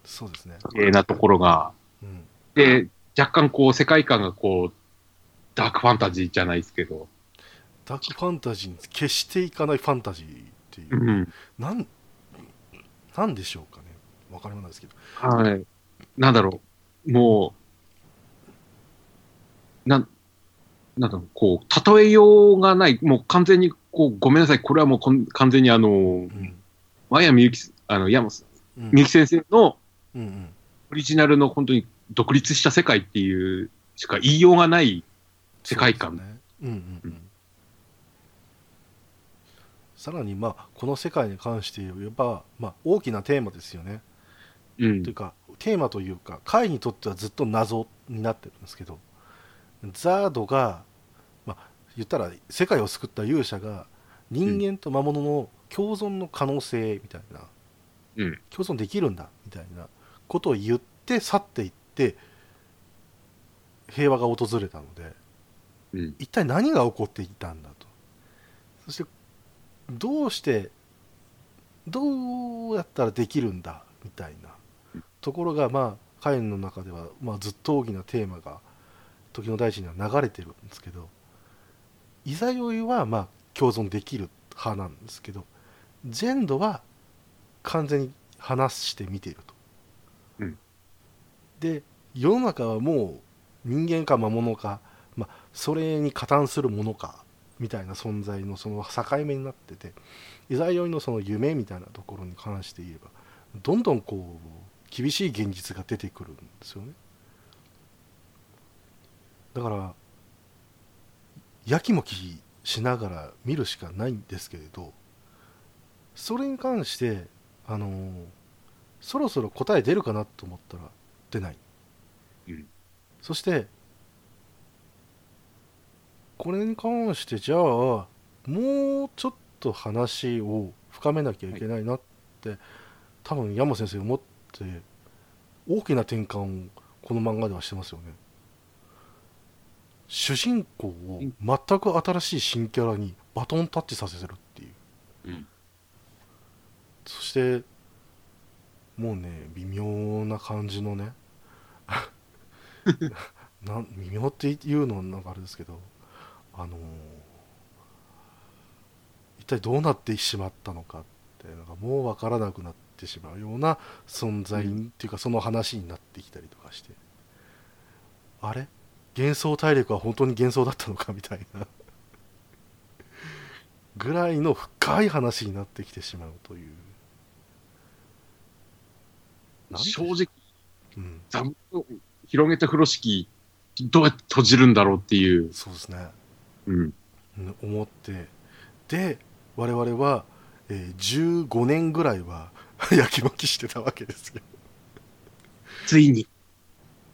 そうですね、系なところが、うん、で、若干こう、世界観がこう、ダークファンタジーじゃないですけど、ダークファンタジーに決していかないファンタジーっていう、うん。なんなんでしょうかね。わかりませんですけど。はい。なんだろう。もう、なん、なんだろう、こう、例えようがない、もう完全に、こう、ごめんなさい、これはもうこん完全にあの、うん。前谷みゆき、あの、山本うん。みゆき先生のオリジナルの本当に独立した世界っていうしか言いようがない世界観。ねうんうんうん。さらにまあこの世界に関して言えば、まあ、大きなテーマですよね、うん。というかテーマというか会にとってはずっと謎になってるんですけどザードが、まあ、言ったら世界を救った勇者が人間と魔物の共存の可能性みたいな、うん。共存できるんだみたいなことを言って去っていって平和が訪れたのでうん。一体何が起こっていたんだと。そしてどうしてどうやったらできるんだみたいなところがまあカインの中では、まあ、ずっと大きなテーマが時の大地には流れてるんですけどイザヨイはまあ共存できる派なんですけどジェンドは完全に話して見ていると、うん。で世の中はもう人間か魔物か、まあ、それに加担するものかみたいな存在のその境目になっててイザヨイのその夢みたいなところに関して言えばどんどんこう厳しい現実が出てくるんですよね。だからやきもきしながら見るしかないんですけれどそれに関してあのそろそろ答え出るかなと思ったら出ない、うん。そしてこれに関してじゃあもうちょっと話を深めなきゃいけないなって、多分山先生思って大きな転換をこの漫画ではしてますよね。主人公を全く新しい新キャラにバトンタッチさせてるっていう。うん。そしてもうね微妙な感じのね なん微妙っていうのはなんかあれですけどあのー一体どうなってしまったのかっていうのがもう分からなくなってしまうような存在っていうかその話になってきたりとかしてあれ？幻想大陸は本当に幻想だったのかみたいな。ぐらいの深い話になってきてしまうという。正直、うん、ざ広げた風呂敷、どうやって閉じるんだろうっていう。そうですね。うん。うん思って。で我々は、えー15年ぐらいは やきもきしてたわけですよ、ついに。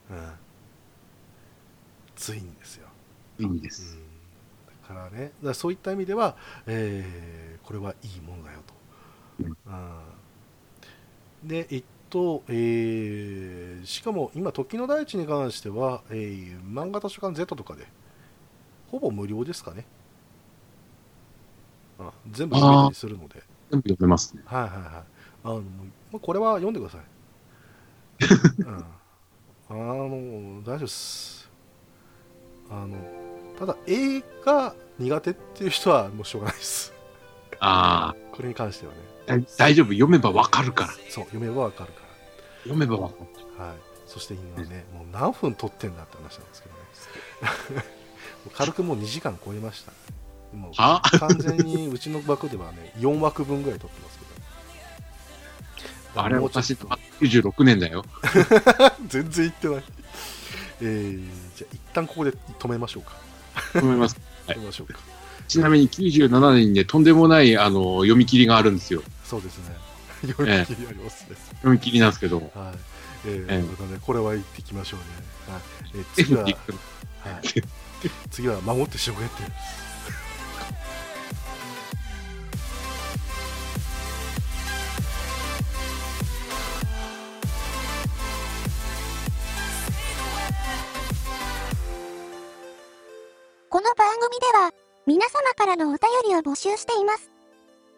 うん、ついにですよ、ついにでうす。ん、だからねらそういった意味では、えーこれはいいものだよと、うん。でえっと、えーしかも今時の大地に関しては、えー漫画図書館 Z とかでほぼ無料ですかね。あ全部読めたりするので。全部読めますね。はいはいはい。あのもうこれは読んでください、うん、あの大丈夫です。あのただ映画苦手っていう人はもうしょうがないです。あこれに関してはね。あ、大丈夫。読めばわかるから。そう読めばわかるか読めばわかる。らはいそして今ねもう何分撮ってんだって話なんですけどね 軽くもう2時間超えましたもうは完全にうちの枠ではね 4枠分ぐらい撮ってますけどあれ、私、96年だよ。全然言ってない。えー、じゃあ一旦ここで止めましょうか。読めます。はい止めましょうか。ちなみに97年にね、とんでもない、あの、読み切りがあるんですよ。そうですね。読み切りありますね。読み切りなんですけど、はい。えー、ええということでね、これは言っていきましょうね。はい。えー次は、はい 次は守ってしょげって。この番組では、皆様からのお便りを募集しています。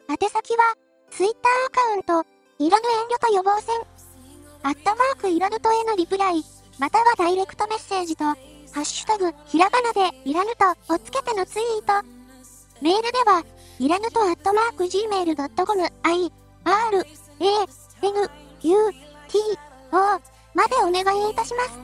宛先は、ツイッターアカウント、いらぬ遠慮と予防戦。アットマークいらぬとへのリプライ、またはダイレクトメッセージと、ハッシュタグ、ひらがなで、いらぬとをつけてのツイート。メールでは、いらぬとアットマーク gmail.com、i, r, a, n, u, t, o までお願いいたします。